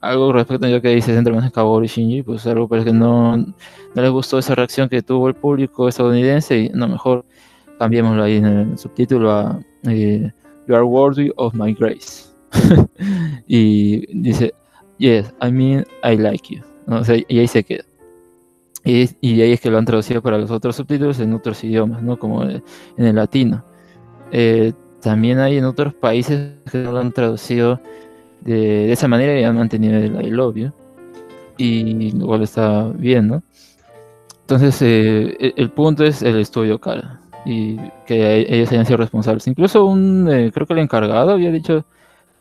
algo respecto a lo que dices entre más y Shinji, pues algo parece que no, no les gustó esa reacción que tuvo el público estadounidense y no, mejor cambiémoslo ahí en el subtítulo a eh, You are worthy of my grace. y dice, Yes, I mean, I like you. ¿no? O sea, y ahí se queda. Y, y ahí es que lo han traducido para los otros subtítulos en otros idiomas, ¿no? Como en el latino. Eh, también hay en otros países que lo han traducido de, de esa manera y han mantenido el I love you. Y igual está bien, ¿no? Entonces, eh, el, el punto es el estudio cara y que ellos hayan sido responsables. Incluso un, eh, creo que el encargado había dicho,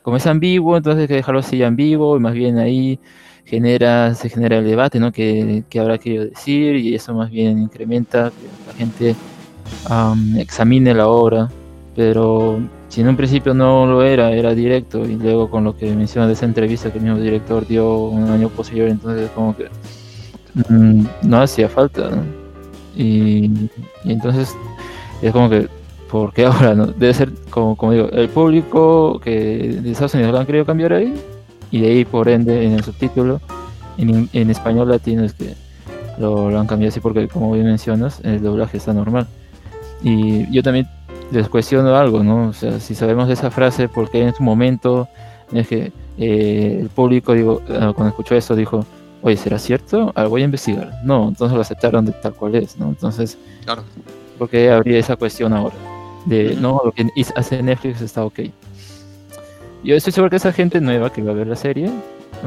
como es ambiguo, entonces hay que dejarlo así ambiguo y más bien ahí genera, se genera el debate, ¿no? Que, que habrá que decir y eso más bien incrementa que la gente am, examine la obra, pero si en un principio no lo era, era directo y luego con lo que menciona de esa entrevista que el mismo director dio un año posterior, entonces como que mm, no hacía falta, ¿no? Y entonces es como que, ¿por qué ahora? No? Debe ser, como, como digo, el público que de Estados Unidos lo han querido cambiar ahí y de ahí por ende en el subtítulo en, en español latino es que lo, lo han cambiado así porque como bien mencionas el doblaje está normal y yo también les cuestiono algo no o sea si sabemos esa frase porque en su momento es que eh, el público digo eh, cuando escuchó esto dijo oye será cierto Ah, voy a investigar no entonces lo aceptaron de tal cual es no entonces Claro. ¿Por qué habría esa cuestión ahora? De, no, lo que hace Netflix está ok. Yo estoy seguro que esa gente nueva que va a ver la serie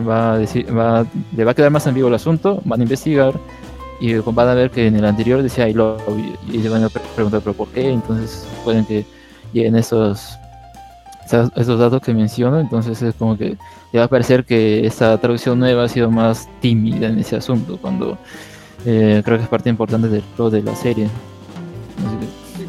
va a decir, va, le va a quedar más ambiguo el asunto, van a investigar y van a ver que en el anterior decía I love you", y le van a pre- preguntar pero por qué, entonces pueden que lleguen esos, esos, datos que menciono, entonces es como que le va a parecer que esta traducción nueva ha sido más tímida en ese asunto, cuando eh, creo que es parte importante del de la serie.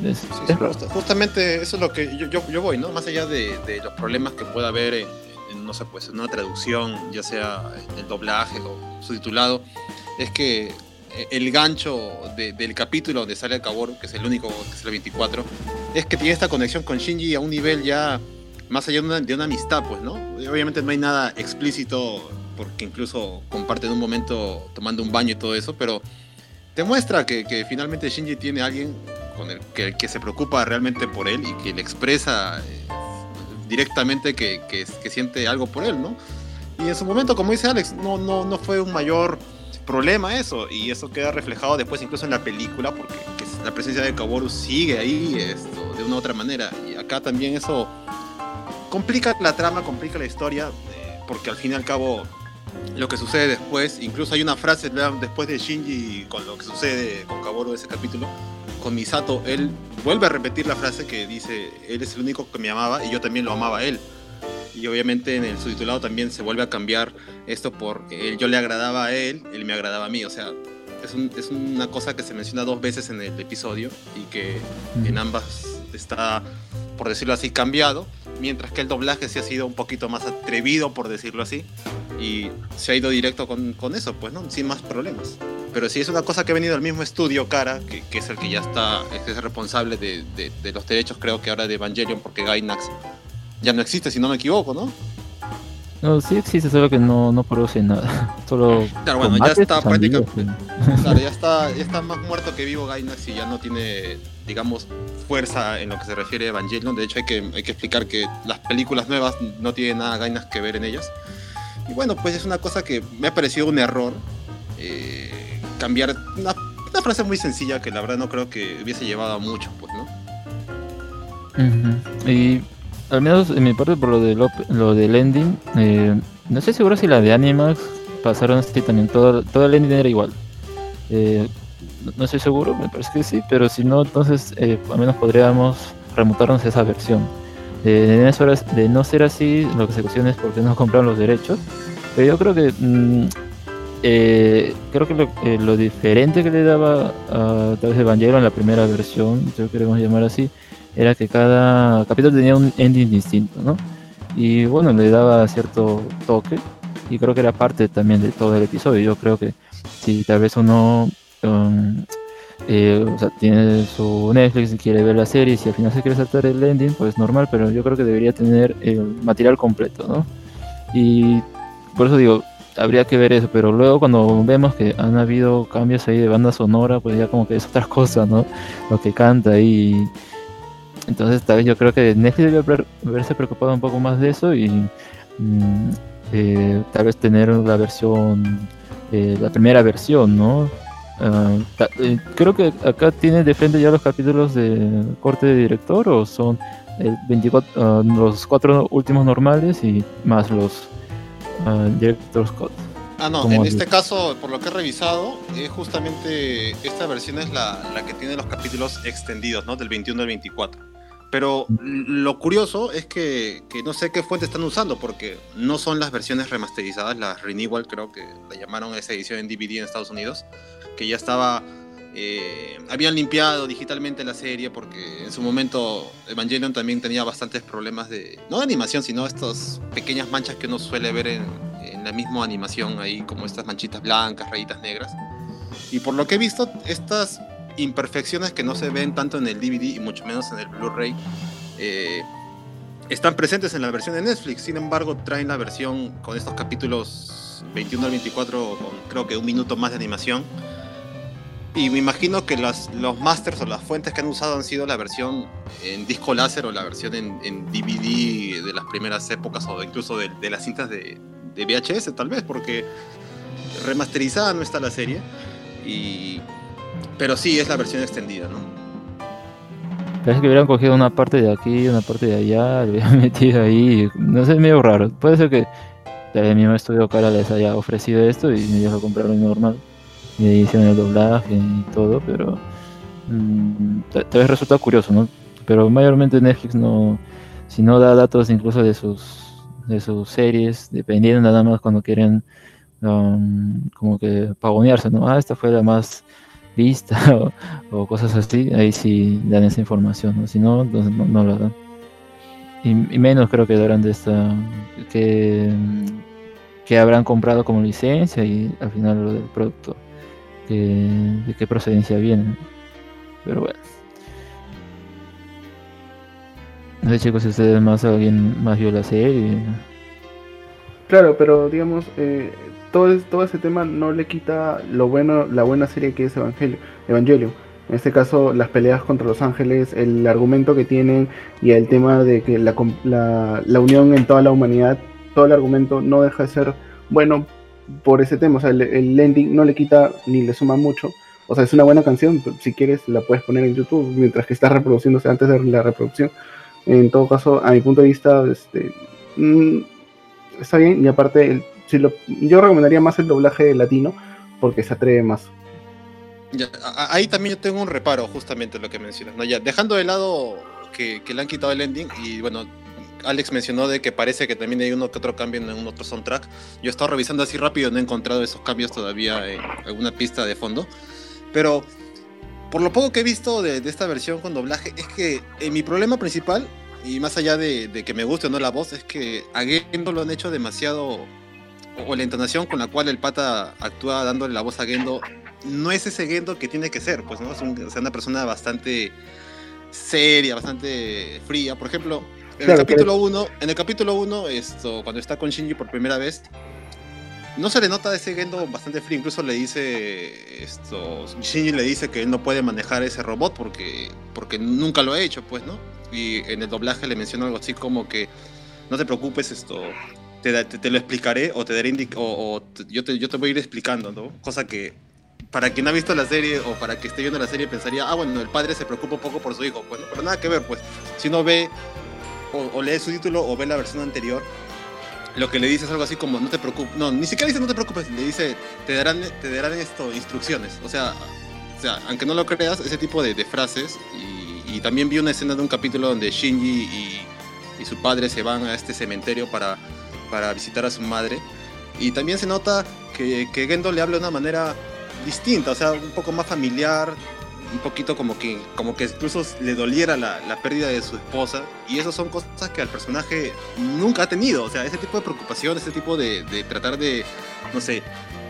Es- Sí, es justa- justamente eso es lo que yo, yo, yo voy, ¿no? Más allá de, de los problemas que pueda haber en, en, no sé, pues, en una traducción, ya sea en el doblaje o subtitulado, es que el gancho de- del capítulo donde sale el Kaworu, que es el único, que es el 24, es que tiene esta conexión con Shinji a un nivel ya más allá de una, de una amistad, pues, ¿no? Y Obviamente no hay nada explícito, porque incluso comparten un momento tomando un baño y todo eso, pero te muestra que, finalmente Shinji tiene a alguien con el que, se preocupa realmente por él y que le expresa eh, directamente que, siente algo por él, ¿no? Y en su momento, como dice Alex, no, no, no fue un mayor problema eso, y eso queda reflejado después incluso en la película, porque que la presencia de Kaworu sigue ahí de una u otra manera, y acá también eso complica la trama, complica la historia, eh, porque al fin y al cabo lo que sucede después, incluso hay una frase después de Shinji con lo que sucede con Kaworu de ese capítulo, con Misato, él vuelve a repetir la frase que dice, él es el único que me amaba y yo también lo amaba a él. Y obviamente en el subtitulado también se vuelve a cambiar esto por él, yo le agradaba a él, él me agradaba a mí. O sea, es, un- es una cosa que se menciona dos veces en el episodio y que en ambas está, por decirlo así, cambiado. Mientras que el doblaje sí ha sido un poquito más atrevido, por decirlo así. Y se ha ido directo con, con eso, pues, ¿no? Sin más problemas. Pero sí es una cosa que ha venido del mismo estudio, Cara, que, que es el que ya está, es el responsable de, de- de los derechos, creo que ahora de Evangelion, porque Gainax ya no existe, si no me equivoco, ¿no? No, sí existe, solo que no, no produce nada. Solo Claro, bueno, ya está prácticamente. Claro, ya está, ya está más muerto que vivo Gainax y ya no tiene, digamos, fuerza en lo que se refiere a Evangelion. De hecho, hay que, hay que explicar que las películas nuevas no tienen nada Gainax que ver en ellas. Y bueno, pues es una cosa que me ha parecido un error eh, cambiar una, frase muy sencilla que la verdad no creo que hubiese llevado a mucho, pues, ¿no? Y al menos en mi parte por lo del, op- lo del ending, eh, no estoy seguro si la de Animax pasaron así también, todo, todo el ending era igual. Eh, no- no estoy seguro, me parece que sí, pero si no, entonces eh, al menos podríamos remontarnos a esa versión. De, de no ser así, lo que se cuestiona es por qué no compraron los derechos. Pero yo creo que mm, eh, creo que lo, eh, lo diferente que le daba a tal vez Evangelion en la primera versión, si lo queremos llamar así, era que cada capítulo tenía un ending distinto, ¿no? Y bueno, le daba cierto toque y creo que era parte también de todo el episodio. Yo creo que si tal vez uno um, eh, o sea, tiene su Netflix y quiere ver la serie y si al final se quiere saltar el ending, pues normal, pero yo creo que debería tener el material completo, ¿no? Y por eso digo, habría que ver eso, pero luego cuando vemos que han habido cambios ahí de banda sonora, pues ya como que es otra cosa, ¿no? Lo que canta ahí. Entonces, tal vez yo creo que Netflix debe haber- haberse preocupado un poco más de eso y mm, eh, tal vez tener la versión, eh, la primera versión, ¿no? Eh, creo que acá tiene de frente ya los capítulos de corte de director o son el 24, ah, los cuatro últimos normales y más los ah, director's cut. Ah, no, ¿Cómo en este caso, por lo que he revisado, es justamente esta versión es la, la que tiene los capítulos extendidos, ¿no? Del 21 al 24. Pero lo curioso es que, que no sé qué fuente están usando, porque no son las versiones remasterizadas, las Renewal, creo que la llamaron esa edición en DVD en Estados Unidos, que ya estaba. eh, habían limpiado digitalmente la serie, porque en su momento Evangelion también tenía bastantes problemas de. no de animación, sino estas pequeñas manchas que uno suele ver en, en la misma animación, ahí como estas manchitas blancas, rayitas negras. Y por lo que he visto, estas imperfecciones que no se ven tanto en el DVD y mucho menos en el Blu-ray, eh, están presentes en la versión de Netflix. Sin embargo, traen la versión con estos capítulos 21 al 24, con creo que un minuto más de animación. Y me imagino que las, los masters o las fuentes que han usado han sido la versión en disco láser o la versión en, DVD de las primeras épocas o incluso de, las cintas de, VHS, tal vez, porque remasterizada no está la serie. Y, pero sí es la versión extendida, ¿no? Parece que hubieran cogido una parte de aquí, una parte de allá, lo hubieran metido ahí. No sé, medio raro. Puede ser que el mismo estudio Cara les haya ofrecido esto y ellos lo compraron normal. Ahí hicieron el doblaje y todo, pero mm, ta- tal vez resulta curioso, ¿no? Pero mayormente Netflix no, si no da datos incluso de sus de sus series, dependiendo nada más cuando quieren um, como que pavonearse, ¿no? Ah, esta fue la más vista o, cosas así, ahí sí dan esa información, ¿no? Si no, no, no la dan. Y, y menos creo que darán de esta que, que habrán comprado como licencia y al final lo del producto. Qué, de qué procedencia vienen. Pero bueno. No sé chicos si ustedes más alguien más vio la serie. Claro, pero digamos, eh, todo, todo ese tema no le quita lo bueno, la buena serie que es Evangelio, Evangelion. En este caso, las peleas contra los ángeles, el argumento que tienen y el tema de que la, la, la unión en toda la humanidad, todo el argumento no deja de ser bueno por ese tema. O sea, el, el ending no le quita ni le suma mucho. O sea, es una buena canción, si quieres la puedes poner en YouTube mientras que está reproduciéndose antes de la reproducción. En todo caso, a mi punto de vista, este, mm, está bien y aparte si lo, yo recomendaría más el doblaje latino porque se atreve más ahí también yo tengo un reparo, justamente lo que mencionas. ¿no? Ya, dejando de lado que, que le han quitado el ending, y bueno, Alex mencionó de que parece que también hay uno que otro cambio en un otro soundtrack. Yo he estado revisando así rápido, no he encontrado esos cambios todavía en alguna pista de fondo. Pero por lo poco que he visto de, esta versión con doblaje, es que eh, mi problema principal, y más allá de, que me guste o no la voz, es que a Gendo lo han hecho demasiado. O, la entonación con la cual el pata actúa dándole la voz a Gendo no es ese Gendo que tiene que ser, pues, ¿no? Es una persona bastante seria, bastante fría. Por ejemplo, en Claro, el capítulo 1, en el capítulo 1, esto, cuando está con Shinji por primera vez, no se le nota ese Gendo bastante frío, incluso le dice esto, Shinji le dice que él no puede manejar ese robot porque, porque nunca lo ha hecho, pues, ¿no? Y en el doblaje le menciona algo así como que no te preocupes, esto, te, te, te lo explicaré o te daré o, o te- yo, te, yo te voy a ir explicando, ¿no? Cosa que para quien ha visto la serie o para que esté viendo la serie pensaría, ah, bueno, el padre se preocupa un poco por su hijo, bueno, pero nada que ver, pues, si uno ve o, o su título o ve la versión anterior, lo que le dice es algo así como, no te preocupes, no, ni siquiera dice no te preocupes, le dice, te darán, te darán esto, instrucciones, o sea, o sea, aunque no lo creas, ese tipo de, de frases, y, y también vi una escena de un capítulo donde Shinji y, y su padre se van a este cementerio para, para visitar a su madre, y también se nota que, que Gendo le habla de una manera distinta, o sea, un poco más familiar, un poquito como que, como que incluso le doliera la, la pérdida de su esposa, y eso son cosas que al personaje nunca ha tenido, o sea, ese tipo de preocupación, ese tipo de, de tratar de, no sé,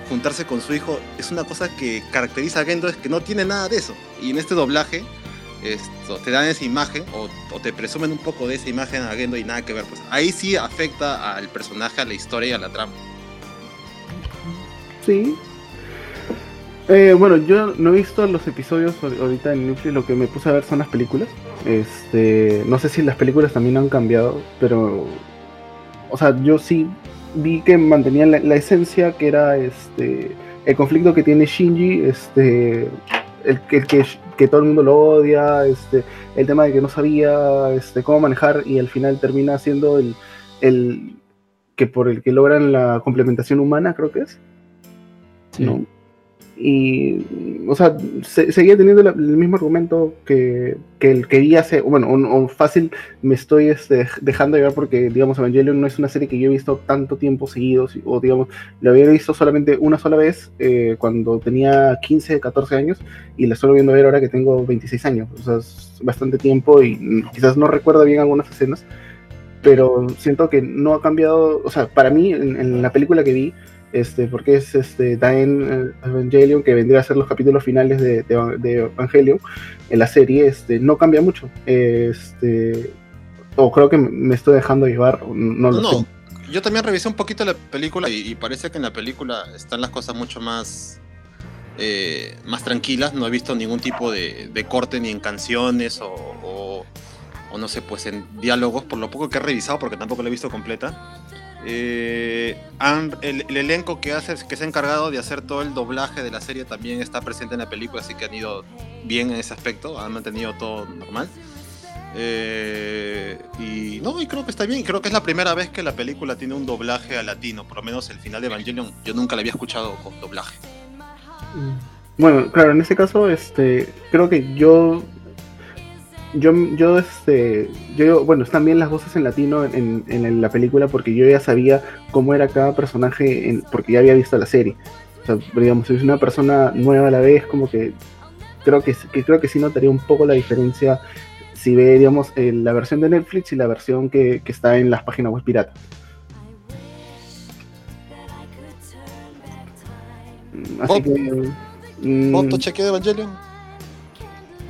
juntarse con su hijo, es una cosa que caracteriza a Gendo, es que no tiene nada de eso, y en este doblaje, esto, te dan esa imagen, o, o te presumen un poco de esa imagen a Gendo y nada que ver, pues ahí sí afecta al personaje, a la historia y a la trama. Sí. Eh, bueno, yo no he visto los episodios ahor- ahorita en Netflix, lo que me puse a ver son las películas. Este, no sé si las películas también han cambiado, pero o sea, yo sí vi que mantenían la, la esencia que era este el conflicto que tiene Shinji, este el, que- el que, que todo el mundo lo odia, este el tema de que no sabía este cómo manejar y al final termina siendo el, el que por el que logran la complementación humana, creo que es. Sí. ¿no? Y, o sea, se- seguía teniendo la- el mismo argumento que, que el que vi hace, bueno, o, o fácil me estoy este, dejando llevar porque, digamos, Evangelion no es una serie que yo he visto tanto tiempo seguido, o digamos, la había visto solamente una sola vez eh, cuando tenía 15, 14 años y la estoy viendo ver ahora que tengo 26 años, o sea, es bastante tiempo y quizás no recuerdo bien algunas escenas, pero siento que no ha cambiado, o sea, para mí en, en la película que vi, este, porque es este Daen eh, Evangelion, que vendría a ser los capítulos finales de, de- de Evangelion en la serie, este, no cambia mucho. Este, o creo que me estoy dejando llevar, no lo No, sé. Yo también revisé un poquito la película y, y parece que en la película están las cosas mucho más, eh, más tranquilas. No he visto ningún tipo de, de corte ni en canciones o, o- o no sé, pues en diálogos, por lo poco que he revisado, porque tampoco la he visto completa. Eh, el, el elenco que, hace, que se ha encargado de hacer todo el doblaje de la serie también está presente en la película, así que han ido bien en ese aspecto, han mantenido todo normal. Eh, y no, y creo que está bien. Creo que es la primera vez que la película tiene un doblaje a latino. Por lo menos el final de Evangelion, yo nunca la había escuchado con doblaje. Bueno, claro, en ese caso, este, creo que yo, yo, yo, este, yo, bueno, están bien las voces en latino en, en la película porque yo ya sabía cómo era cada personaje, en- porque ya había visto la serie. O sea, digamos, si es una persona nueva a la vez, como que creo que, que creo que sí notaría un poco la diferencia si ve, digamos, eh, la versión de Netflix y la versión que, que está en las páginas web pirata. Así que Mm, ¿Foto chequeo de Evangelion?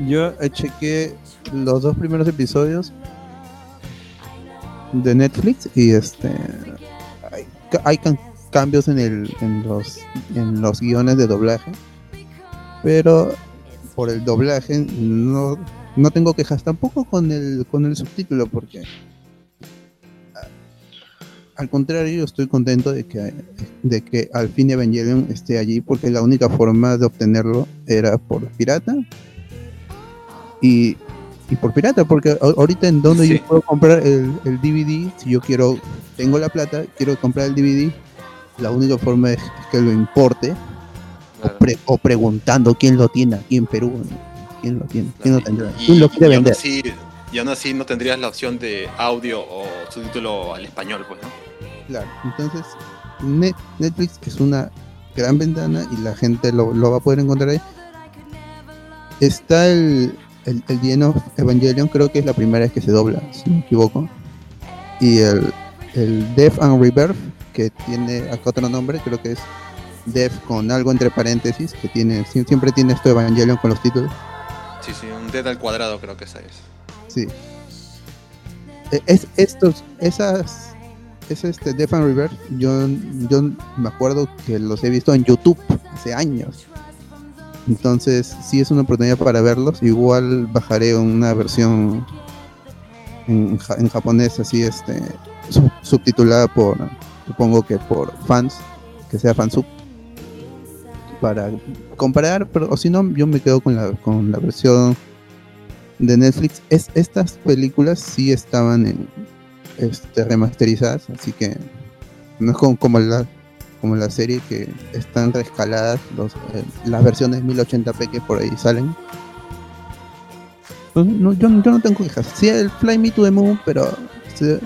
Yo eh, chequé los dos primeros episodios de Netflix y este hay, hay cambios en el en los en los guiones de doblaje pero por el doblaje no no tengo quejas tampoco con el con el subtítulo porque a- al contrario estoy contento de que de que al fin Evangelion esté allí porque la única forma de obtenerlo era por pirata. Y, y por pirata porque ahorita en donde Sí. yo puedo comprar el, el DVD si yo quiero tengo la plata quiero comprar el DVD la única forma es que lo importe Claro. o, pre- o preguntando quién lo tiene aquí en Perú ¿no? quién lo tiene quién lo tendrá Y- quién lo quiere y aún vender así- y aún así no tendrías la opción de audio o subtítulo al español, pues, ¿no? Claro, entonces Net- Netflix es una gran ventana y la gente lo, lo va a poder encontrar ahí. Está el, el, el The End of Evangelion, creo que es la primera vez que se dobla, si no me equivoco. Y el, el Death and Rebirth, que tiene acá otro nombre, creo que es Death con algo entre paréntesis, que tiene sie- siempre tiene esto de Evangelion con los títulos. Sí, sí, un dead al cuadrado creo que esa es. Sí. E- Es, estos, esas, es este Death and Rebirth, yo, yo me acuerdo que los he visto en YouTube hace años. Entonces, sí es una oportunidad para verlos. Igual bajaré una versión en, en japonés, así este, sub- subtitulada por, supongo que por fans, que sea fansub, para comparar, pero o si no, yo me quedo con la, con la versión de Netflix. Es, estas películas sí estaban en, este, remasterizadas, así que no es como, como la como la serie que están reescaladas los, eh, las versiones 1080p que por ahí salen. Pues, no, yo, yo no tengo quejas. Sí, el Fly Me to the Moon, pero sí,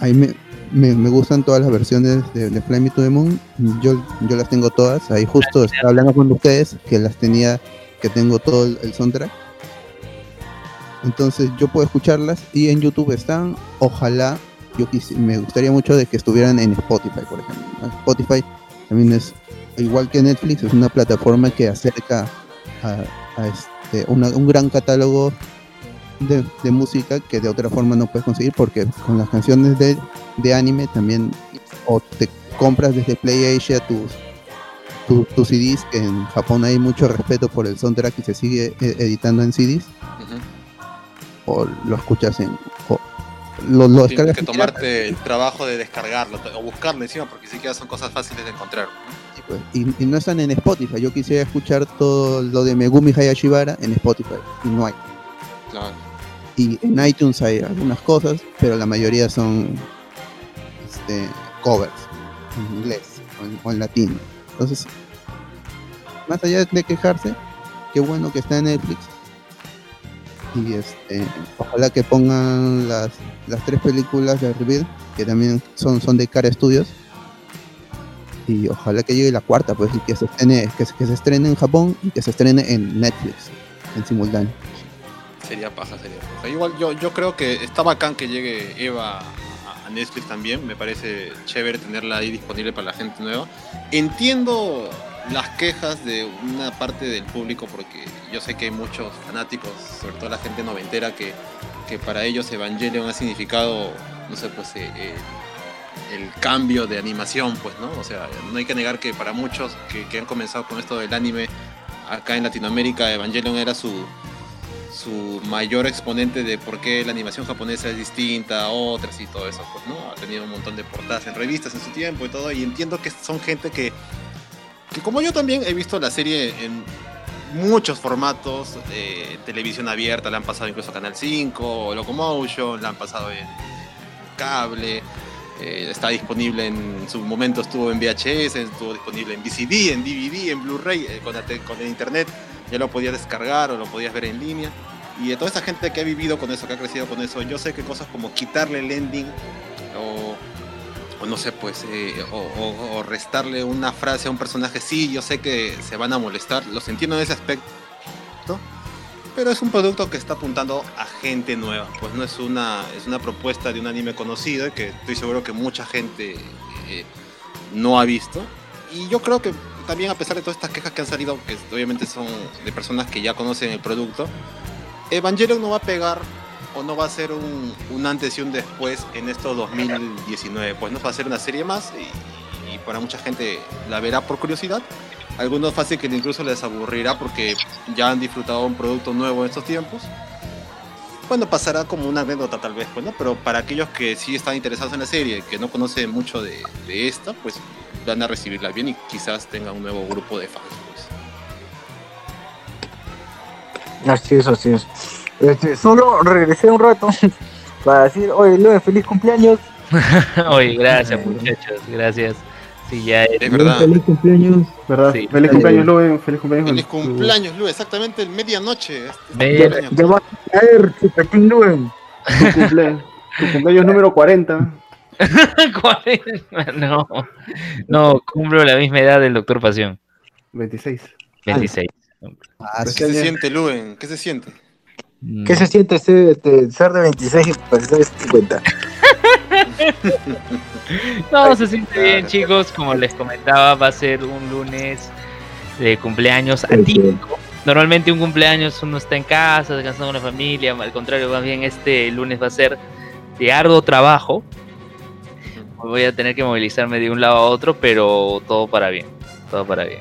ahí me, me, me gustan todas las versiones de, de Fly Me to the Moon. Yo, yo las tengo todas. Ahí justo estaba hablando con ustedes que las tenía, que tengo todo el, el soundtrack. Entonces yo puedo escucharlas y en YouTube están. Ojalá, yo quisi- me gustaría mucho de que estuvieran en Spotify, por ejemplo. Spotify también es, igual que Netflix, es una plataforma que acerca a, a este, una- un gran catálogo de, de música que de otra forma no puedes conseguir porque con las canciones de, de anime también o te compras desde PlayAsia tus tu- tus CDs que en Japón hay mucho respeto por el soundtrack y se sigue eh, editando en CDs o lo escuchas en o lo, lo Tienes que tomarte el trabajo de descargarlo o buscarlo encima porque ni siquiera son cosas fáciles de encontrar. pues, y, y no están en Spotify. Yo quisiera escuchar todo lo de Megumi Hayashibara en Spotify y no hay. Claro. y en iTunes hay algunas cosas pero la mayoría son este, covers en inglés o en, o en latino. Entonces más allá de quejarse qué bueno que está en Netflix y este ojalá que pongan las, las tres películas de Reveal que también son, son de Cara Studios y ojalá que llegue la cuarta pues y que se estrene que, se- estrene en Japón y que se estrene en Netflix en simultáneo Sería paja, sería paja. Igual yo, yo creo que está bacán que llegue Eva a Netflix también. Me parece chévere tenerla ahí disponible para la gente nueva. Entiendo las quejas de una parte del público porque yo sé que hay muchos fanáticos, sobre todo la gente noventera, que, que para ellos Evangelion ha significado, no sé, pues eh, eh, el cambio de animación, pues, ¿no? O sea, no hay que negar que para muchos que, han comenzado con esto del anime acá en Latinoamérica, Evangelion era su, su mayor exponente de por qué la animación japonesa es distinta a otras y todo eso, pues, ¿no? Ha tenido un montón de portadas en revistas en su tiempo y todo, y entiendo que son gente que, que como yo también he visto la serie en muchos formatos, eh, televisión abierta, la han pasado incluso a Canal 5, Locomotion, la han pasado en cable, eh, está disponible en su momento estuvo en VHS, estuvo disponible en VCD, en DVD, en Blu-ray, eh, con, el internet ya lo podías descargar o lo podías ver en línea. Y toda esa gente que ha vivido con eso, que ha crecido con eso, yo sé que cosas como quitarle el ending o, o no sé, pues, eh, o, restarle una frase a un personaje, sí, yo sé que se van a molestar, los entiendo en ese aspecto, pero es un producto que está apuntando a gente nueva, pues no es una, es una propuesta de un anime conocido y que estoy seguro que mucha gente eh, no ha visto. Y yo creo que también a pesar de todas estas quejas que han salido, que obviamente son de personas que ya conocen el producto, Evangelion no va a pegar o no va a ser un, un antes y un después en esto 2019. Pues no va a ser una serie más y, para mucha gente la verá por curiosidad. Algunos fácil que incluso les aburrirá porque ya han disfrutado un producto nuevo en estos tiempos. Bueno, pasará como una anécdota tal vez, pues. Pero para aquellos que sí están interesados en la serie, que no conocen mucho de, de esta, pues van a recibirla bien y quizás tengan un nuevo grupo de fans. Pues. Así es, así es. Este, solo regresé un rato para decir, oye, Lue, feliz cumpleaños. Oye, gracias muchachos, gracias. Sí, ya es, Es verdad. Feliz cumpleaños. ¿Verdad? Sí. Feliz cumpleaños, Luen. Feliz cumpleaños. Feliz cumpleaños, Lu, exactamente en medianoche. este Media- cumpleaños. Ya va a caer, Chupetín Lue. Tu, cumple- tu cumpleaños número 40. ¿Cuál es? No, no, cumplo la misma edad del doctor Pasión, 26. 26. Ah, ¿Qué se siente, Luen? ¿Qué se siente? Mm. ¿Qué se siente ser, este, ser de 26 y parecer 50? No, se siente bien, chicos. Como les comentaba, va a ser un lunes de cumpleaños atípico. Normalmente un cumpleaños uno está en casa, descansando con la familia. Al contrario, más bien este lunes va a ser de arduo trabajo. Voy a tener que movilizarme de un lado a otro, pero todo para bien. Todo para bien.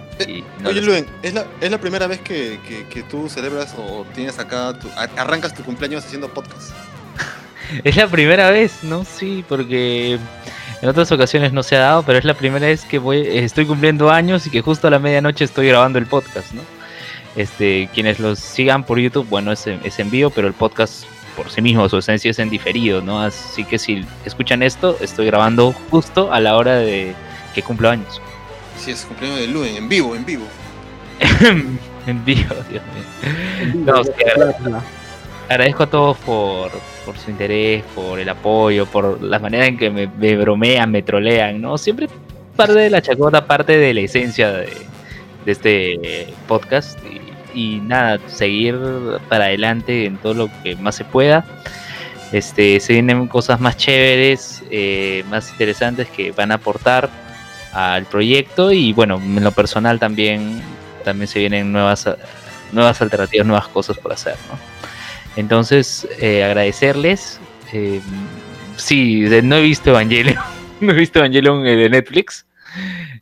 No Oye, Luen, ¿es la, ¿es la primera vez que, que, que tú celebras o tienes acá, tu- arrancas tu cumpleaños haciendo podcast? Es la primera vez, ¿no? Sí, porque en otras ocasiones no se ha dado, pero es la primera vez que voy, estoy cumpliendo años y que justo a la medianoche estoy grabando el podcast, ¿no? Este, quienes los sigan por YouTube, bueno, es, es en vivo, pero el podcast por sí mismo, su esencia es en diferido, ¿no? Así que si escuchan esto, estoy grabando justo a la hora de que cumplo años. Sí, es cumpleaños de Luen, en vivo, en vivo. en vivo, Dios mío. No, sí, agradezco a todos por, por su interés, por el apoyo, por la manera en que me, me bromean, me trolean, ¿no? Siempre parte de la chacota, parte de la esencia de, de este podcast. Y, y nada, seguir para adelante en todo lo que más se pueda. Este, se vienen cosas más chéveres, eh, más interesantes que van a aportar al proyecto y bueno, en lo personal también, también se vienen nuevas, nuevas alternativas, nuevas cosas por hacer, ¿no? Entonces, eh, agradecerles. eh, sí, no he visto Evangelion. no he visto Evangelion eh, de Netflix.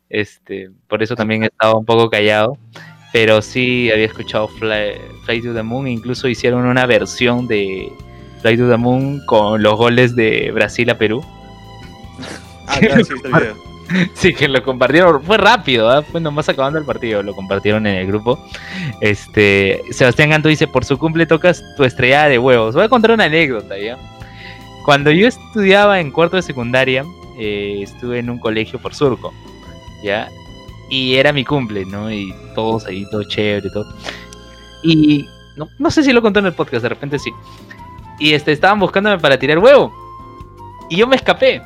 Este, por eso también he estado un poco callado. Pero sí había escuchado Fly, Fly to the Moon. e Incluso hicieron una versión de Fly to the Moon con los goles de Brasil a Perú. Ah, claro, sí, está el video. Sí, que lo compartieron. Fue rápido, ¿ah? fue nomás acabando el partido. Lo compartieron en el grupo. Este, Sebastián Ganto dice: Por su cumple tocas tu estrellada de huevos. Voy a contar una anécdota, ¿ya? Cuando yo estudiaba en cuarto de secundaria, eh, estuve en un colegio por surco, ¿ya? Y era mi cumple, ¿no? Y todos ahí, todo chévere, todo. Y no, no sé si lo conté en el podcast, de repente sí. Y este, estaban buscándome para tirar huevo. Y yo me escapé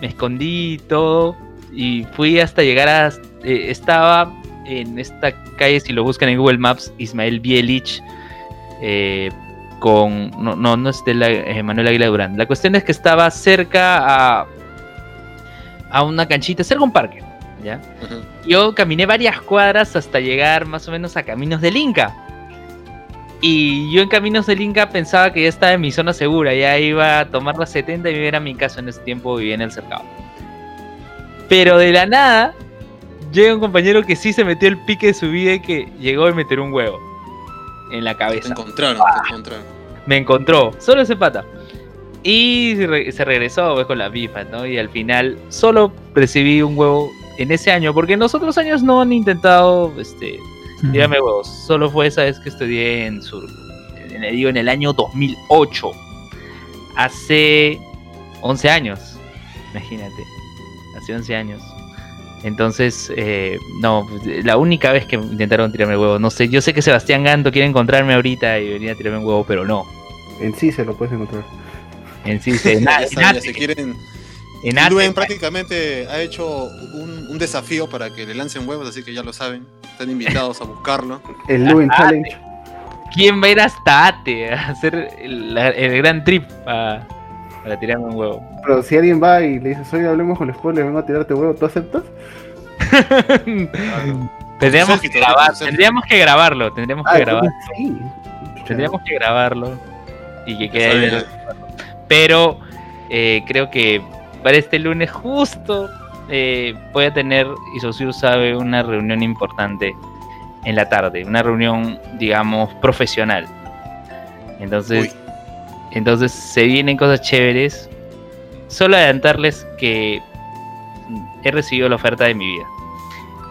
me escondí y todo y fui hasta llegar a eh, estaba en esta calle si lo buscan en Google Maps Ismael Bielich eh, con no no no es de la, eh, Manuel Aguilar Durán. La cuestión es que estaba cerca a a una canchita cerca a un parque ya yo caminé varias cuadras hasta llegar más o menos a Caminos del Inca. Y yo en Caminos del Inca pensaba que ya estaba en mi zona segura, ya iba a tomar la 70 y vivir a mi casa en ese tiempo, vivía en el cercado. Pero de la nada, llega un compañero que sí se metió el pique de su vida y que llegó y me tiró un huevo en la cabeza encontraron, te encontraron. me encontró, solo ese pata. Y se regresó pues, con la bifa, ¿no? Y al final solo recibí un huevo en ese año, porque en los otros años no han intentado este, tirarme huevos. Solo fue esa vez que estudié en Sur. En, digo, en el año 2008. Hace 11 años, imagínate. Hace 11 años. Entonces, eh, no, la única vez que intentaron tirarme huevo, no sé, yo sé que Sebastián Ganto quiere encontrarme ahorita y venir a tirarme un huevo, pero no. En sí se lo puedes encontrar. En sí, se, en, Ya saben, se quieren. En prácticamente ha hecho un, un desafío para que le lancen huevos, así que ya lo saben. Están invitados a buscarlo. El Luen Ah, Challenge. ¿Quién va a ir hasta Ate a hacer el, gran trip pa- para tirarme un huevo? Pero si alguien va y le dice, oye, hablemos con los spoilers, vengo a tirarte huevo, ¿tú aceptas? tendríamos, que grabar- tendríamos que grabarlo, tendríamos que Ah, grabar, sí. tendríamos que grabarlo y que quede. Pero eh, creo que para este lunes justo eh, voy a tener, y Sosur sabe, una reunión importante en la tarde, una reunión, digamos, profesional. Entonces, Uy. entonces se vienen cosas chéveres. Solo adelantarles que he recibido la oferta de mi vida.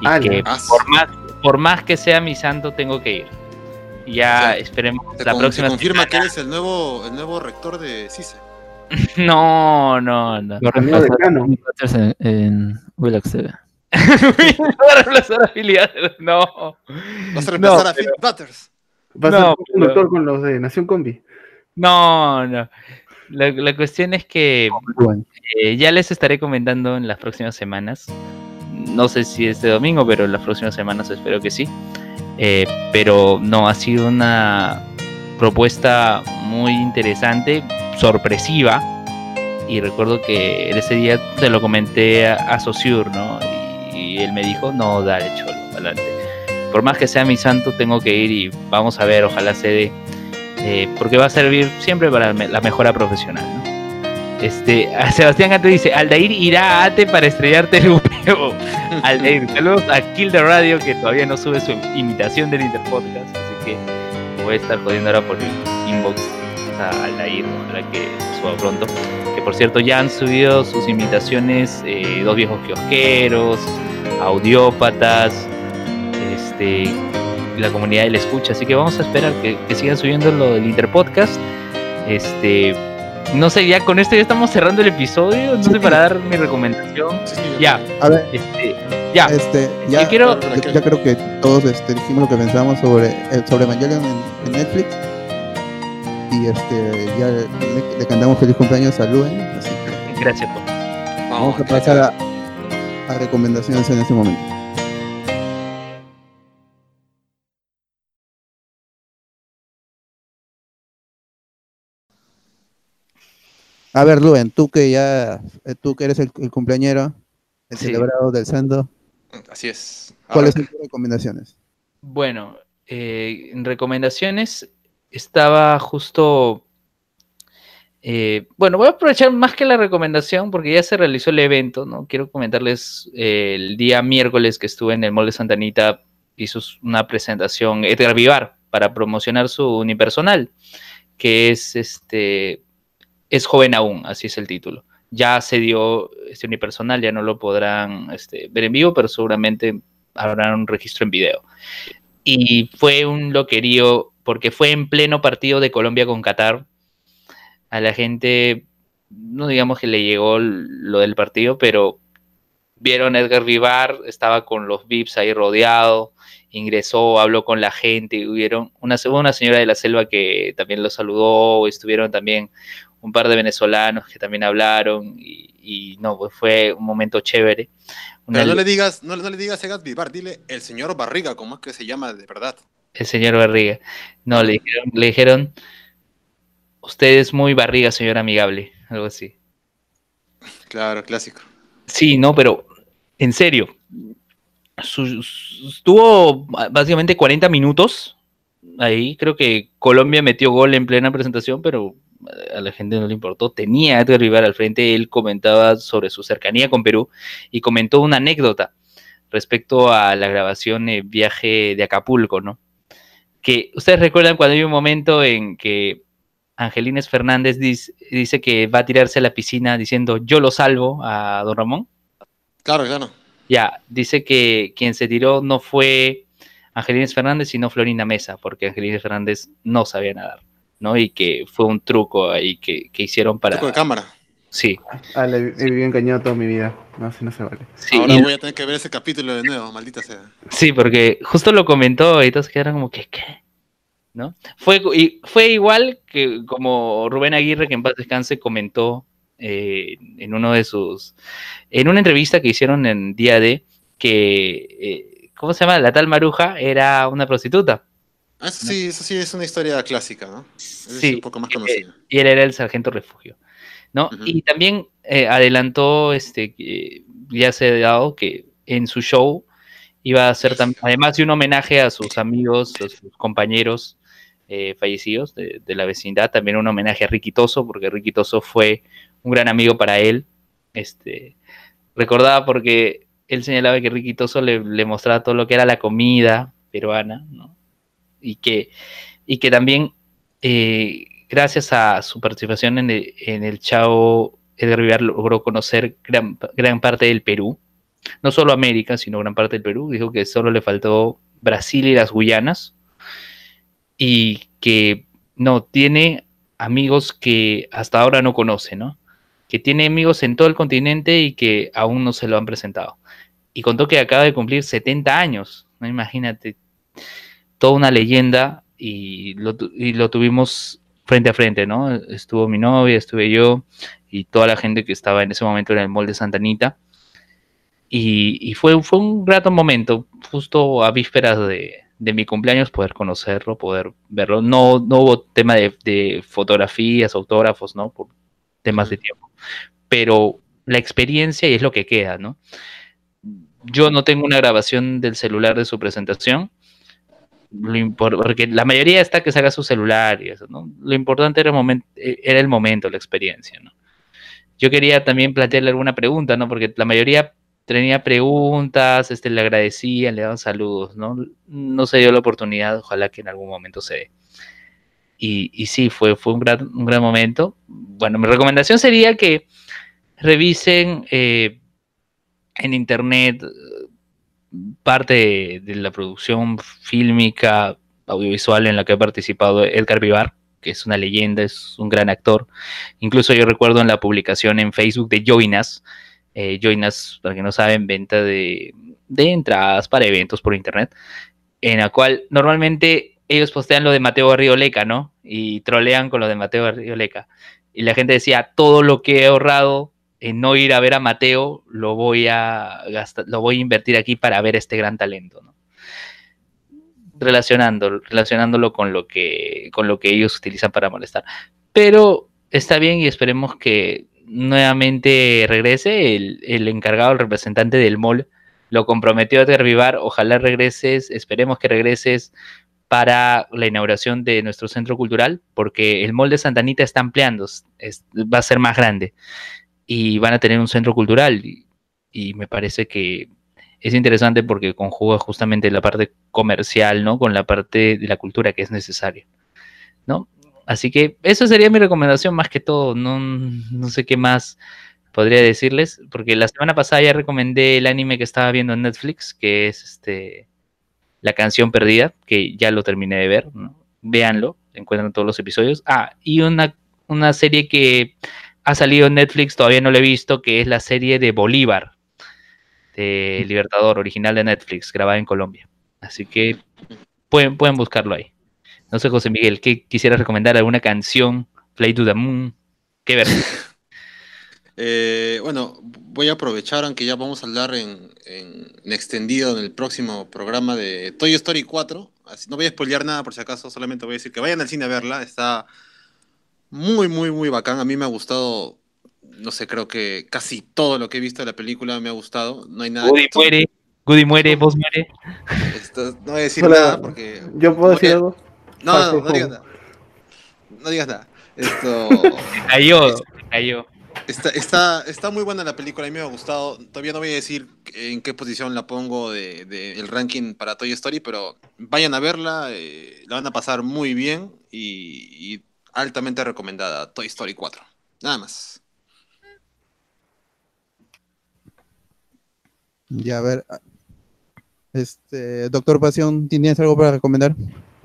Y que Ah, por más, por más que sea mi santo, tengo que ir. Ya esperemos la con- próxima te confirma que semana. eres el nuevo, el nuevo rector de CISE. No, no, no. Lo Butters en, en Willax TV. Para reemplazar afiliados, No. Vas a reemplazar No, a Phil Butters. Vas No, a ser un pero- doctor con los de Nación Combi. No, no. La, la cuestión es que eh, ya les estaré comentando en las próximas semanas. No sé si este domingo, pero en las próximas semanas espero que sí. Eh, pero no, ha sido una propuesta muy interesante, sorpresiva. Y recuerdo que ese día se lo comenté a, a ¿no? Y, él me dijo, no, dale, cholo, adelante. Por más que sea mi santo, tengo que ir y vamos a ver, ojalá se dé. eh, porque va a servir siempre para la mejora profesional, ¿no? Este, Sebastián Gante dice, Aldair irá a Ate para estrellarte el huevo. Aldair, saludos a Kill the Radio que todavía no sube su imitación del Interpodcast, así que voy a estar jodiendo ahora por el inbox a Aldair, para que suba pronto. Que por cierto ya han subido sus imitaciones eh, Dos Viejos Kiosqueros, Audiópatas, este, la comunidad del escucha, así que vamos a esperar que, que sigan subiendo lo del Interpodcast. Este, no sé, ya con esto ya estamos cerrando el episodio, no sé para dar mi recomendación. Ya, a ver, este, ya. este, ya, Yo quiero- ya, ya creo que todos este, dijimos lo que pensábamos sobre, eh, sobre Evangelion en, en Netflix. Y este, ya le, le cantamos feliz cumpleaños a Luen, así que Gracias por. vamos a pasar a, a recomendaciones en este momento. A ver, Luen, tú que ya, eh, tú que eres el, el cumpleañero, el Sí. celebrado del santo, Así es. ¿cuáles son tus recomendaciones? Bueno, eh, en recomendaciones estaba justo. eh, bueno, voy a aprovechar más que la recomendación porque ya se realizó el evento, ¿no? Quiero comentarles eh, el día miércoles que estuve en el Mall de Santa Anita, hizo una presentación Edgar Vivar para promocionar su unipersonal, que es este. Es joven aún, así es el título. Ya se dio este unipersonal, ya no lo podrán este, ver en vivo, pero seguramente habrá un registro en video. Y fue un loquerío porque fue en pleno partido de Colombia con Qatar. A la gente, no digamos que le llegó lo del partido, pero vieron a Edgar Vivar, estaba con los VIPs ahí rodeado, ingresó, habló con la gente, hubieron una, una señora de la selva que también lo saludó, estuvieron también un par de venezolanos que también hablaron y, y no, pues fue un momento chévere. Una Pero no le digas, no, no le digas Egat Vivar, dile el señor Barriga, como es que se llama de verdad. el señor Barriga. No, le dijeron, le dijeron, usted es muy barriga, señor amigable, algo así. Claro, clásico. Sí, no, pero en serio, estuvo básicamente 40 minutos ahí. Creo que Colombia metió gol en plena presentación, pero a la gente no le importó. Tenía a Edgar Vivar al frente, él comentaba sobre su cercanía con Perú y comentó una anécdota respecto a la grabación de viaje de Acapulco, ¿no? Que ustedes recuerdan cuando hay un momento en que Angelines Fernández dice, dice que va a tirarse a la piscina diciendo yo lo salvo a Don Ramón. Claro, claro. Ya, dice que quien se tiró no fue Angelines Fernández, sino Florina Mesa, porque Angelines Fernández no sabía nadar, ¿no? Y que fue un truco ahí que, que hicieron para... Truco de cámara. Sí, Ah, le he vivido engañado toda mi vida. No, así no se vale. sí, Ahora y- voy a tener que ver ese capítulo de nuevo, maldita sea. sí, porque justo lo comentó y todos quedaron como que, ¿qué? ¿No? Fue, y fue igual que como Rubén Aguirre, que en paz descanse, comentó eh, en uno de sus... En una entrevista que hicieron en Día D, que... eh, ¿Cómo se llama? La tal Maruja era una prostituta. Ah, Eso sí, eso sí es una historia clásica, ¿no? Es Sí, un poco más eh, conocida. y él era el sargento refugio, ¿no? Y también eh, adelantó, este, ya se ha dado que en su show iba a hacer tam- además de un homenaje a sus amigos, a sus compañeros eh, fallecidos de, de la vecindad, también un homenaje a Ricky Toso, porque Ricky Toso fue un gran amigo para él. Este, recordaba porque él señalaba que Ricky Toso le, mostraba todo lo que era la comida peruana, ¿no? Y que, y que también, eh, gracias a su participación en el, en el Chao, Edgar Vivar logró conocer gran, gran parte del Perú no solo América, sino gran parte del Perú. Dijo que solo le faltó Brasil y las Guyanas. Y que no, tiene amigos que hasta ahora no conoce, ¿no? Que tiene amigos en todo el continente y que aún no se lo han presentado. Y contó que acaba de cumplir 70 años, ¿no? Imagínate, toda una leyenda y lo, y lo tuvimos frente a frente, ¿no? Estuvo mi novia, estuve yo y toda la gente que estaba en ese momento en el mall de Santa Anita. Y, y fue, fue un grato momento, justo a vísperas de, de mi cumpleaños, poder conocerlo, poder verlo. No, no hubo tema de, de fotografías, autógrafos, ¿no? Por temas de tiempo. Pero la experiencia y es lo que queda, ¿no? Yo no tengo una grabación del celular de su presentación, porque la mayoría está que saca su celular y eso, ¿no? Lo importante era el, momen- eh, era el momento, la experiencia. Yo quería también plantearle alguna pregunta, ¿no? Porque la mayoría tenía preguntas, este, le agradecían, le daban saludos, ¿no? No se dio la oportunidad, ojalá que en algún momento se dé. Y, sí, fue, fue un, gran, un gran momento. Bueno, mi recomendación sería que revisen eh, en internet eh, parte de, de la producción fílmica, audiovisual en la que ha participado Edgar Vivar, que es una leyenda, es un gran actor. Incluso yo recuerdo en la publicación en Facebook de Joinas, eh, Joinas, para que no saben, venta de, de entradas para eventos por internet, en la cual normalmente ellos postean lo de Mateo Arrioleca, ¿no? Y trolean con lo de Mateo Arrioleca. Y la gente decía, todo lo que he ahorrado en no ir a ver a Mateo, lo voy a gastar, lo voy a invertir aquí para ver este gran talento, ¿no? Relacionando, relacionándolo con lo que, con lo que ellos utilizan para molestar. Pero está bien y esperemos que nuevamente regrese el, encargado, el representante del mall, lo comprometió a Vivar, ojalá regreses, esperemos que regreses para la inauguración de nuestro centro cultural, porque el mall de Santa Anita está ampliando, es- va a ser más grande y van a tener un centro cultural y, y me parece que es interesante porque conjuga justamente la parte comercial, ¿no? Con la parte de la cultura que es necesaria, ¿no? Así que eso sería mi recomendación más que todo. No, no sé qué más podría decirles, porque la semana pasada ya recomendé el anime que estaba viendo en Netflix, que es este La canción perdida, que ya lo terminé de ver, ¿no? Véanlo, encuentran todos los episodios. Ah, y una, una serie que ha salido en Netflix, todavía no la he visto, que es la serie de Bolívar, de Libertador, original de Netflix, grabada en Colombia. Así que pueden, pueden buscarlo ahí. No sé, José Miguel, ¿qué quisieras recomendar? ¿Alguna canción? Play to the Moon. ¿Qué ver? Eh, bueno, voy a aprovechar, aunque ya vamos a hablar en, en- en extendido en el próximo programa de Toy Story 4. Así, no voy a spoilear nada por si acaso, solamente voy a decir que vayan al cine a verla. Está muy, muy, muy bacán. A mí me ha gustado, no sé, creo que casi todo lo que he visto de la película me ha gustado. No hay nada. Goody muere, Goody muere, vos muere. Esto- no voy a decir Hola, nada porque. ¿Yo puedo decir algo? No, Far no, digas nada. No digas nada. Esto. Cayó, cayó. Está, está, está muy buena la película, a mí me ha gustado. Todavía no voy a decir en qué posición la pongo de, de el ranking para Toy Story, pero vayan a verla, eh, la van a pasar muy bien y, y altamente recomendada, Toy Story 4. Nada más. Ya, a ver. Este, Doctor Pasión, ¿tienes algo para recomendar?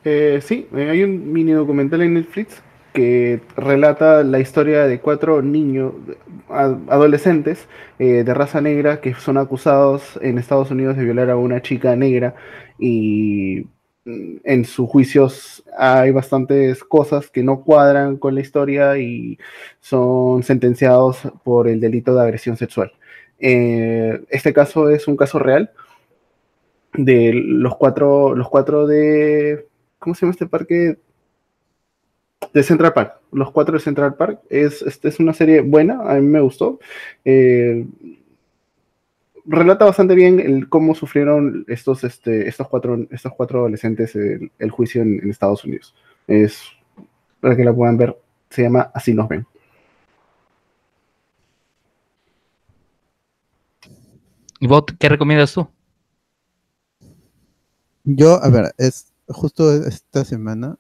Eh, sí, eh, hay un mini documental en Netflix que relata la historia de cuatro niños, adolescentes eh, de raza negra que son acusados en Estados Unidos de violar a una chica negra y mm, en sus juicios hay bastantes cosas que no cuadran con la historia y son sentenciados por el delito de agresión sexual. Eh, este caso es un caso real de los cuatro, los cuatro de, ¿cómo se llama este parque? De Central Park, los cuatro de Central Park. Es, este es una serie buena, a mí me gustó. Eh, relata bastante bien el cómo sufrieron estos, este, estos, cuatro, estos cuatro adolescentes el, el juicio en, en Estados Unidos. Es para que la puedan ver. Se llama Así nos ven. ¿Y vos qué recomiendas tú? Yo, a ver, es justo esta semana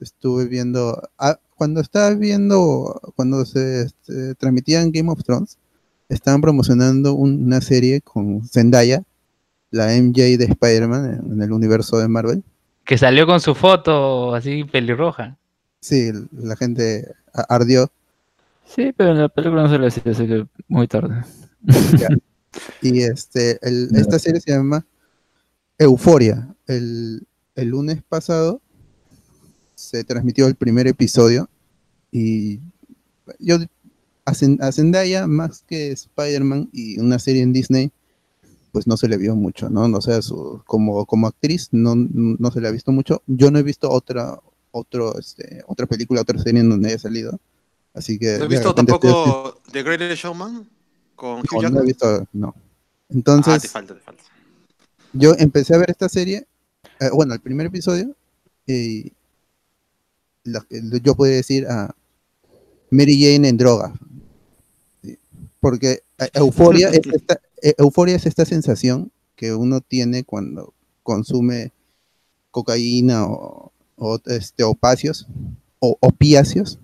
estuve viendo, ah, cuando estaba viendo, cuando se este, transmitían Game of Thrones, estaban promocionando un- una serie con Zendaya, la MJ de Spider-Man en, en el universo de Marvel. Que salió con su foto así pelirroja. Sí, la gente a- ardió. Sí, pero en la película no se le hacía, así que muy tarde. Ya. Y este, el- esta serie se llama Euforia. El, el lunes pasado se transmitió el primer episodio y yo a, Zen- a Zendaya más que Spider-Man y una serie en Disney pues no se le vio mucho, ¿no? O sea, su- como, como actriz no, no se le ha visto mucho. Yo no he visto otra otro, este, otra película, otra serie en donde haya salido. Así que ¿No has visto repente estoy- tampoco The Greatest Showman? Con Hugh no, no he visto, no. Ah, Entonces, te falta, te falta. yo empecé a ver esta serie, eh, bueno, el primer episodio, y la- yo podría decir a Mary Jane en droga. Porque eh, euforia es, esta, eh, euforia es esta sensación que uno tiene cuando consume cocaína o, o, este, opacios o opiáceos.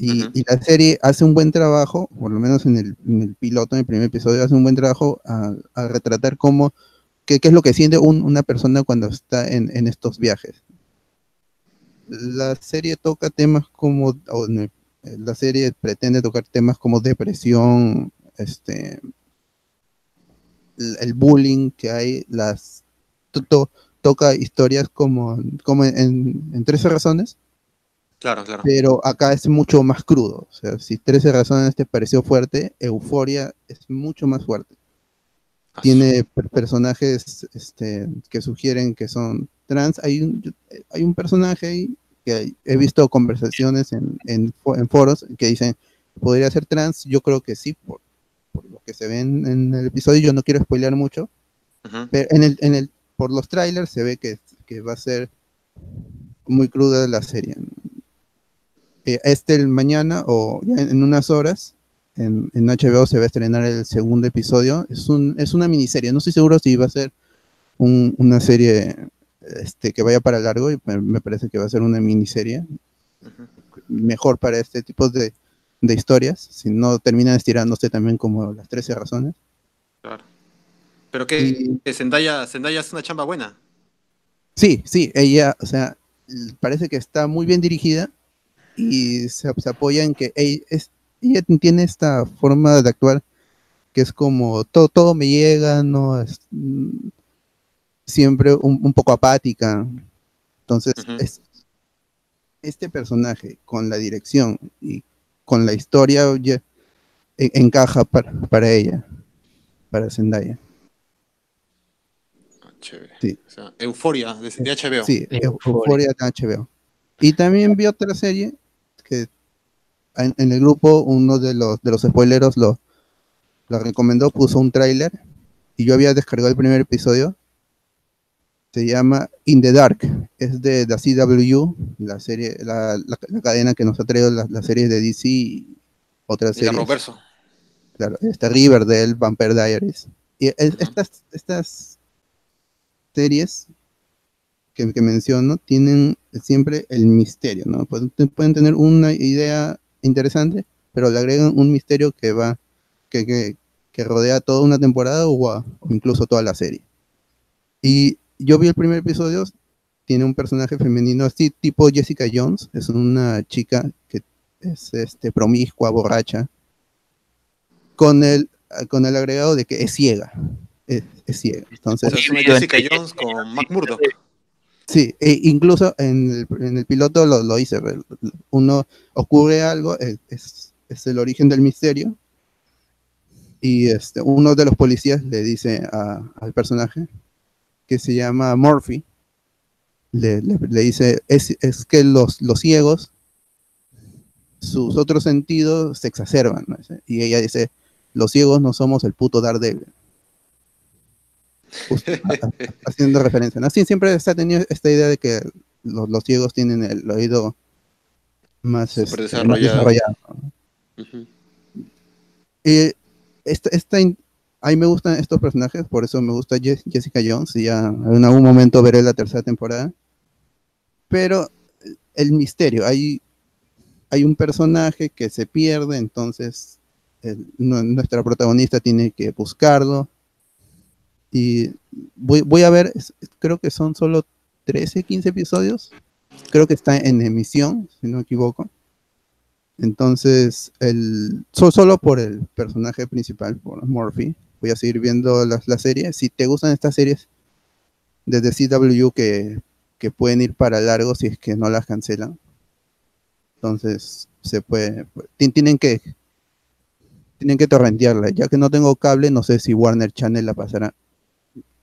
Y, la serie hace un buen trabajo, por lo menos en el, en el piloto, en el primer episodio, hace un buen trabajo a, a retratar cómo, qué, qué es lo que siente un- una persona cuando está en, en estos viajes. La serie toca temas como, la serie pretende tocar temas como depresión, este, el, bullying que hay, las to- to- toca historias como, como en, en 13 razones, Claro, claro. pero acá es mucho más crudo. O sea, si 13 razones te pareció fuerte, Euforia es mucho más fuerte. Tiene per- personajes este, que sugieren que son trans. Hay un, hay un personaje ahí que he visto conversaciones en, en, fo- en foros que dicen, ¿podría ser trans? Yo creo que sí, por, por lo que se ve en, en el episodio. Yo no quiero spoilear mucho, pero en el, en el, por los trailers se ve que, que va a ser muy cruda la serie. Eh, este el mañana o ya en, en unas horas en, en HBO se va a estrenar el segundo episodio. Es, un, es una miniserie, no estoy seguro si va a ser un- una serie este, que vaya para largo, y me, me parece que va a ser una miniserie mejor para este tipo de, de historias, si no terminan estirándose también como las 13 razones. Claro. Pero que, Y- que Zendaya, Zendaya es una chamba buena. Sí, sí, ella, o sea, parece que está muy bien dirigida y se, se apoya en que ella, es, ella tiene esta forma de actuar que es como todo, todo me llega, no es siempre un, un poco apática. Entonces, es, este personaje con la dirección y con la historia e- encaja para, para ella, para Zendaya. Chévere. Sí. O sea, Euforia de, de HBO. Sí, Euforia. Euforia de HBO. Y también vi otra serie que en, en el grupo uno de los de los spoileros lo, lo recomendó, puso un tráiler y yo había descargado el primer episodio. Se llama In the Dark, es de la CW, la serie, la, la- la cadena que nos ha traído las las series de DC y otras Y series. Roverso. Claro, está Riverdale, Vampire Diaries. Y es- estas, estas series que, que menciono tienen siempre el misterio, ¿no? Pueden, pueden tener una idea interesante, pero le agregan un misterio que va, que, que, que rodea toda una temporada o, a- o incluso toda la serie. Y yo vi el primer episodio, tiene un personaje femenino así, tipo Jessica Jones, es una chica que es este, promiscua, borracha, con el, con el agregado de que es ciega. Es, es ciega. Entonces, Jessica Jones con Mac Murdock. sí, e incluso en el, en el piloto lo, lo hice. re- Uno ocurre algo, eh, es, es el origen del misterio. Y este, uno de los policías le dice a- al personaje que se llama Murphy, le, le- le dice, es, es que los, los ciegos, sus otros sentidos se exacerban. ¿no? Y ella dice, los ciegos no somos el puto Daredevil. Justo, haciendo referencia. ¿no? Así siempre se ha tenido esta idea de que los, los ciegos tienen el oído más, este, más desarrollado. Y esta, esta a mí me gustan estos personajes, por eso me gusta Je- Jessica Jones, y ya en algún momento veré la tercera temporada. Pero el misterio, hay, hay un personaje que se pierde, entonces nuestra protagonista tiene que buscarlo. Y voy, a ver, creo que son solo 13, 15 episodios. Creo que está en emisión, si no me equivoco. Entonces, el, so- solo por el personaje principal, por Murphy, voy a seguir viendo la, la serie. Si te gustan estas series desde CW que, que pueden ir para largo si es que no las cancelan, entonces se puede, ti- tienen que tienen que torrentearla. Ya que no tengo cable, no sé si Warner Channel la pasará.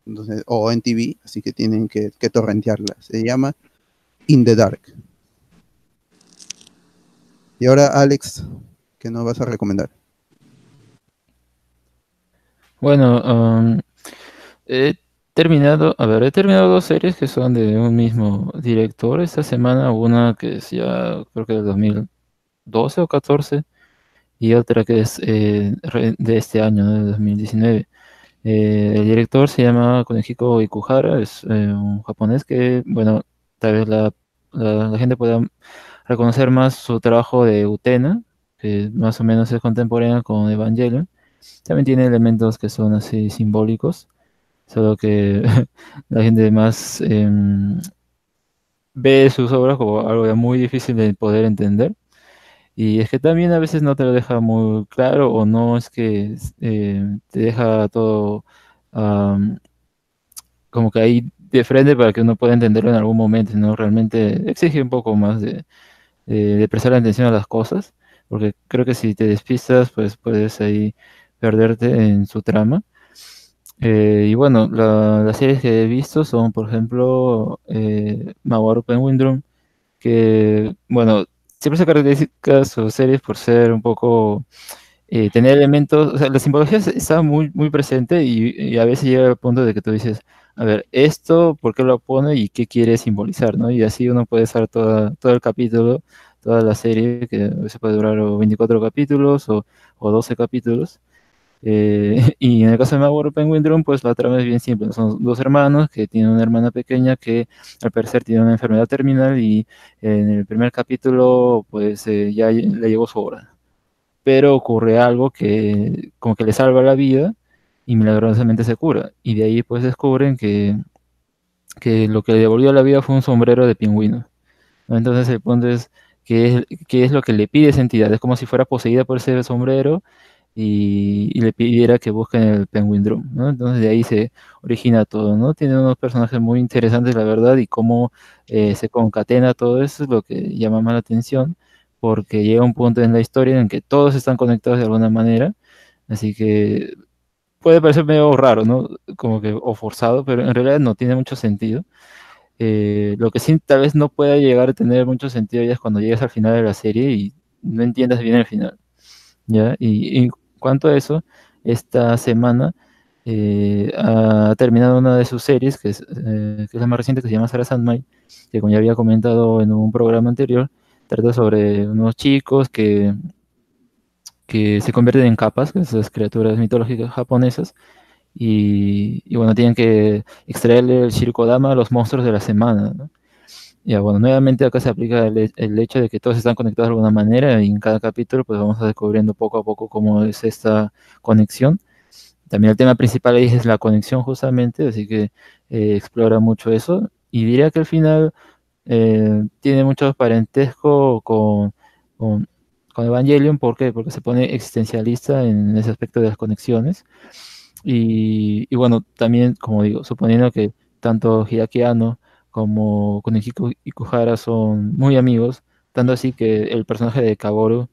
Entonces, o en TV, así que tienen que, que torrentearla. Se llama In the Dark. Y ahora, Alex, ¿qué nos vas a recomendar? Bueno, am, he terminado, a ver, he terminado dos series que son de un mismo director. Esta semana una que es ya, creo que del 2012 o 14, y otra que es eh, de este año, ¿no? de 2019. Eh, el director se llama Konejiko Ikuhara, es eh, un japonés que, bueno, tal vez la, la- la gente pueda reconocer más su trabajo de Utena, que más o menos es contemporáneo con Evangelion. También tiene elementos que son así simbólicos, solo que la gente más em, ve sus obras como algo muy difícil de poder entender. Y es que también a veces no te lo deja muy claro o no es que eh, te deja todo am, como que ahí de frente para que uno pueda entenderlo en algún momento, ¿no? Realmente exige un poco más de, de, de prestar atención a las cosas, porque creo que si te despistas, pues puedes ahí perderte en su trama. Eh, y bueno, la- las series que he visto son, por ejemplo, eh, Mawaru Penguin Drum, que, bueno, siempre se caracteriza sus series por ser un poco, eh, tener elementos, o sea, la simbología es- está muy, muy presente y, y a veces llega al punto de que tú dices, a ver, esto, ¿por qué lo pone y qué quiere simbolizar, ¿no? Y así uno puede estar toda, todo el capítulo, toda la serie, que a veces puede durar o 24 capítulos o, o 12 capítulos. Eh, y en el caso de Mawaru Penguin Drum, pues la trama es bien simple. Son dos hermanos que tienen una hermana pequeña que al parecer tiene una enfermedad terminal y en el primer capítulo pues eh, ya le llegó su hora. Pero ocurre algo que como que le salva la vida y milagrosamente se cura. Y de ahí pues descubren que, que lo que le devolvió la vida fue un sombrero de pingüino. ¿no? Entonces el punto es qué es, qué es lo que le pide esa entidad. Es como si fuera poseída por ese sombrero y, le pidiera que busquen el Penguin Drum, ¿no? Entonces de ahí se origina todo, ¿no? Tiene unos personajes muy interesantes, la verdad, y cómo eh, se concatena todo eso es lo que llama más la atención, porque llega un punto en la historia en que todos están conectados de alguna manera, así que puede parecer medio raro, ¿no? Como que, o forzado, pero en realidad no tiene mucho sentido. Eh, lo que sí tal vez no pueda llegar a tener mucho sentido ya es cuando llegues al final de la serie y no entiendas bien el final. ¿ya? Y, cuanto a eso, esta semana eh, ha terminado una de sus series, que es, eh, que es la más reciente, que se llama Sarah Sandmine, que como ya había comentado en un programa anterior, trata sobre unos chicos que, que se convierten en capas, que esas criaturas mitológicas japonesas, y, y bueno, tienen que extraerle el Shirikodama a los monstruos de la semana, ¿no? Ya, bueno, nuevamente acá se aplica el, he- el hecho de que todos están conectados de alguna manera y en cada capítulo pues vamos a descubriendo poco a poco cómo es esta conexión. También el tema principal ahí es la conexión justamente, así que eh, explora mucho eso. Y diría que al final eh, tiene mucho parentesco con, con, con Evangelion, ¿por qué? Porque se pone existencialista en ese aspecto de las conexiones. Y, y bueno, también, como digo, suponiendo que tanto Hideaki Como Konejiko Ikuhara son muy amigos, tanto así que el personaje de Kaworu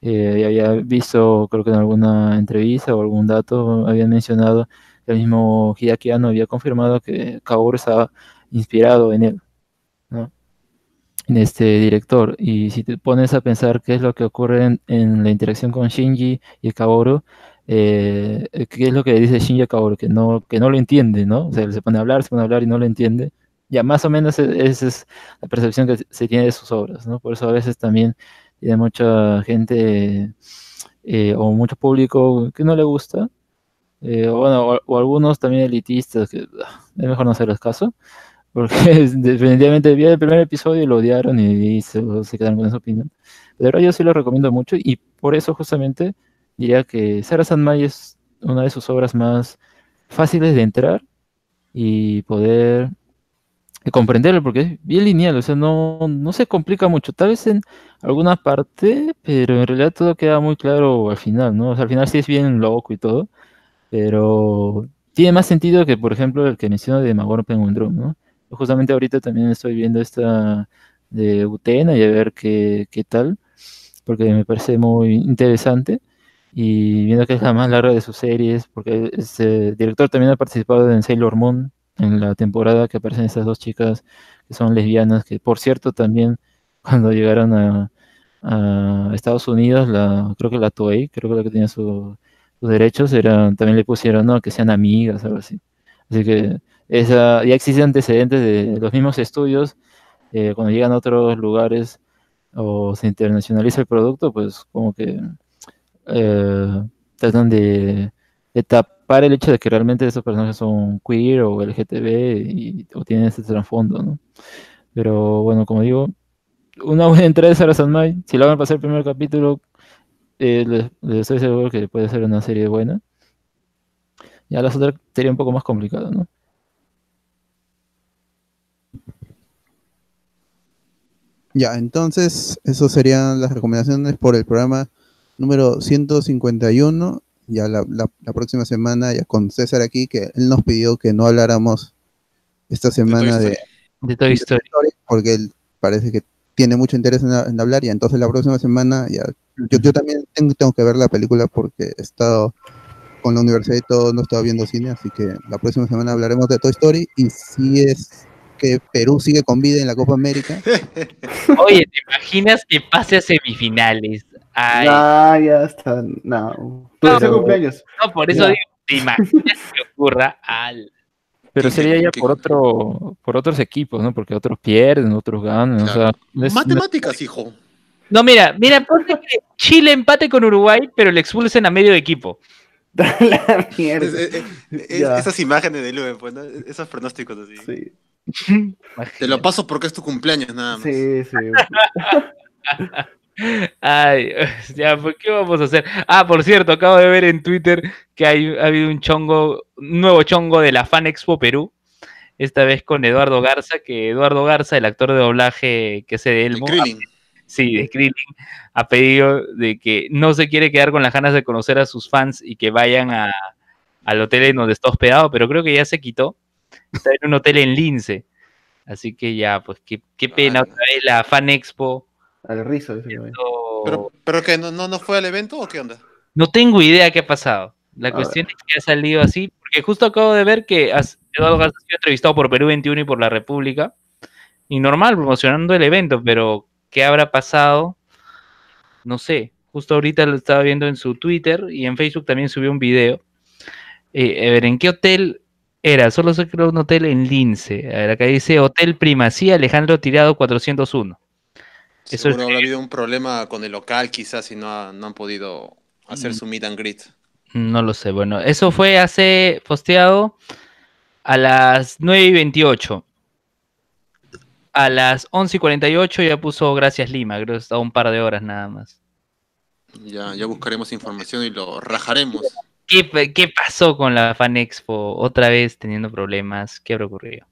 eh, había visto, creo que en alguna entrevista o algún dato, habían mencionado que el mismo Hideaki Anno había confirmado que Kaworu estaba inspirado en él, ¿no? En este director. Y si te pones a pensar qué es lo que ocurre en, la interacción con Shinji y Kaworu, eh, ¿qué es lo que dice Shinji Kaoru? Que no, que no lo entiende, ¿no? O sea, se pone a hablar, se pone a hablar y no lo entiende. Ya más o menos e- esa es la percepción que se tiene de sus obras, ¿no? Por eso a veces también tiene mucha gente eh, o mucho público que no le gusta, eh, o, bueno, o, algunos también elitistas que ah, es mejor no hacerles caso, porque definitivamente vi el primer episodio y lo odiaron y, se, se quedaron con esa opinión. Pero yo sí lo recomiendo mucho y por eso justamente diría que Sarah Sanmai es una de sus obras más fáciles de entrar y poder comprenderlo, porque es bien lineal, o sea, no, no se complica mucho, tal vez en alguna parte, pero en realidad todo queda muy claro al final, ¿no? Al final sí es bien loco y todo, pero tiene más sentido que, por ejemplo, el que menciono de Magoro Penguin Drum, ¿no? Justamente ahorita también estoy viendo esta de Utena y a ver qué, qué tal, porque me parece muy interesante y viendo que es la más larga de sus series, porque este director también ha participado en Sailor Moon, en la temporada que aparecen estas dos chicas que son lesbianas, que por cierto también cuando llegaron a, Estados Unidos, la, creo que la Toei, creo que la que tenía su- sus derechos, era, también le pusieron ¿no? que sean amigas, algo así. Así que esa, ya existen antecedentes de los mismos estudios, eh, cuando llegan a otros lugares o se internacionaliza el producto, pues como que eh, tratan de, de tapar el hecho de que realmente esos personajes son queer o LGTB y, o tienen ese trasfondo, ¿no? Pero bueno, como digo, una buena entrada de Sarah Sanmai, si la van a pasar el primer capítulo, eh, les, les estoy seguro que puede ser una serie buena. Ya las otras sería un poco más complicado, ¿no? Ya, entonces, eso serían las recomendaciones por el programa número 151. Ya la, la- la próxima semana, ya con César aquí, que él nos pidió que no habláramos esta semana de, De Toy Story. porque él parece que tiene mucho interés en, en hablar, y entonces la próxima semana ya yo, yo también tengo, tengo que ver la película porque he estado con la universidad y todo, no he estado viendo cine, así que la próxima semana hablaremos de Toy Story y si es que Perú sigue con vida en la Copa América. Oye, ¿te imaginas que pase a semifinales? Ay, Ya, ya está. No. Tu No, cumpleaños. no, por eso Ya. digo, ¿te imaginas que ocurra? Al... Pero sería ya por otro, por otros equipos, ¿no? Porque otros pierden, otros ganan, o sea, no no Matemáticas, hijo. No, mira, mira, ponte que Chile empate con Uruguay, pero le expulsen a medio equipo. la mierda. Es- es- es- Ya. esas imágenes de Lube, pues, ¿no? esos pronósticos así. Sí, Te lo paso porque es tu cumpleaños, nada más. sí, sí. Ay, ya, pues, ¿qué vamos a hacer? Ah, por cierto, acabo de ver en Twitter que hay, ha habido un chongo, un nuevo chongo de la Fan Expo Perú, esta vez con Eduardo Garza, que Eduardo Garza, el actor de doblaje que hace de Elmo, sí, de Krillin, ha pedido de que no se quiere quedar con las ganas de conocer a sus fans y que vayan a, al hotel en donde está hospedado, pero creo que ya se quitó. Está en un hotel en Lince. Así que ya, pues qué, qué pena, otra vez la Fan Expo. Al rizo. no- ¿Pero, pero que no, no, no fue al evento o qué onda? no tengo idea qué ha pasado. La A cuestión es que ha salido así, porque justo acabo de ver que has- Eduardo Garza ha sido entrevistado por Perú 21 y por La República, y normal, promocionando el evento, pero ¿qué habrá pasado? No sé. Justo ahorita lo estaba viendo en su Twitter y en Facebook también subió un video. Eh, a ver, ¿en qué hotel era? Solo sé que era un hotel en Lince. A ver, acá dice Hotel Primacía Alejandro Tirado 401. Eso Seguro es- habrá habido un problema con el local, quizás, y no, ha- no han podido hacer Mm. su meet and greet. No lo sé. Bueno, eso fue hace posteado a las 9 y 28. A las 11 y 48 ya puso Gracias Lima. Creo que está un par de horas nada más. Ya, ya buscaremos información y lo rajaremos. ¿Qué, qué pasó con la Fan Expo? Otra vez teniendo problemas. ¿Qué habrá ocurrido?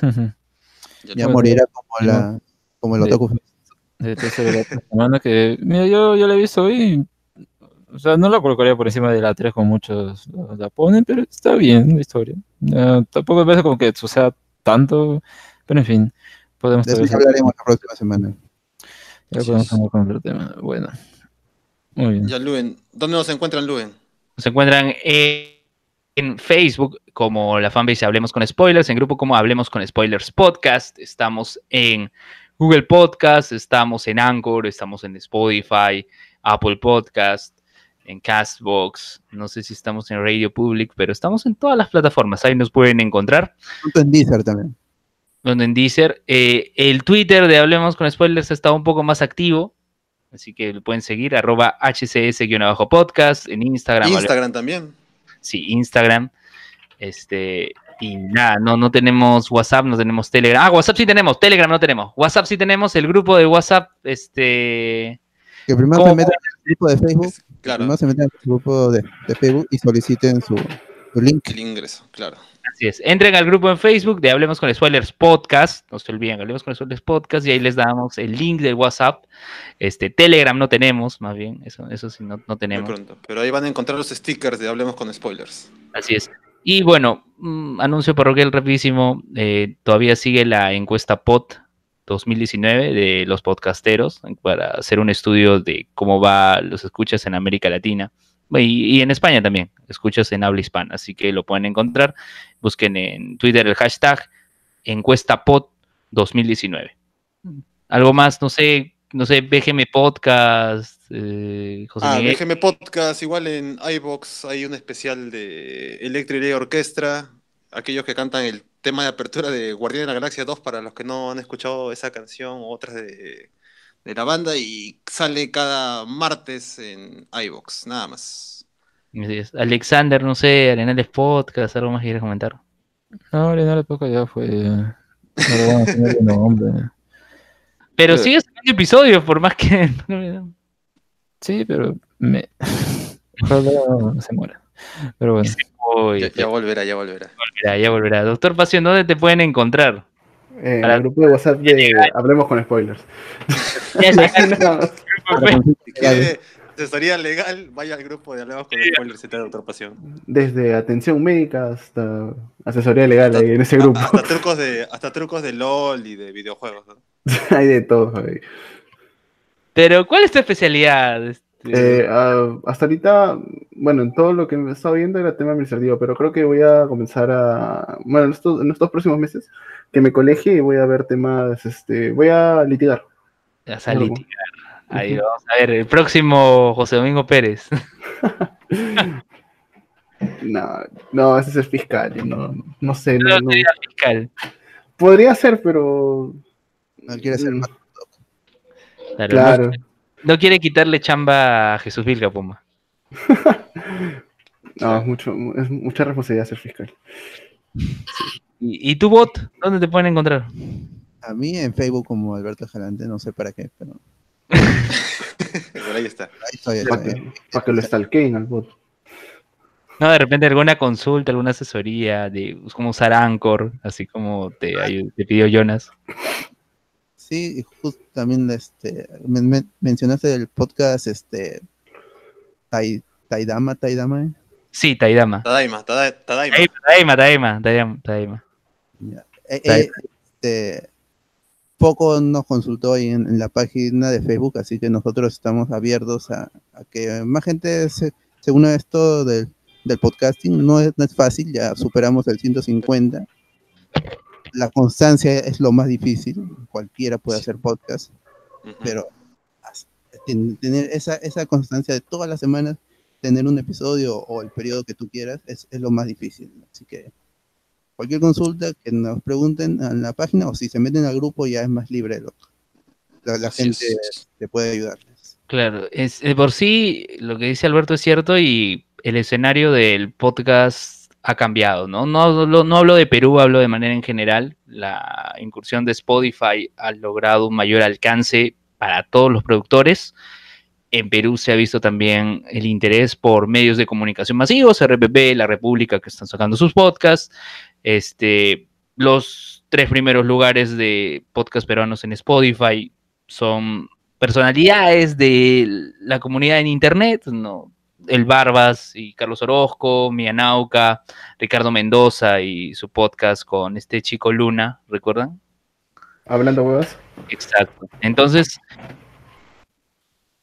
Ya Ya- morirá como la como el Sí. otaku. De semana que, mira, yo, yo la he visto hoy, o sea, no la colocaría por encima de la 3 como muchos la- ponen, pero está bien la historia. Ya, tampoco me parece como que suceda tanto, pero en fin, podemos De eso hablaremos la próxima semana. ya podemos hablar con otro tema. Bueno, muy bien. Ya, Luen. ¿Dónde nos encuentran, Luen? Se encuentran en, en Facebook como la fanbase Hablemos con Spoilers, en grupo como Hablemos con Spoilers Podcast. Estamos en Google Podcast, estamos en Anchor, estamos en Spotify, Apple Podcast. en Castbox, no sé si estamos en Radio Public, pero estamos en todas las plataformas, ahí nos pueden encontrar. En Deezer también. donde en Deezer. Eh, el Twitter de Hablemos con Spoilers está un poco más activo, así que lo pueden seguir, arroba hcs-podcast, en Instagram. Hablemos- Instagram también. sí, Instagram. Este, y nada, no, no tenemos WhatsApp, no tenemos Telegram. Ah, WhatsApp sí tenemos, Telegram no tenemos. WhatsApp sí tenemos, el grupo de WhatsApp, este... Que primero ¿Cómo? se metan en el grupo de Facebook, Claro, primero se metan en el grupo de, de Facebook y soliciten su, su link. el ingreso, claro. Así es. Entren al grupo en Facebook de Hablemos con Spoilers Podcast. No se olviden, Hablemos con Spoilers Podcast. Y ahí les damos el link del WhatsApp. Este, Telegram no tenemos, más bien. Eso, eso sí, no, no Muy tenemos. pronto. Pero ahí van a encontrar los stickers de Hablemos con Spoilers. Así es. Y bueno, mm, anuncio parroquial rapidísimo. eh, todavía sigue la encuesta POT 2019 de los podcasteros para hacer un estudio de cómo va los escuchas en América Latina. Y, y en España también, escuchas en habla hispana. Así que lo pueden encontrar. Busquen en Twitter el hashtag encuesta POT 2019. Algo más, no sé, no sé, BGM Podcast, eh, José Ah, Miguel. BGM Podcast, igual en iBox hay un especial de Electric Lay Orchestra. Aquellos que cantan el tema de apertura de Guardián de la Galaxia 2, para los que no han escuchado esa canción o otras de, de la banda, y sale cada martes en iBox, nada más. Alexander, no sé, Arenales Podcast, algo más que quieras comentar. No, le toca ya fue. No le van a nombre. Pero Pero- sigue sacando episodios, por más que. Sí, pero me. Ojalá se muera. Pero bueno. Uy, Ya, ya volverá, ya volverá. volverá, ya volverá. Doctor Pasión, ¿dónde te pueden encontrar? En Para- el grupo de WhatsApp de Hablemos con Spoilers. Asesoría legal, vaya al grupo de Hablemos con Spoilers y te da otra pasión. Desde atención médica hasta asesoría legal ahí en ese grupo. Hasta trucos de, hasta trucos de LOL y de videojuegos. ¿no? Hay de todo ahí. Pero, ¿cuál es tu especialidad? Este, Eh, ah, hasta ahorita, bueno, en todo lo que me he estado viendo era tema administrativo, pero creo que voy a comenzar a, bueno, en estos, en estos próximos meses, que me colegie y voy a ver temas, este, voy a litigar. vas a litigar. Ahí vamos a ver, el próximo José Domingo Pérez. No, no, ese es el fiscal, yo no, no sé, no, No no. sería fiscal. podría ser, pero No quiere ser más. Claro, claro. No, no quiere quitarle chamba a Jesús Vilca Puma. No, es, mucho, es mucha responsabilidad ser fiscal. ¿Y, y tu bot? ¿Dónde te pueden encontrar? A mí en Facebook como Alberto Jalante, no sé para qué, pero Pero ahí está. ahí estoy. Para que, para que lo stalkeen al bot. No, de repente alguna consulta, alguna asesoría de cómo usar Anchor, así como te pidió Jonas. Sí, y justo también este, men- men- mencionaste el podcast este Tai- Taidama, Taidama. ¿eh? Sí, Taidama. Tadaima, Tada- Tadaima. Taima, Taima, Taima, Taima. Ya. Eh, Tai- eh, este, poco nos consultó ahí en, en la página de Facebook, así que nosotros estamos abiertos a, a que más gente se, se una a esto del, del podcasting. No es, no es fácil, ya superamos el 150. La constancia es lo más difícil, cualquiera puede hacer podcast, pero tener esa, esa constancia de todas las semanas, tener un episodio o el periodo que tú quieras, es, es lo más difícil. Así que cualquier consulta que nos pregunten en la página o si se meten al grupo ya es más libre. lo- la, la gente te puede ayudarles. Claro, es, de por sí lo que dice Alberto es cierto y el escenario del podcast ha cambiado, ¿no? No, hablo- no hablo de Perú, hablo de manera en general. La incursión de Spotify ha logrado un mayor alcance para todos los productores. En Perú se ha visto también el interés por medios de comunicación masivos, RPP, La República, que están sacando sus podcasts. Este, los tres primeros lugares de podcast peruanos en Spotify son personalidades de la comunidad en internet, ¿no? El Barbas y Carlos Orozco, Mia Nauca, Ricardo Mendoza y su podcast con este chico Luna, ¿recuerdan? Hablando huevas. Exacto. Entonces,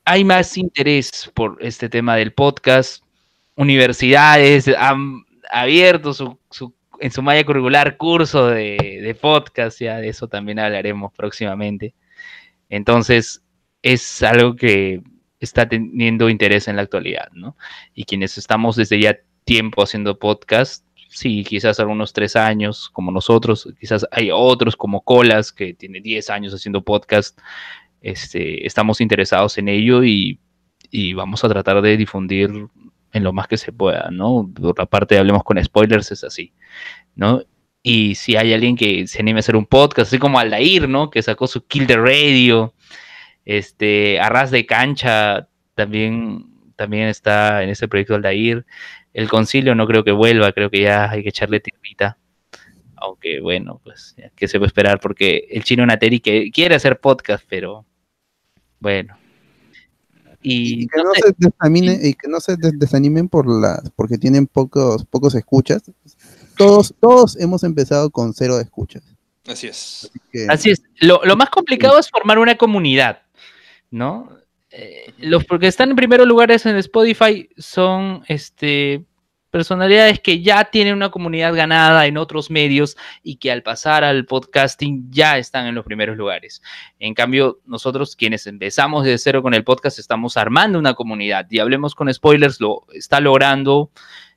hay más interés por este tema del podcast. Universidades han abierto su, su- en su malla curricular curso de, de podcast, ya de eso también hablaremos próximamente. Entonces, es algo que está teniendo interés en la actualidad, ¿no? Y quienes estamos desde ya tiempo haciendo podcast, sí, quizás algunos tres años como nosotros, quizás hay otros como Colas que tiene 10 años haciendo podcast, este, estamos interesados en ello y, y vamos a tratar de difundir en lo más que se pueda, ¿no? Por la parte de Hablemos con Spoilers es así, ¿no? Y si hay alguien que se anime a hacer un podcast, así como Aldair, ¿no? Que sacó su Kill the Radio, este, Arras de Cancha también, también está en ese proyecto Aldair. El concilio no creo que vuelva, creo que ya hay que echarle tierrita. Aunque bueno, pues, ya, ¿qué se puede esperar? Porque el chino Nateri que quiere hacer podcast, pero bueno. Y, Y que no no sé, se desanime- y que no se des- desanimen por la, porque tienen pocos, pocos escuchas. Todos, todos hemos empezado con cero escuchas. Así es. que- Así es. Lo, lo más complicado es formar una comunidad, ¿no? Eh, los porque están en primeros lugares en Spotify son este, personalidades que ya tienen una comunidad ganada en otros medios y que al pasar al podcasting ya están en los primeros lugares. En cambio, nosotros quienes empezamos de cero con el podcast estamos armando una comunidad y hablemos con spoilers, lo está logrando.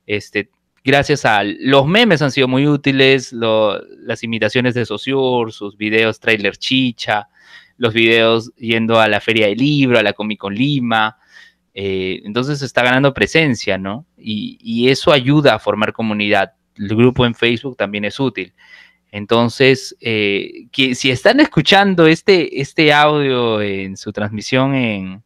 Este, gracias a los memes han sido muy útiles, las imitaciones de Sociur, sus videos trailer chicha, los videos yendo a la feria del libro, a la Comic Con Lima. eh, entonces está ganando presencia, ¿no? Y, eso ayuda a formar comunidad. El grupo en Facebook también es útil. Entonces, eh, que, si están escuchando este, este audio en su transmisión en,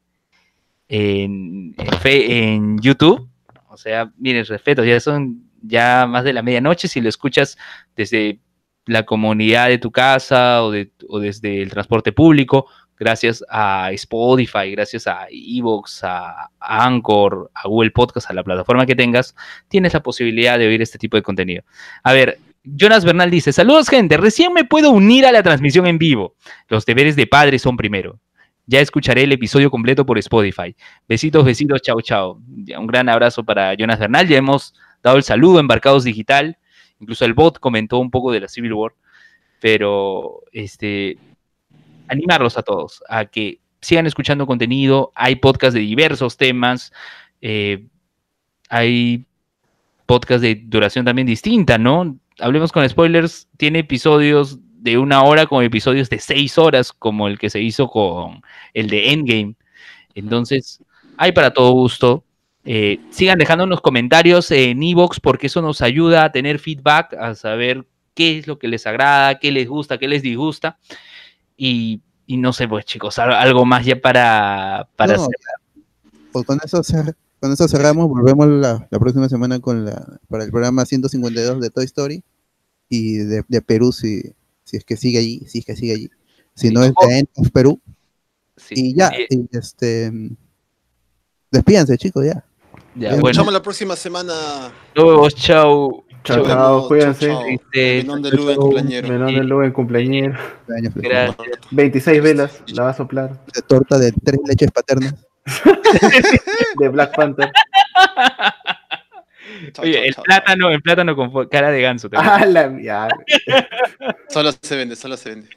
en, en en YouTube, o sea, miren, respeto, ya son ya más de la medianoche si lo escuchas desde la comunidad de tu casa o, de- o desde el transporte público, gracias a Spotify, gracias a Evox, a, Anchor, a Google Podcast, a la plataforma que tengas, tienes la posibilidad de oír este tipo de contenido. A ver, Jonas Bernal dice, saludos gente, recién me puedo unir a la transmisión en vivo. Los deberes de padre son primero. Ya escucharé el episodio completo por Spotify. Besitos, besitos, chao, chao. Un gran abrazo para Jonas Bernal. Ya hemos dado el saludo, Embarcados Digital. Incluso el bot comentó un poco de la Civil War. Pero este, animarlos a todos a que sigan escuchando contenido. Hay podcasts de diversos temas. eh, hay podcasts de duración también distinta, ¿no? Hablemos con spoilers. Tiene episodios de una hora como episodios de seis horas, como el que se hizo con el de Endgame. Entonces, hay para todo gusto. Eh, sigan dejándonos comentarios en Evox porque eso nos ayuda a tener feedback, a saber qué es lo que les agrada, qué les gusta, qué les disgusta. Y, y no sé, pues chicos, al- algo más ya para, para No, hacer. Pues con eso, cer- con eso cerramos, volvemos la, la próxima semana con la, para el programa 152 de Toy Story y de, de Perú si, si es que sigue allí, si es que sigue allí. Si Sí. no es de End of Perú. Sí. Y ya, Eh, y este despídanse chicos, ya. Ya, Nos bueno, Escuchamos la próxima semana. chau. Chao, Chau. chao, cuídense. Este, Menón de Lube, cumpleañero. Menón de cumpleañero. Gracias. 26 velas, la va a soplar. De torta de tres leches paternas. De Black Panther. Oye, el plátano, el plátano con cara de ganso. Ah, la. Solo se vende, solo se vende.